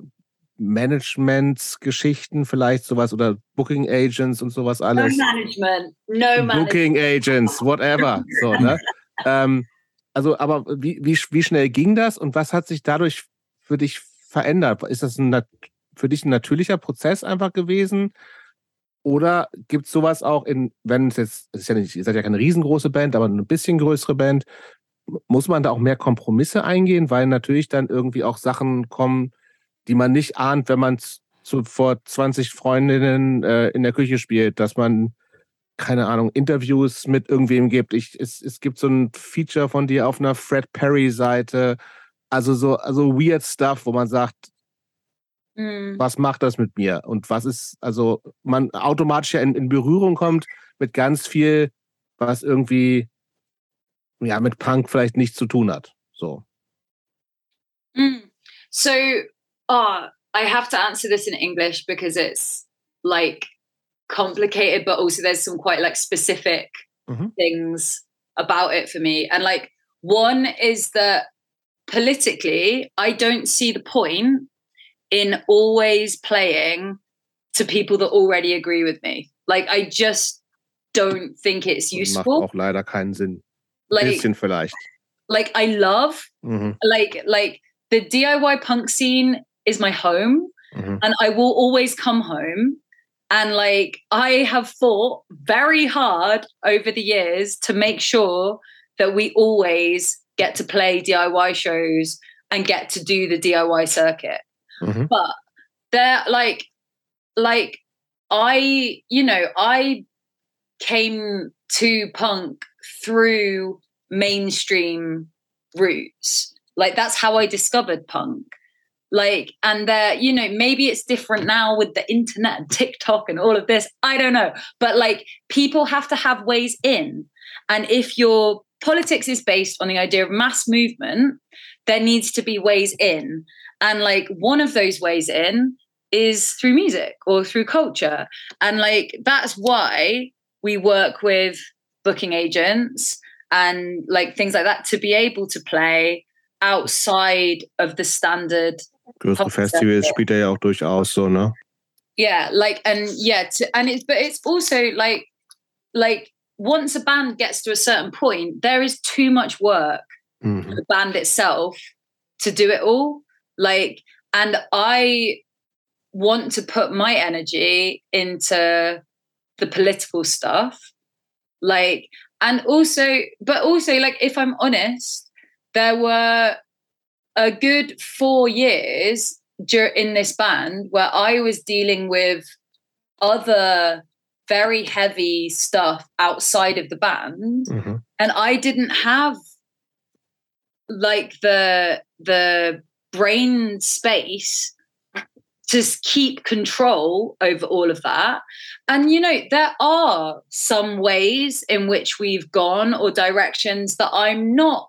Speaker 1: Management-Geschichten vielleicht sowas oder Booking Agents und sowas alles.
Speaker 3: No Management, no Management.
Speaker 1: Booking Agents, whatever. so, ne? (laughs) ähm, also, aber wie, wie, wie schnell ging das und was hat sich dadurch für dich verändert? Ist das ein, für dich ein natürlicher Prozess einfach gewesen? Oder gibt es sowas auch in, wenn es jetzt, es ist ja nicht, ihr seid ja keine riesengroße Band, aber eine bisschen größere Band, muss man da auch mehr Kompromisse eingehen, weil natürlich dann irgendwie auch Sachen kommen, die man nicht ahnt, wenn man zu, vor 20 Freundinnen äh, in der Küche spielt, dass man, keine Ahnung, Interviews mit irgendwem gibt. Ich, es, es gibt so ein Feature von dir auf einer Fred Perry-Seite, also so, also weird stuff, wo man sagt, mhm. was macht das mit mir? Und was ist, also man automatisch ja in, in Berührung kommt mit ganz viel, was irgendwie ja mit Punk vielleicht nichts zu tun hat. So.
Speaker 3: Mm. So, uh, I have to answer this in English because it's like complicated, but also there's some quite like specific mm-hmm. things about it for me. And like one is that politically, I don't see the point in always playing to people that already agree with me. Like I just don't think it's useful.
Speaker 1: Macht auch leider keinen Sinn. Like, Bisschen vielleicht.
Speaker 3: Like I love mm-hmm. like like the DIY punk scene is my home mm-hmm. and I will always come home and like I have fought very hard over the years to make sure that we always get to play DIY shows and get to do the DIY circuit. Mm-hmm. But they're like like I you know I came to punk through mainstream routes. Like that's how I discovered punk. Like, and there, you know, maybe it's different now with the internet and TikTok and all of this. I don't know. But like, people have to have ways in. And if your politics is based on the idea of mass movement, there needs to be ways in. And like, one of those ways in is through music or through culture. And like, that's why we work with booking agents and like things like that to be able to play outside of the standard.
Speaker 1: Größere Festivals spielt er ja auch durchaus so, ne?
Speaker 3: Yeah, like and yeah, to, and it's but it's also like like once a band gets to a certain point, there is too much work mm-hmm. for the band itself to do it all. Like, and I want to put my energy into the political stuff. Like, and also but also like if i'm honest there were a good four years in this band where i was dealing with other very heavy stuff outside of the band mm-hmm. and i didn't have like the the brain space to keep control over all of that. And, you know, there are some ways in which we've gone or directions that I'm not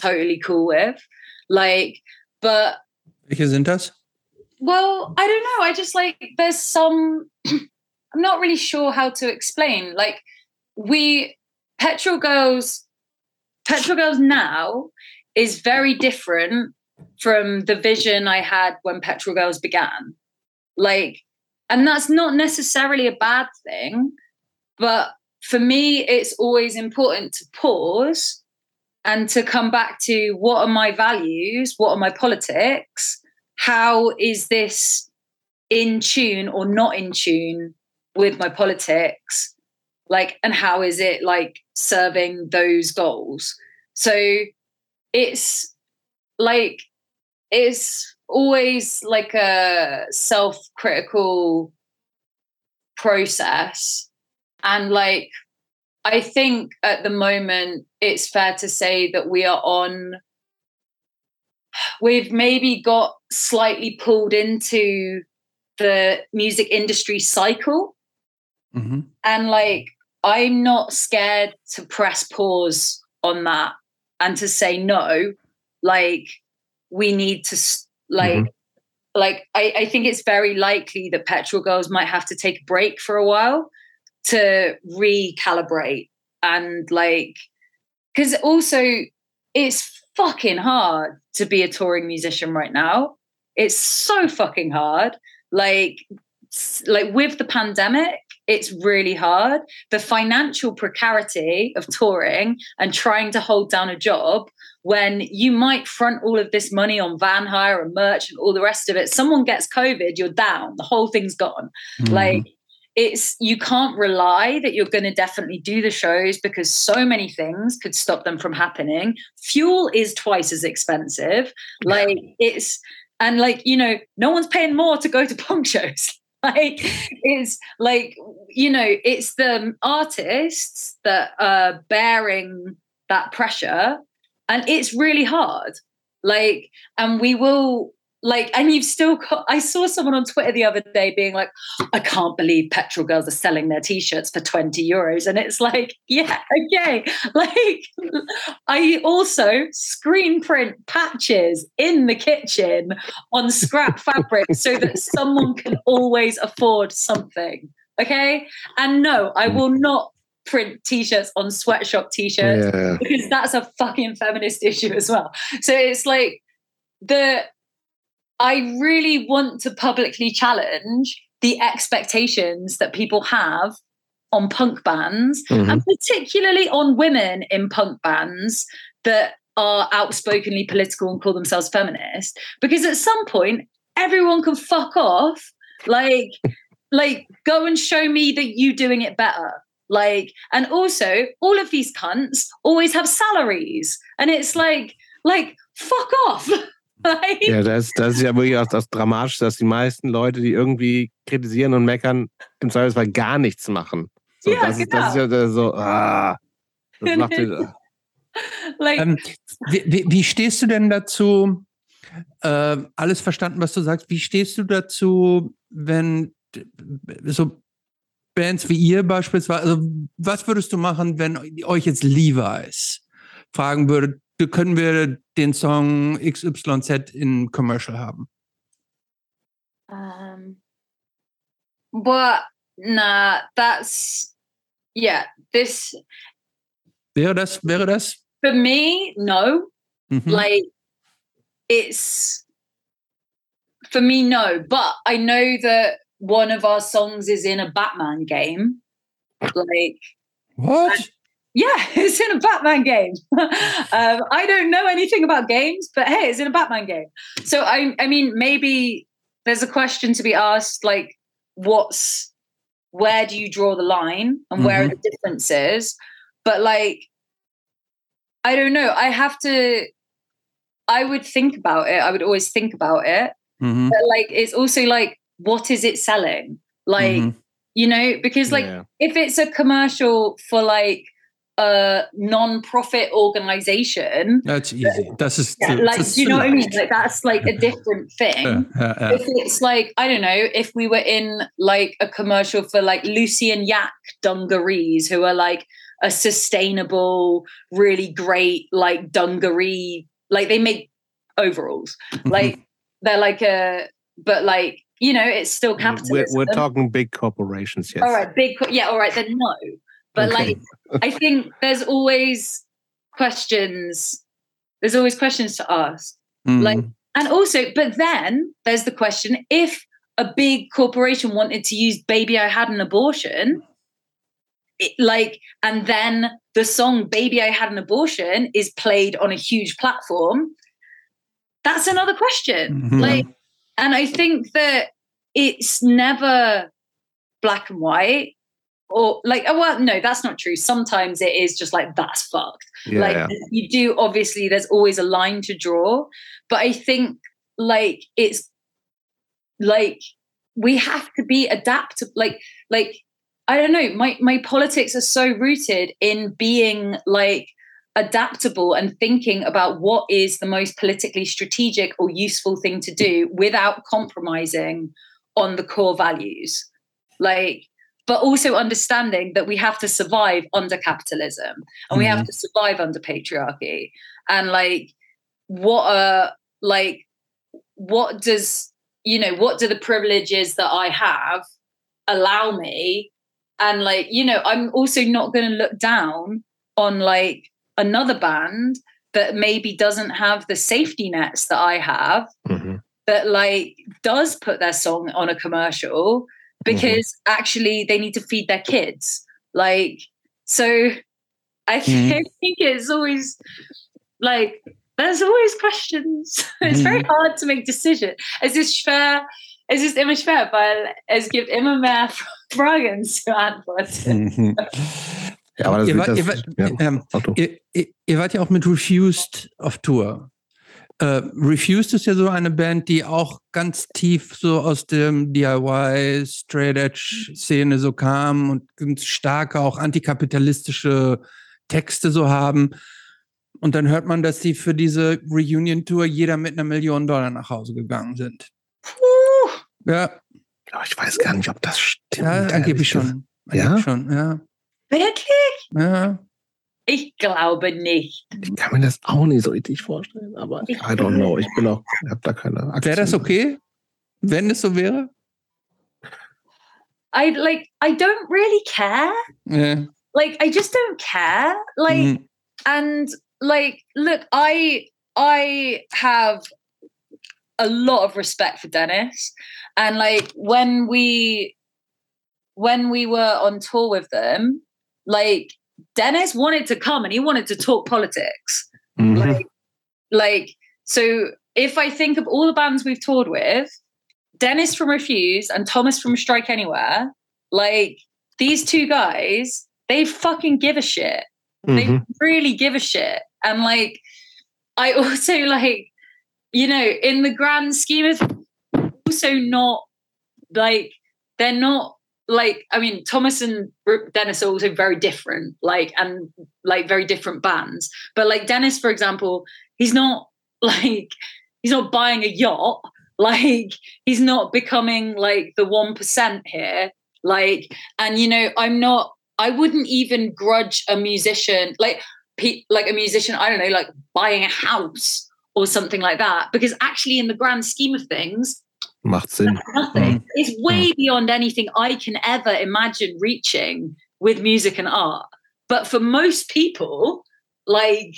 Speaker 3: totally cool with. Like, but.
Speaker 2: because sind das?
Speaker 3: Well, I don't know. I just like, there's some, (clears throat) I'm not really sure how to explain. Like, we, Petrol Girls, Petrol Girls now is very different from the vision I had when Petrol Girls began. Like, and that's not necessarily a bad thing, but for me, it's always important to pause and to come back to what are my values? What are my politics? How is this in tune or not in tune with my politics? Like, and how is it like serving those goals? So it's like it's always like a self-critical process and like i think at the moment it's fair to say that we are on we've maybe got slightly pulled into the music industry cycle mm-hmm. and like i'm not scared to press pause on that and to say no like we need to like mm-hmm. like I, I think it's very likely that petrol girls might have to take a break for a while to recalibrate and like because also it's fucking hard to be a touring musician right now it's so fucking hard. Like, like with the pandemic, it's really hard. The financial precarity of touring and trying to hold down a job when you might front all of this money on van hire and merch and all the rest of it. Someone gets COVID, you're down. The whole thing's gone. Mm-hmm. Like it's you can't rely that you're going to definitely do the shows because so many things could stop them from happening. Fuel is twice as expensive. Like it's and like you know, no one's paying more to go to (laughs) punk shows. like it's like you know it's the artists that are bearing that pressure and it's really hard like and we will like and you've still got i saw someone on twitter the other day being like i can't believe petrol girls are selling their t-shirts for 20 euros. And it's like yeah (laughs) okay like i also screen print patches in the kitchen on scrap (laughs) fabric so that someone can always afford something okay? And no i hmm. will not print t-shirts on sweatshop t-shirts yeah. because that's a fucking feminist (laughs) issue as well. So it's like the I really want to publicly challenge the expectations that people have on punk bands mm-hmm. and particularly on women in punk bands that are outspokenly political and call themselves feminist because at some point everyone can fuck off. Like (laughs) like go and show me that you're doing it better. Like and also all of these cunts always have salaries and it's like like fuck off (laughs)
Speaker 1: Ja, das, das ist ja wirklich auch das Dramatische, dass die meisten Leute, die irgendwie kritisieren und meckern, im Zweifelsfall gar nichts machen. So, ja, das, genau. ist, das ist ja so, ah, das macht (laughs) den,
Speaker 2: like, ähm, wie, wie, stehst du denn dazu? Äh, alles verstanden, was du sagst. Wie stehst du dazu, wenn so Bands wie ihr beispielsweise, also was würdest du machen, wenn euch jetzt Levi's fragen würde, können wir den Song XYZ in Commercial haben?
Speaker 3: Um, well, nah, that's yeah. This
Speaker 2: wäre das wäre das
Speaker 3: for me? No, mm-hmm. like it's for me. No, but I know that one of our songs is in a Batman game. Like
Speaker 2: what?
Speaker 3: Yeah, (laughs) it's in a Batman game. (laughs) um, I don't know anything about games, but hey, it's in a Batman game. So I, I mean, maybe there's a question to be asked, like, what's where do you draw the line and where mm-hmm. are the differences? But like, I don't know. I have to. I would think about it. I would always think about it. Mm-hmm. But like, it's also like, what is it selling? Like, mm-hmm. you know, because like, yeah. if it's a commercial for like a non-profit organization.
Speaker 2: That's easy. That's just
Speaker 3: yeah, like, do you know what I mean? Like that's like a different (laughs) thing. Yeah, yeah, if it's like I don't know, if we were in like a commercial for like Lucy and Yak dungarees, who are like a sustainable, really great like dungaree, like they make overalls, mm-hmm. like they're like a, but like you know, it's still mm, capitalism.
Speaker 1: We're, we're talking big corporations, yes.
Speaker 3: All right, big, yeah, all right, then no. But okay. like, I think there's always questions. There's always questions to ask. Mm. Like, and also, but then there's the question: if a big corporation wanted to use "Baby, I Had an Abortion," it, like, and then the song "Baby, I Had an Abortion" is played on a huge platform. That's another question. Mm-hmm. Like, and I think that it's never black and white or like oh well no that's not true. Sometimes it is just like that's fucked. Yeah, like yeah. you do obviously there's always a line to draw but i think like it's like we have to be adaptable like like i don't know my my politics are so rooted in being like adaptable and thinking about what is the most politically strategic or useful thing to do without compromising on the core values. Like but also understanding that we have to survive under capitalism and mm-hmm. we have mm-hmm. to survive under patriarchy and like what are like what does you know what do the privileges that i have allow me and like you know i'm also not going to look down on like another band that maybe doesn't have the safety nets that i have mm-hmm. that like does put their song on a commercial because mm-hmm. actually they need to feed their kids. Like, so I (laughs) mm-hmm. think it's always like there's always questions. (laughs) it's very mhm. hard to make decisions. Es ist schwer, es ist immer schwer, weil es gibt immer mehr Fragen zu antworten.
Speaker 2: Ja, aber das, ihr, wart, das, ihr, wart, ja, ähm, ihr, ihr, wart ja auch mit Refused auf Tour. Äh, Refused ist ja so eine Band, die auch ganz tief so aus dem DIY, Straight Edge Szene so kam und ganz starke auch antikapitalistische Texte so haben. Und dann hört man, dass sie für diese Reunion-Tour jeder mit einer Million Dollar nach Hause gegangen sind.
Speaker 1: Puh. Ja. Ich weiß gar nicht, ob das stimmt.
Speaker 2: Ja, angeblich schon.
Speaker 1: Ja?
Speaker 2: schon, ja.
Speaker 3: Wirklich?
Speaker 2: Ja.
Speaker 3: Ich glaube nicht.
Speaker 1: Ich kann mir das auch nicht so richtig vorstellen, aber I don't know. Ich bin auch, habe da keine
Speaker 2: Aktien. Wäre das okay, wenn es so wäre?
Speaker 3: I like, I don't really care.
Speaker 2: Yeah.
Speaker 3: Like, I just don't care. Like, mm. and like look i i have a lot of respect for dennis and like when we when we were on tour with them like dennis wanted to come and he wanted to talk politics mm-hmm. like like so if i think of all the bands we've toured with dennis from refuse and thomas from strike anywhere like these two guys they fucking give a shit mm-hmm. they really give a shit and like, I (laughs) also like, you know, in the grand scheme of also not like, they're not like, I mean, Thomas and Dennis are also very different, like, and like very different bands. But like Dennis, for example, he's not (laughs) like, he's not buying a yacht. Like, he's not becoming like the 1% here. Like, and you know, I'm not, I wouldn't even grudge a musician. Like, like a musician, I don't know, like buying a house or something like that. Because actually, in the grand scheme of things,
Speaker 1: Macht Sinn.
Speaker 3: Nothing. Mm. It's way mm. beyond anything I can ever imagine reaching with music and art. But for most people, like,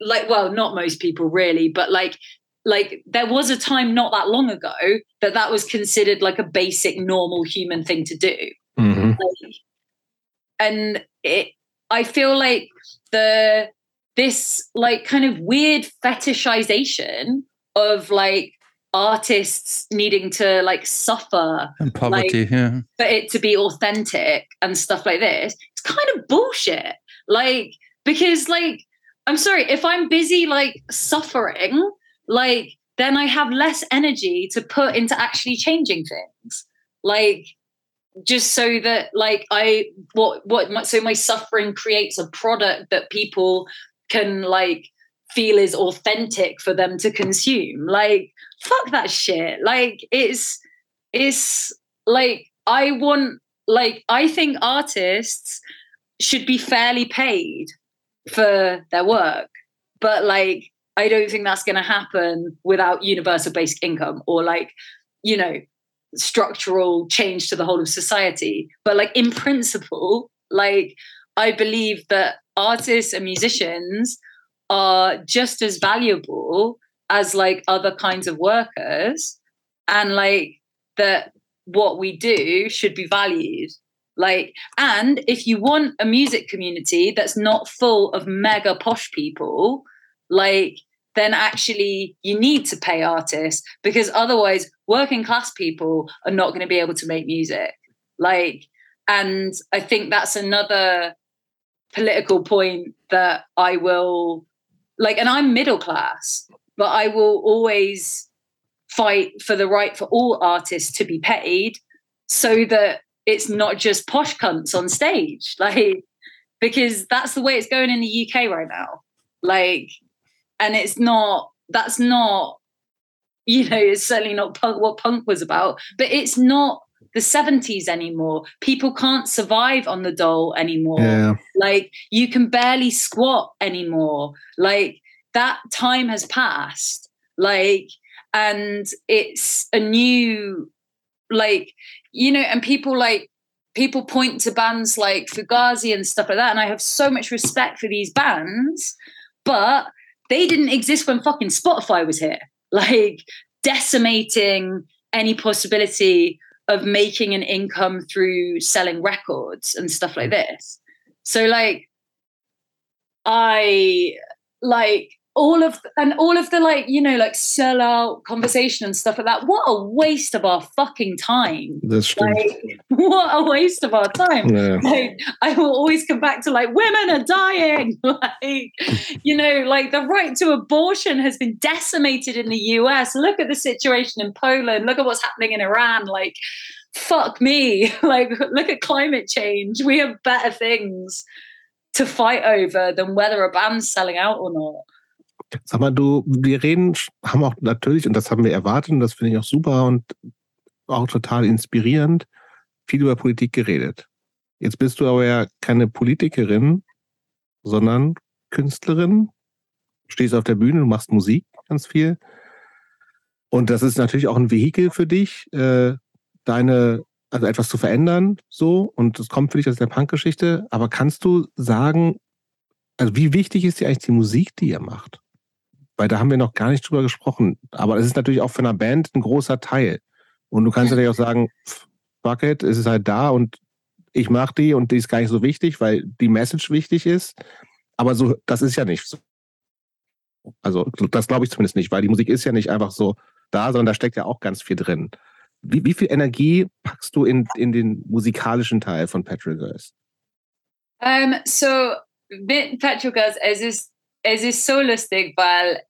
Speaker 3: like, well, not most people really, but like, like there was a time not that long ago that that was considered like a basic normal human thing to do.
Speaker 1: Mm-hmm. Like,
Speaker 3: and it, I feel like the this like kind of weird fetishization of like artists needing to like suffer
Speaker 2: and poverty
Speaker 3: like,
Speaker 2: yeah.
Speaker 3: for it to be authentic and stuff like this it's kind of bullshit. Like because like i'm sorry if i'm busy like suffering like then i have less energy to put into actually changing things. Like just so that like i what what my, so my suffering creates a product that people can like feel is authentic for them to consume. Like fuck that shit like it's it's like i want like i think artists should be fairly paid for their work but like i don't think that's going to happen without universal basic income or like you know structural change to the whole of society. But like in principle, like I believe that artists and musicians are just as valuable as like other kinds of workers and like that what we do should be valued. Like and if you want a music community that's not full of mega posh people like then actually you need to pay artists because otherwise working class people are not going to be able to make music. Like and i think that's another political point that i will like and i'm middle class but i will always fight for the right for all artists to be paid so that it's not just posh cunts on stage. (laughs) Like because that's the way it's going in the uk right now. Like and it's not that's not you know it's certainly not punk what punk was about but it's not the 70s anymore. People can't survive on the dole anymore.
Speaker 1: Yeah.
Speaker 3: like you can barely squat anymore. Like that time has passed like and it's a new like you know and people like people point to bands like Fugazi and stuff like that and I have so much respect for these bands but they didn't exist when fucking Spotify was here. (laughs) Like decimating any possibility of making an income through selling records and stuff like mm. this. So like I like all of and all of the like you know like sell out conversation and stuff like that. What a waste of our fucking time.
Speaker 1: Das stimmt.
Speaker 3: like (laughs) what a waste of our time.
Speaker 1: Ja.
Speaker 3: like i will always come back to like women are dying. (laughs) Like you know like the right to abortion has been decimated in the us look at the situation in poland. Look at what's happening in iran. Like fuck me. (laughs) Like look at climate change. We have better things to fight over than whether a band's selling out or not
Speaker 1: Sag mal, du, wir reden, haben auch natürlich, und das haben wir erwartet, und das finde ich auch super und auch total inspirierend, viel über Politik geredet. Jetzt bist du aber ja keine Politikerin, sondern Künstlerin, stehst auf der Bühne, du machst Musik ganz viel. Und das ist natürlich auch ein Vehikel für dich, äh, deine, also etwas zu verändern, so. Und das kommt für dich aus der Punkgeschichte. Aber kannst du sagen, also wie wichtig ist dir eigentlich die Musik, die ihr macht? Weil da haben wir noch gar nicht drüber gesprochen. Aber es ist natürlich auch für eine Band ein großer Teil. Und du kannst natürlich auch sagen, fuck it, es ist halt da und ich mache die und die ist gar nicht so wichtig, weil die Message wichtig ist. Aber so, das ist ja nicht so. Also, das glaube ich zumindest nicht, weil die Musik ist ja nicht einfach so da, sondern da steckt ja auch ganz viel drin. Wie, wie viel Energie packst du in, in den musikalischen Teil von Petrol Girls?
Speaker 3: Um, so mit Petrol Girls, es ist, es ist so lustig, weil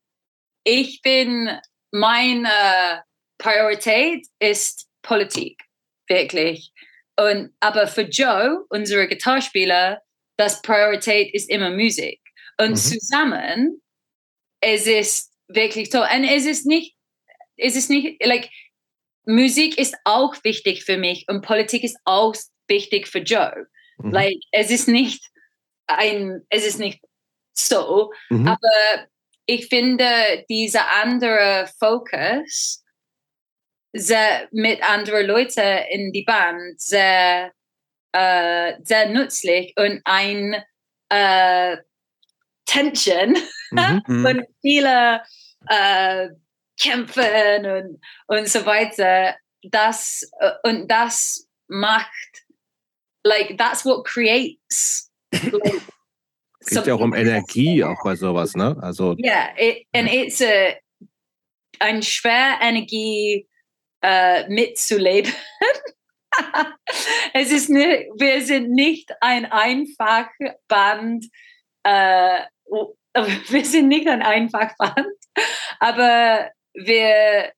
Speaker 3: ich bin, meine Priorität ist Politik, wirklich. Und, aber für Joe, unsere Gitarrespieler, das Priorität ist immer Musik. Und
Speaker 1: Mhm.
Speaker 3: zusammen, es ist wirklich so. Und es ist nicht, es ist nicht, like, Musik ist auch wichtig für mich und Politik ist auch wichtig für Joe.
Speaker 1: Mhm.
Speaker 3: Like, es ist nicht ein, es ist nicht so,
Speaker 1: Mhm.
Speaker 3: aber ich finde dieser andere Fokus sehr, mit anderen Leuten in die Band sehr, äh, sehr nützlich und ein äh, Tension
Speaker 1: Mhm. (laughs)
Speaker 3: Und viele äh, Kämpfen und, und so weiter. Das äh, und das macht like that's what creates like,
Speaker 1: Geht ja auch um Energie auch bei sowas, ne? Also,
Speaker 3: Yeah, it, and it's a ein schwer Energie äh, mitzuleben. (laughs) es ist nicht, wir sind nicht ein einfach Band. Äh, (laughs) wir sind nicht ein einfach Band, aber wir,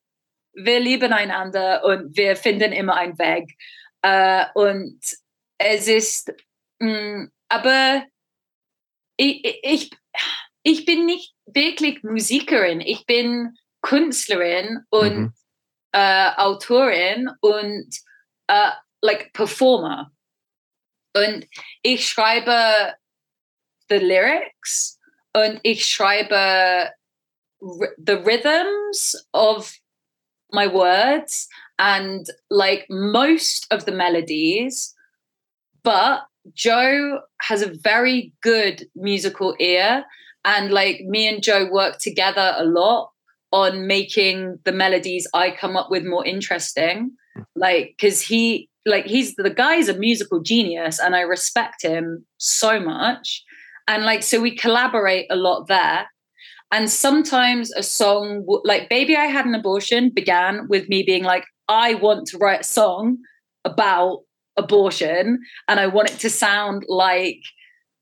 Speaker 3: wir lieben einander und wir finden immer einen Weg. Äh, und es ist, mh, aber ich, ich, ich bin nicht wirklich Musikerin, ich bin Künstlerin und
Speaker 1: Mhm.
Speaker 3: äh, Autorin und äh, like Performer. Und ich schreibe the lyrics und ich schreibe the rhythms of my words and like most of the melodies. But Joe has a very good musical ear. And like me and Joe work together a lot on making the melodies I come up with more interesting. Like, because he, like, he's the guy's a musical genius and I respect him so much. And like, so we collaborate a lot there. And sometimes a song, like Baby I Had an Abortion, began with me being like, I want to write a song about abortion and I want it to sound like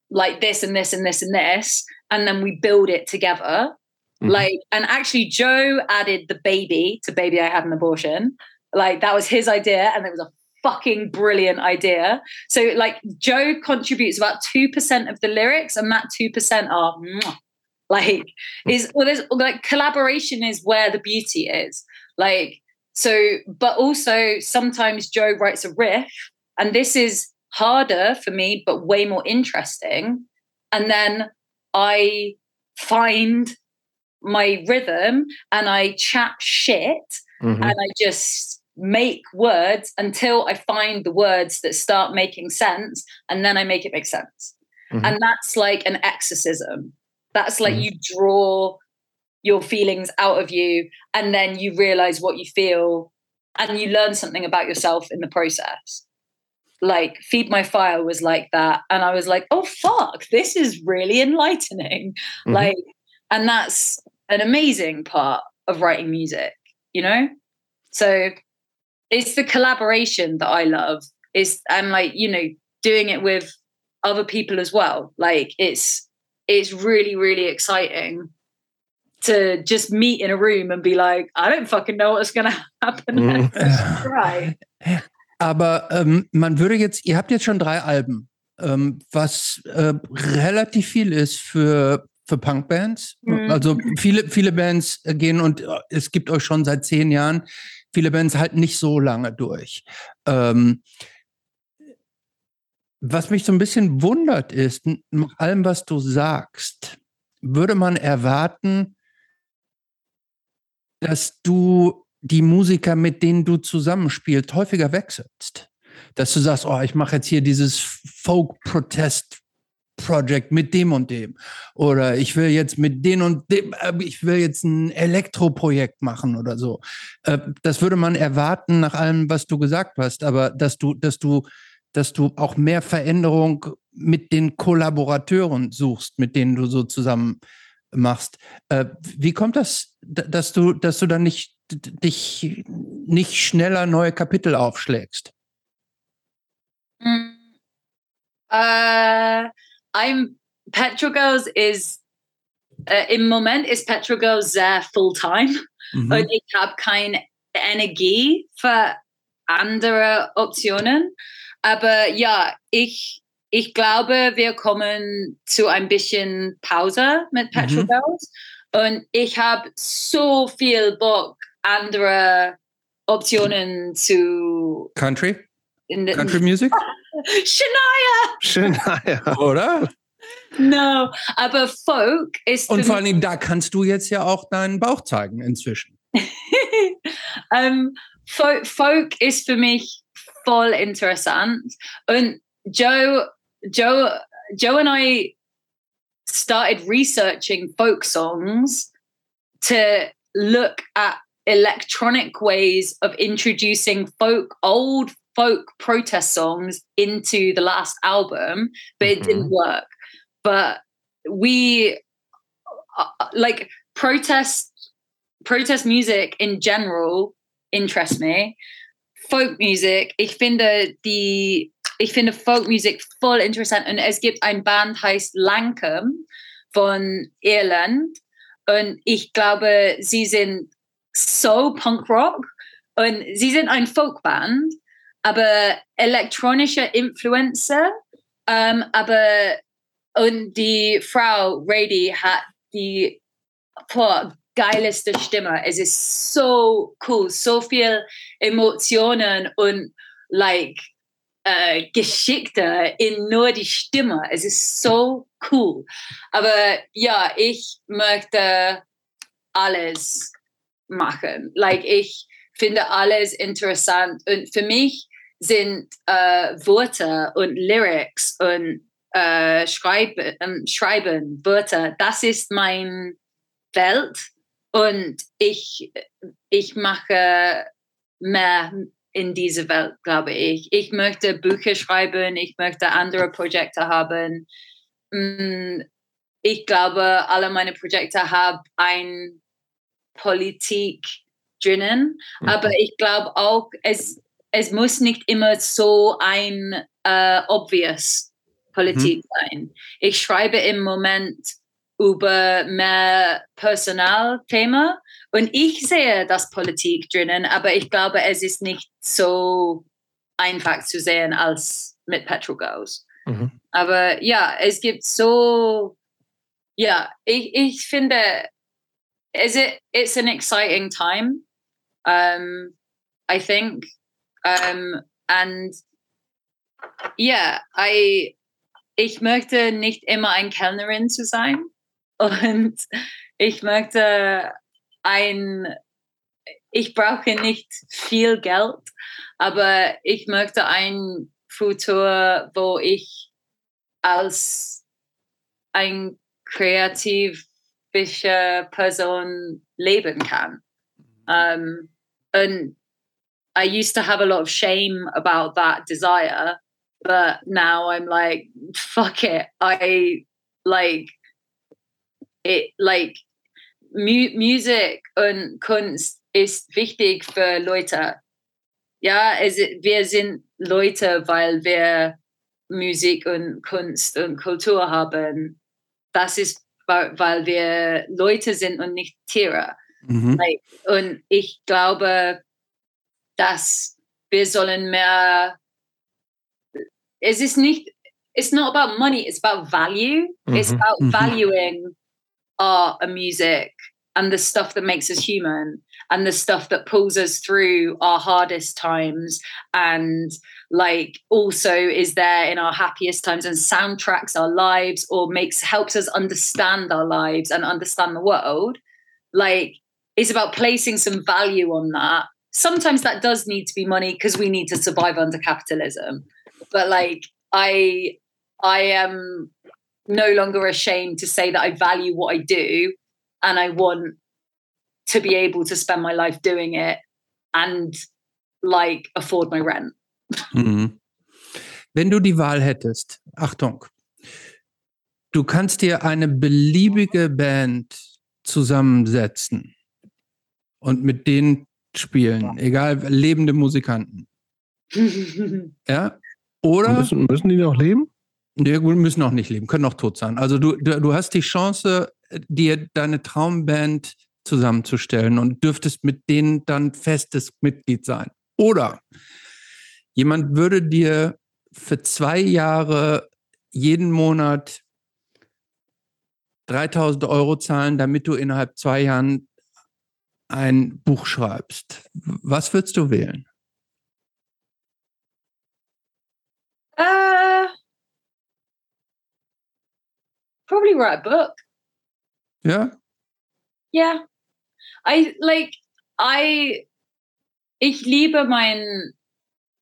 Speaker 3: like this and this and this and this. And then we build it together.
Speaker 1: Mhm.
Speaker 3: Like, and actually, Joe added the baby to Baby I Had an Abortion. Like, that was his idea, and it was a fucking brilliant idea. So, like, Joe contributes about 2% of the lyrics, and that 2% are like, is well, there's like collaboration is where the beauty is. Like, so, but also sometimes Joe writes a riff, and this is harder for me, but way more interesting. And then I find my rhythm and I chat shit
Speaker 1: Mhm.
Speaker 3: and I just make words until I find the words that start making sense and then I make it make sense.
Speaker 1: Mhm.
Speaker 3: And that's like an exorcism. That's like
Speaker 1: Mhm.
Speaker 3: you draw your feelings out of you and then you realize what you feel and you learn something about yourself in the process like feed my fire was like that and i was like oh fuck this is really enlightening mm-hmm. like and that's an amazing part of writing music you know so it's the collaboration that i love is and like you know doing it with other people as well like it's it's really really exciting to just meet in a room and be like, I don't fucking know what's gonna (laughs) happen. Mhm. Try. (laughs)
Speaker 2: Aber ähm, man würde jetzt, ihr habt jetzt schon drei Alben, ähm, was äh, relativ viel ist für für Punkbands. Mhm. Also viele, viele Bands gehen und äh, es gibt euch schon seit zehn Jahren. Viele Bands halten nicht so lange durch. Ähm, was mich so ein bisschen wundert ist, nach allem, was du sagst, würde man erwarten, dass du die Musiker, mit denen du zusammenspielst, häufiger wechselst. Dass du sagst, oh, ich mache jetzt hier dieses Folk-Protest Project mit dem und dem. Oder ich will jetzt mit den und dem, äh, ich will jetzt ein Elektroprojekt machen oder so. Äh, das würde man erwarten nach allem, was du gesagt hast, aber dass du, dass du, dass du auch mehr Veränderung mit den Kollaborateuren suchst, mit denen du so zusammen machst. Äh, wie kommt das, dass du, dass du dann nicht dich nicht schneller neue Kapitel aufschlägst?
Speaker 3: Mm. Uh, I'm Petrol Girls is uh, im Moment ist Petrol Girls sehr full time mhm. und ich habe keine Energie für andere Optionen. Aber ja, ich ich glaube, wir kommen zu ein bisschen Pause mit Petrol mhm. Girls. Und ich habe so viel Bock, andere Optionen zu.
Speaker 2: Country? Country Music? (laughs)
Speaker 3: Shania!
Speaker 1: Shania. (laughs)
Speaker 2: Oder?
Speaker 3: No, aber Folk ist.
Speaker 2: Und vor allen Dingen, da kannst du jetzt ja auch deinen Bauch zeigen inzwischen. (laughs)
Speaker 3: um, Folk, Folk ist für mich voll interessant. Und Joe Joe Joe and I started researching folk songs to look at electronic ways of introducing folk old folk protest songs into the last album but it mm-hmm. didn't work but we uh, uh, like protest protest music in general interests me folk music ich finde die ich finde Folkmusik voll interessant und es gibt ein Band heißt Lancome von Irland und ich glaube, sie sind so Punkrock und sie sind ein Folkband, aber elektronische Influencer, ähm, aber und die Frau Rady hat die boah, geilste Stimme. Es ist so cool, so viel Emotionen und like äh, geschickter in nur die Stimme. Es ist so cool. Aber ja, ich möchte alles machen. Like ich finde alles interessant und für mich sind äh, Worte und Lyrics und äh, Schreiben, ähm, Schreiben, Wörter, das ist mein Welt und ich, ich mache mehr in diese Welt, glaube ich. Ich möchte Bücher schreiben, ich möchte andere Projekte haben. Mm, ich glaube, alle meine Projekte haben ein Politik drinnen, mhm. aber ich glaube auch, es, es muss nicht immer so ein uh, obvious Politik mhm. sein. Ich schreibe im Moment über mehr Personalthema und ich sehe das Politik drinnen, aber ich glaube, es ist nicht so einfach zu sehen als mit Petrol Girls. Mhm. Aber ja, es gibt so, ja, ich, ich finde, is it, it's an exciting time, um, I think. Um, and yeah, I, ich möchte nicht immer ein Kellnerin zu sein. Und ich möchte ein, ich brauche nicht viel Geld, aber ich möchte ein Futur, wo ich als ein kreativ selbstbewusste Person leben kann. Um, and I used to have a lot of shame about that desire, but now I'm like, fuck it. I like it, like mu Musik und Kunst ist wichtig für Leute. Ja, es, wir sind Leute, weil wir Musik und Kunst und Kultur haben. Das ist, weil wir Leute sind und nicht Tiere. Mhm. Like, und ich glaube, dass wir sollen mehr. Es ist nicht. It's not about money. It's about value. Mhm. It's about mhm. valuing art and music and the stuff that makes us human and the stuff that pulls us through our hardest times and like also is there in our happiest times and soundtracks our lives or makes helps us understand our lives and understand the world. Like it's about placing some value on that. Sometimes that does need to be money because we need to survive under capitalism. But like i i am no longer ashamed to say that i value what i do and i want to be able to spend my life doing it and like afford my rent.
Speaker 2: Mhm. Wenn du die Wahl hättest, Achtung, du kannst dir eine beliebige Band zusammensetzen und mit denen spielen, egal, lebende Musikanten. (laughs) ja? Oder?
Speaker 1: Müssen, müssen die noch leben?
Speaker 2: Ja, gut, müssen auch nicht leben, können auch tot sein. Also du, du, hast die Chance, dir deine Traumband zusammenzustellen und dürftest mit denen dann festes Mitglied sein. Oder jemand würde dir für zwei Jahre jeden Monat 3000 Euro zahlen, damit du innerhalb zwei Jahren ein Buch schreibst. Was würdest du wählen?
Speaker 3: Uh, probably write a book.
Speaker 2: Ja?
Speaker 3: Yeah. I like I ich liebe mein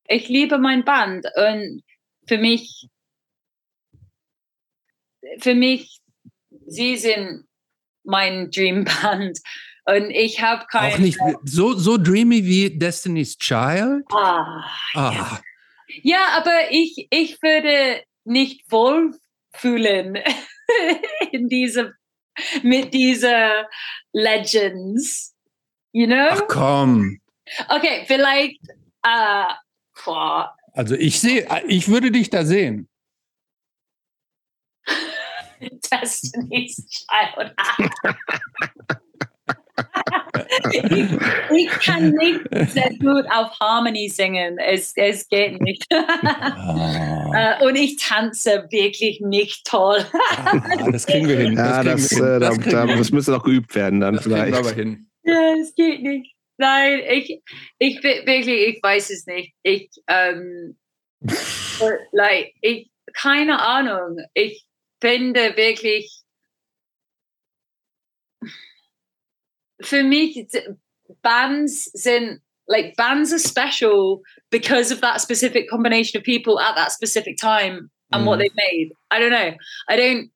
Speaker 3: ich liebe mein Band und für mich für mich sie sind mein Dreamband und ich habe kein
Speaker 2: auch nicht so so dreamy wie Destiny's Child.
Speaker 3: Ah, ah. Ja. ja, aber ich ich würde nicht wohl fühlen (laughs) (laughs) in diesem mit dieser Legends, you know?
Speaker 2: Ach komm.
Speaker 3: Okay, vielleicht. Uh, boah.
Speaker 2: Also ich sehe, ich würde dich da sehen. (laughs)
Speaker 3: Destiny's (laughs) Child. Ich, ich, kann nicht sehr gut auf Harmony singen. Es, es geht nicht. (laughs) Ah. Und ich tanze wirklich nicht toll.
Speaker 2: ah, das kriegen wir hin.
Speaker 1: Das, ja, das, hin. Äh, das, da, das, müsste noch geübt werden dann das vielleicht.
Speaker 2: wir aber hin.
Speaker 3: Ja, es geht nicht. Nein, ich, ich wirklich, ich weiß es nicht. Ich, ähm, (laughs) like, ich, keine Ahnung. Ich finde wirklich, für me, bands sind like bands are special because of that specific combination of people at that specific time and mm. what they've made. I don't know. I don't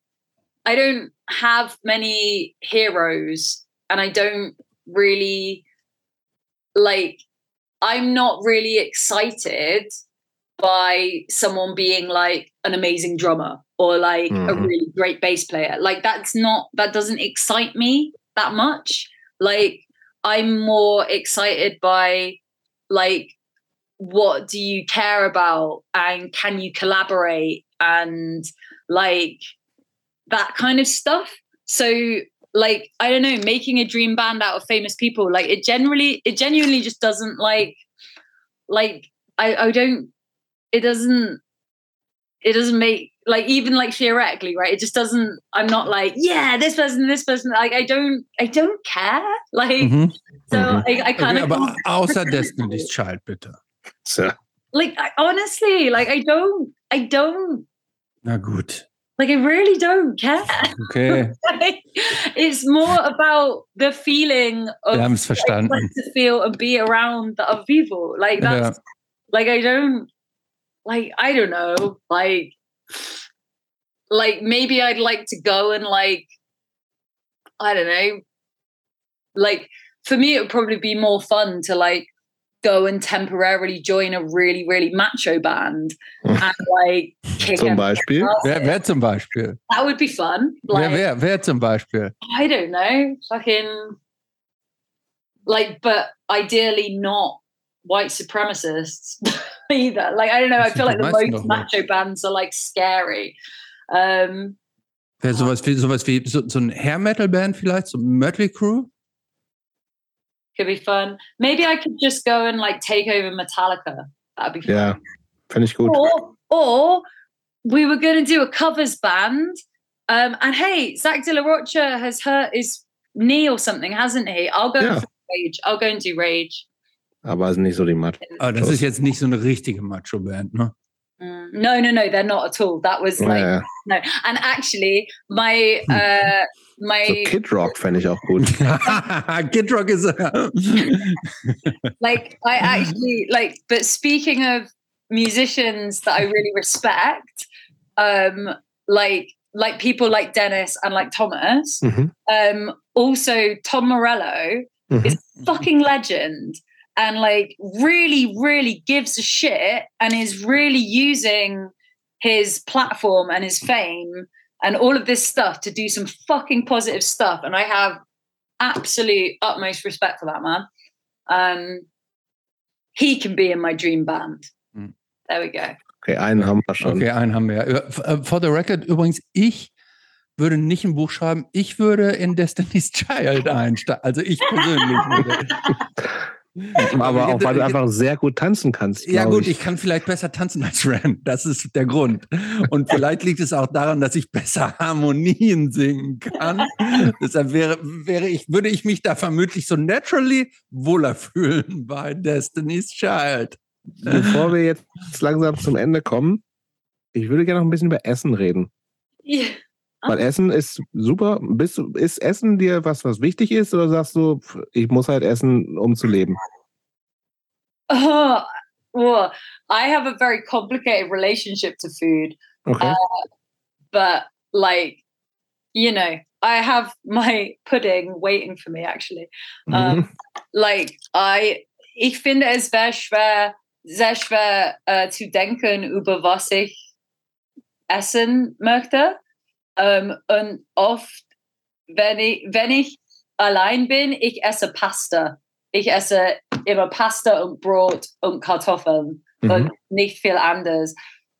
Speaker 3: I don't have many heroes and I don't really like I'm not really excited by someone being like an amazing drummer or like mm. a mm-hmm. really great bass player. Like that's not that doesn't excite me that much. Like I'm more excited by like what do you care about and can you collaborate and like that kind of stuff. So like I don't know, making a dream band out of famous people, like it generally it genuinely just doesn't like like I, I don't it doesn't it doesn't make like even like theoretically, right? It just doesn't. I'm not like yeah, this person, this person. Like I don't, I don't care. (laughs) Like mm-hmm. so, mm-hmm. I, I kind
Speaker 2: okay, of. Aber außer Destiny's Child, bitte.
Speaker 1: So.
Speaker 3: Like I, honestly, like I don't, I don't.
Speaker 2: Na gut.
Speaker 3: Like I really don't care.
Speaker 2: Okay. (laughs)
Speaker 3: like, it's more about the feeling of
Speaker 2: Wir haben es verstanden.
Speaker 3: Like, to feel and be around the other people. Like that's ja. like I don't like I don't know, like like maybe I'd like to go and like I don't know. Like for me, it would probably be more fun to like go and temporarily join a really, really macho band (laughs) and like kick
Speaker 1: Zum Beispiel?
Speaker 2: Wer, wer zum Beispiel?
Speaker 3: That would be fun. Like,
Speaker 2: Wer, wer, wer zum Beispiel?
Speaker 3: I don't know, fucking like, but ideally not white supremacists (laughs) either. Like, I don't know. I feel like the most macho bands are like scary. Um,
Speaker 2: Wer sowas wie, sowas wie so, so ein Hair-Metal-Band vielleicht, so Mötley Crew?
Speaker 3: could be fun. Maybe I could just go and like take over Metallica. That'd be fun.
Speaker 1: Ja, finde ich gut.
Speaker 3: Or, or we were going to do a covers band. Um, and hey, Zach De La Rocha has hurt his knee or something, hasn't he? I'll go
Speaker 1: Yeah.
Speaker 3: for Rage. I'll go and do Rage.
Speaker 1: Aber ist nicht so die Matt.
Speaker 2: Aber das ist jetzt nicht so eine richtige Macho-Band, ne?
Speaker 3: Mm, No, no, no, they're not at all. That was like
Speaker 1: Ja,
Speaker 3: no. And actually, my uh,
Speaker 1: so
Speaker 3: my
Speaker 1: Kid Rock fände ich auch gut.
Speaker 2: Kid Rock ist. (laughs)
Speaker 3: like I actually like. But speaking of musicians that I really respect, um, like like people like Dennis and like Thomas.
Speaker 1: Mhm.
Speaker 3: Um, also Tom Morello
Speaker 1: Mhm.
Speaker 3: is a fucking legend and like really, really gives a shit and is really using his platform and his fame and all of this stuff to do some fucking positive stuff. And I have absolute utmost respect for that man. Um, he can be in my dream band.
Speaker 2: Mm.
Speaker 3: There we go.
Speaker 1: Okay, einen haben wir schon.
Speaker 2: Okay, einen haben wir. ja. Äh, For the record, übrigens, ich würde nicht ein Buch schreiben, ich würde in Destiny's (laughs) Child einsteigen. Also ich persönlich würde. (laughs) (laughs)
Speaker 1: Aber auch, weil du
Speaker 2: Ja,
Speaker 1: einfach sehr gut tanzen kannst.
Speaker 2: Ja gut, ich kann vielleicht besser tanzen als Ren. Das ist der Grund. Und vielleicht liegt es auch daran, dass ich besser Harmonien singen kann. (laughs) Deshalb wäre, wäre ich, würde ich mich da vermutlich so naturally wohler fühlen bei Destiny's Child.
Speaker 1: Bevor wir jetzt langsam zum Ende kommen, ich würde gerne noch ein bisschen über Essen reden.
Speaker 3: Yeah.
Speaker 1: Weil Essen ist super. Bist, ist Essen dir was, was wichtig ist? Oder sagst du, ich muss halt essen, um zu leben? (laughs)
Speaker 3: Oh, well, I have a very complicated relationship to food.
Speaker 1: Okay.
Speaker 3: but like you know i have my (laughs) pudding waiting for me actually
Speaker 1: Mhm.
Speaker 3: like i ich finde es wäre schwer sehr schwer äh, zu denken über was ich essen möchte ähm, und oft wenn ich wenn ich allein bin ich esse Pasta ich esse immer Pasta und Brot und Kartoffeln
Speaker 1: Mhm.
Speaker 3: und nicht viel anders.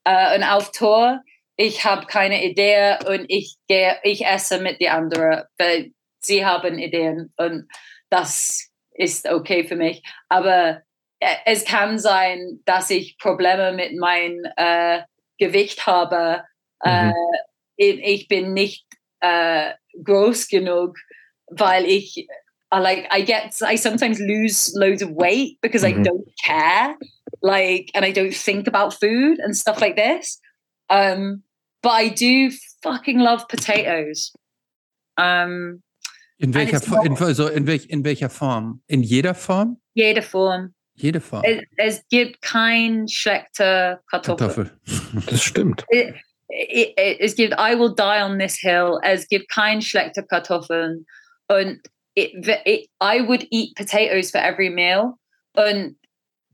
Speaker 3: Äh, und auf Tour, ich habe keine Idee und ich gehe, ich esse mit den anderen, weil sie haben Ideen und das ist okay für mich. Aber äh, es kann sein, dass ich Probleme mit meinem äh, Gewicht habe. Äh,
Speaker 1: Mhm.
Speaker 3: Ich, ich bin nicht äh, groß genug, weil ich I like I get I sometimes lose loads of weight because I
Speaker 1: Mhm.
Speaker 3: don't care like and I don't think about food and stuff like this. Um but I do fucking love potatoes. Um
Speaker 2: In welcher,
Speaker 3: it's
Speaker 2: Fo- in,
Speaker 3: not-
Speaker 2: so in, welch, in welcher Form? In jeder Form?
Speaker 3: jede Form.
Speaker 2: Jede Form.
Speaker 3: Es, es gibt kein schlechte Kartoffel.
Speaker 2: Kartoffel.
Speaker 1: Das stimmt.
Speaker 3: It, it, it, es gibt I will die on this hill. Es gibt kein schlechte Kartoffeln. Und it, it, I would eat potatoes for every meal. Und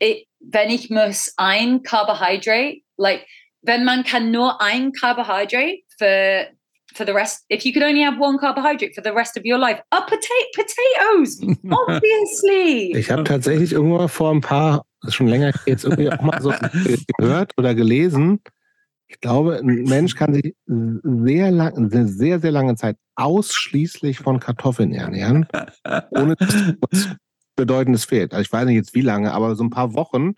Speaker 3: it, wenn ich muss ein Carbohydrate, like wenn man kann nur ein Carbohydrate for for the rest, if you could only have one carbohydrate for the rest of your life, a potato potatoes, (laughs) obviously.
Speaker 1: Ich habe tatsächlich irgendwann vor ein paar, schon länger jetzt irgendwie auch mal so (laughs) gehört oder gelesen. Ich glaube, ein Mensch kann sich sehr lang, eine sehr, sehr lange Zeit ausschließlich von Kartoffeln ernähren, ohne dass was Bedeutendes fehlt. Also ich weiß nicht jetzt wie lange, aber so ein paar Wochen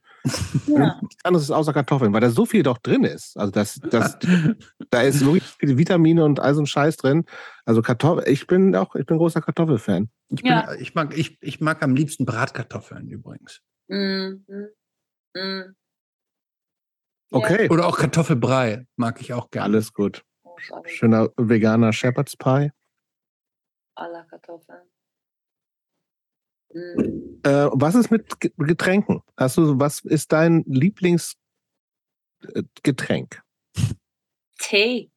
Speaker 3: Ja.
Speaker 1: nichts anderes außer Kartoffeln, weil da so viel doch drin ist. Also das, das, (laughs) da ist wirklich viele Vitamine und all so ein Scheiß drin. Also Kartoffel, ich bin auch, ich bin großer Kartoffelfan.
Speaker 2: Ich, bin,
Speaker 3: Ja.
Speaker 2: ich, mag, ich, ich mag am liebsten Bratkartoffeln übrigens.
Speaker 3: Mm, mm.
Speaker 1: Okay,
Speaker 2: Oder auch Kartoffelbrei mag ich auch gerne.
Speaker 1: alles gut.
Speaker 3: Oh.
Speaker 1: Schöner veganer Shepherd's Pie.
Speaker 3: la Kartoffeln. Mm.
Speaker 1: Äh, was ist mit Ge- Getränken? Hast du, was ist dein Lieblingsgetränk?
Speaker 3: Tee.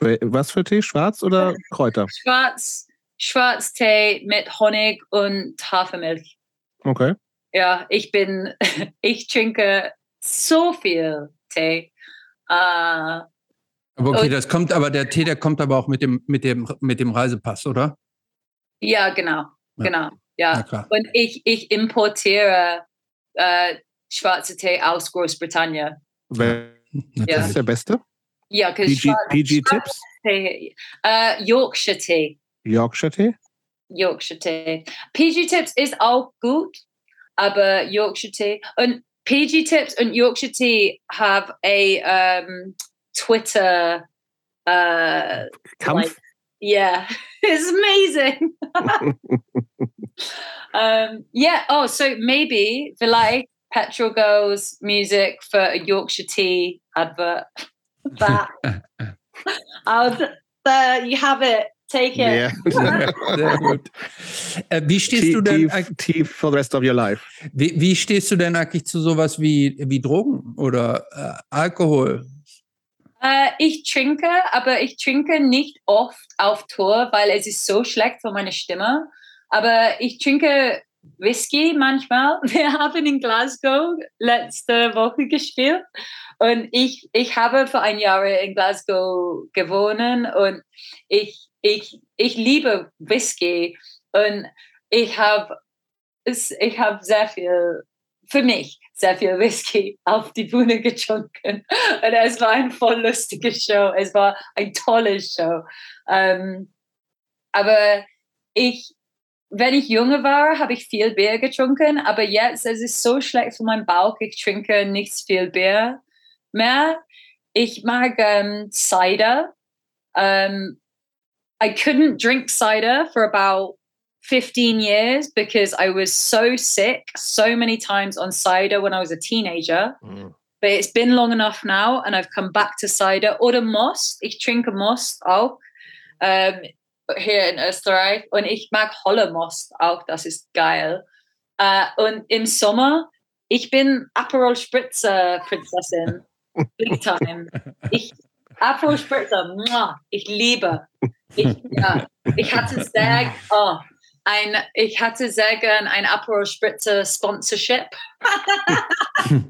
Speaker 1: Was für Tee? Schwarz oder Kräuter?
Speaker 3: Schwarz, Schwarztee mit Honig und Hafermilch.
Speaker 1: Okay.
Speaker 3: Ja, ich bin, (laughs) ich trinke so viel Tee. Äh,
Speaker 2: Aber okay, das kommt, aber der Tee, der kommt aber auch mit dem, mit dem, mit dem Reisepass, oder?
Speaker 3: ja, genau,
Speaker 2: Ja.
Speaker 3: genau.
Speaker 2: Na
Speaker 3: Ja.
Speaker 2: klar.
Speaker 3: Und ich, ich importiere äh, schwarze Tee aus Großbritannien.
Speaker 1: Wer
Speaker 2: Natürlich.
Speaker 1: ist der Beste?
Speaker 3: Ja, because
Speaker 1: PG, PG Tipps?
Speaker 3: Tee, äh, Yorkshire Tee.
Speaker 1: Yorkshire Tee?
Speaker 3: Yorkshire Tee. PG Tips ist auch gut, aber Yorkshire Tee und PG Tips and Yorkshire Tea have a um, Twitter. Uh,
Speaker 1: Kampf?
Speaker 3: yeah, (laughs) it's amazing. (laughs) um, yeah. Oh, so maybe vielleicht Petrol Girls music for a Yorkshire Tea advert. That. (laughs) I'll, there you have it. Take it.
Speaker 1: Ja. (laughs)
Speaker 2: Sehr gut. Äh, wie stehst
Speaker 1: Tea,
Speaker 2: du denn eig-
Speaker 1: tea for the rest of your life.
Speaker 2: wie, wie stehst du denn eigentlich zu sowas wie, wie Drogen oder äh, Alkohol?
Speaker 3: Äh, ich trinke, aber ich trinke nicht oft auf Tour, weil es ist so schlecht für meine Stimme. Aber ich trinke Whisky manchmal. (laughs) Wir haben in Glasgow letzte Woche gespielt und ich, ich habe für ein Jahr in Glasgow gewohnt und ich, ich, ich liebe Whisky und ich habe ich habe sehr viel für mich sehr viel Whisky (laughs) auf die Bühne getrunken. Und es war ein voll lustige Show. Es war ein tolles Show. Ähm, aber ich, wenn ich jünger war, habe ich viel Bier getrunken. Aber jetzt, es ist so schlecht für meinen Bauch. Ich trinke nicht viel Bier mehr. Ich mag ähm, Cider. Um, I couldn't drink cider for about 15 years because I was so sick so many times on cider when I was a teenager. Mm. But it's been long enough now and I've come back to cider. Oder Most. Ich trinke Most auch ähm, hier in Österreich. Und ich mag Holle Most auch. Das ist geil. Äh, und im Sommer, ich bin Aperol Spritzer Prinzessin. (laughs) Big time. Ich, Aperol Spritzer, ich liebe. Ich, ja, ich hatte sehr, oh, ein, ich hatte sehr gern ein Aperol Spritzer Sponsorship. (laughs)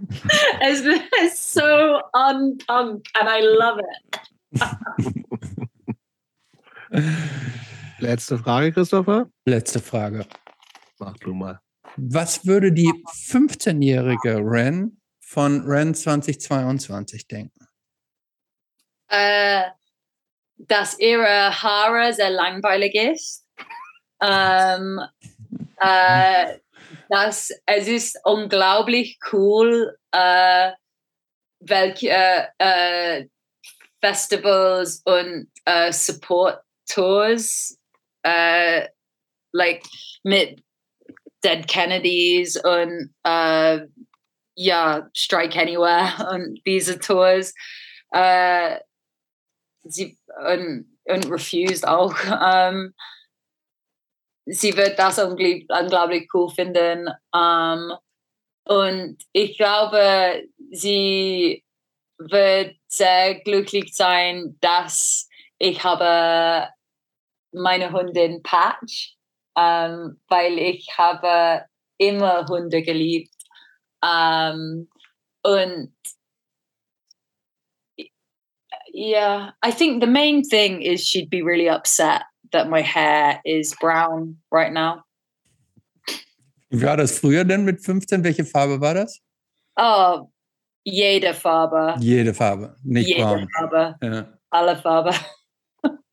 Speaker 3: es ist so on punk and I love it.
Speaker 1: Letzte Frage, Christopher.
Speaker 2: Letzte Frage.
Speaker 1: Mach du mal.
Speaker 2: Was würde die 15-jährige Ren von Ren 2022 denken?
Speaker 3: Eh, äh, dass ihre Haare sehr langweilig ist. Ähm, eh, äh, dass es ist unglaublich cool, eh, äh, welche äh, Festivals und äh, Support Tours like mit Dead Kennedys und ja, Strike Anywhere (laughs) und diese Tours. Sie und, und refused auch. Ähm, sie wird das unglaublich, unglaublich cool finden. Ähm, und ich glaube, sie wird sehr glücklich sein, dass ich habe meine Hundin Patch, ähm, weil ich habe immer Hunde geliebt. Ähm, und yeah, I think the main thing is she'd be really upset that my hair is brown right now.
Speaker 2: Wie war das früher denn mit 15? Welche Farbe war das?
Speaker 3: Oh, jede Farbe.
Speaker 2: Jede Farbe, nicht
Speaker 3: Jede
Speaker 2: braun.
Speaker 3: Farbe.
Speaker 2: Ja.
Speaker 3: Alle Farbe.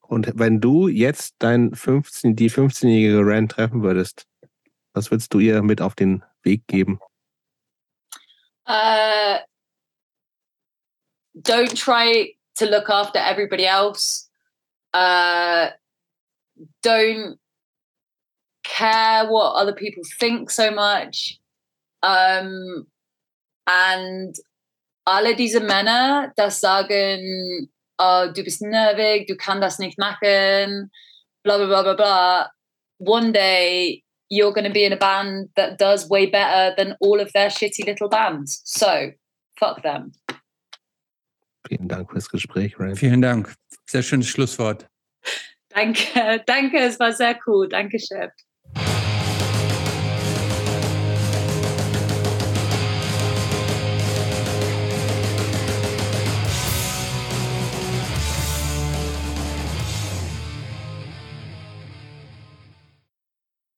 Speaker 1: Und wenn du jetzt dein 15, die 15-jährige Ren treffen würdest, was würdest du ihr mit auf den Weg geben?
Speaker 3: Uh, don't try to look after everybody else. Uh, don't care what other people think so much. Um, and alle diese Männer, das sagen, oh, du bist nervig, du kannst das nicht machen, blah, blah, blah, blah, blah. One day you're going to be in a band that does way better than all of their shitty little bands. So, fuck them.
Speaker 1: Vielen Dank fürs Gespräch, Ren.
Speaker 2: Vielen Dank. Sehr schönes Schlusswort.
Speaker 3: Danke, danke, es war sehr cool. Danke, Chef.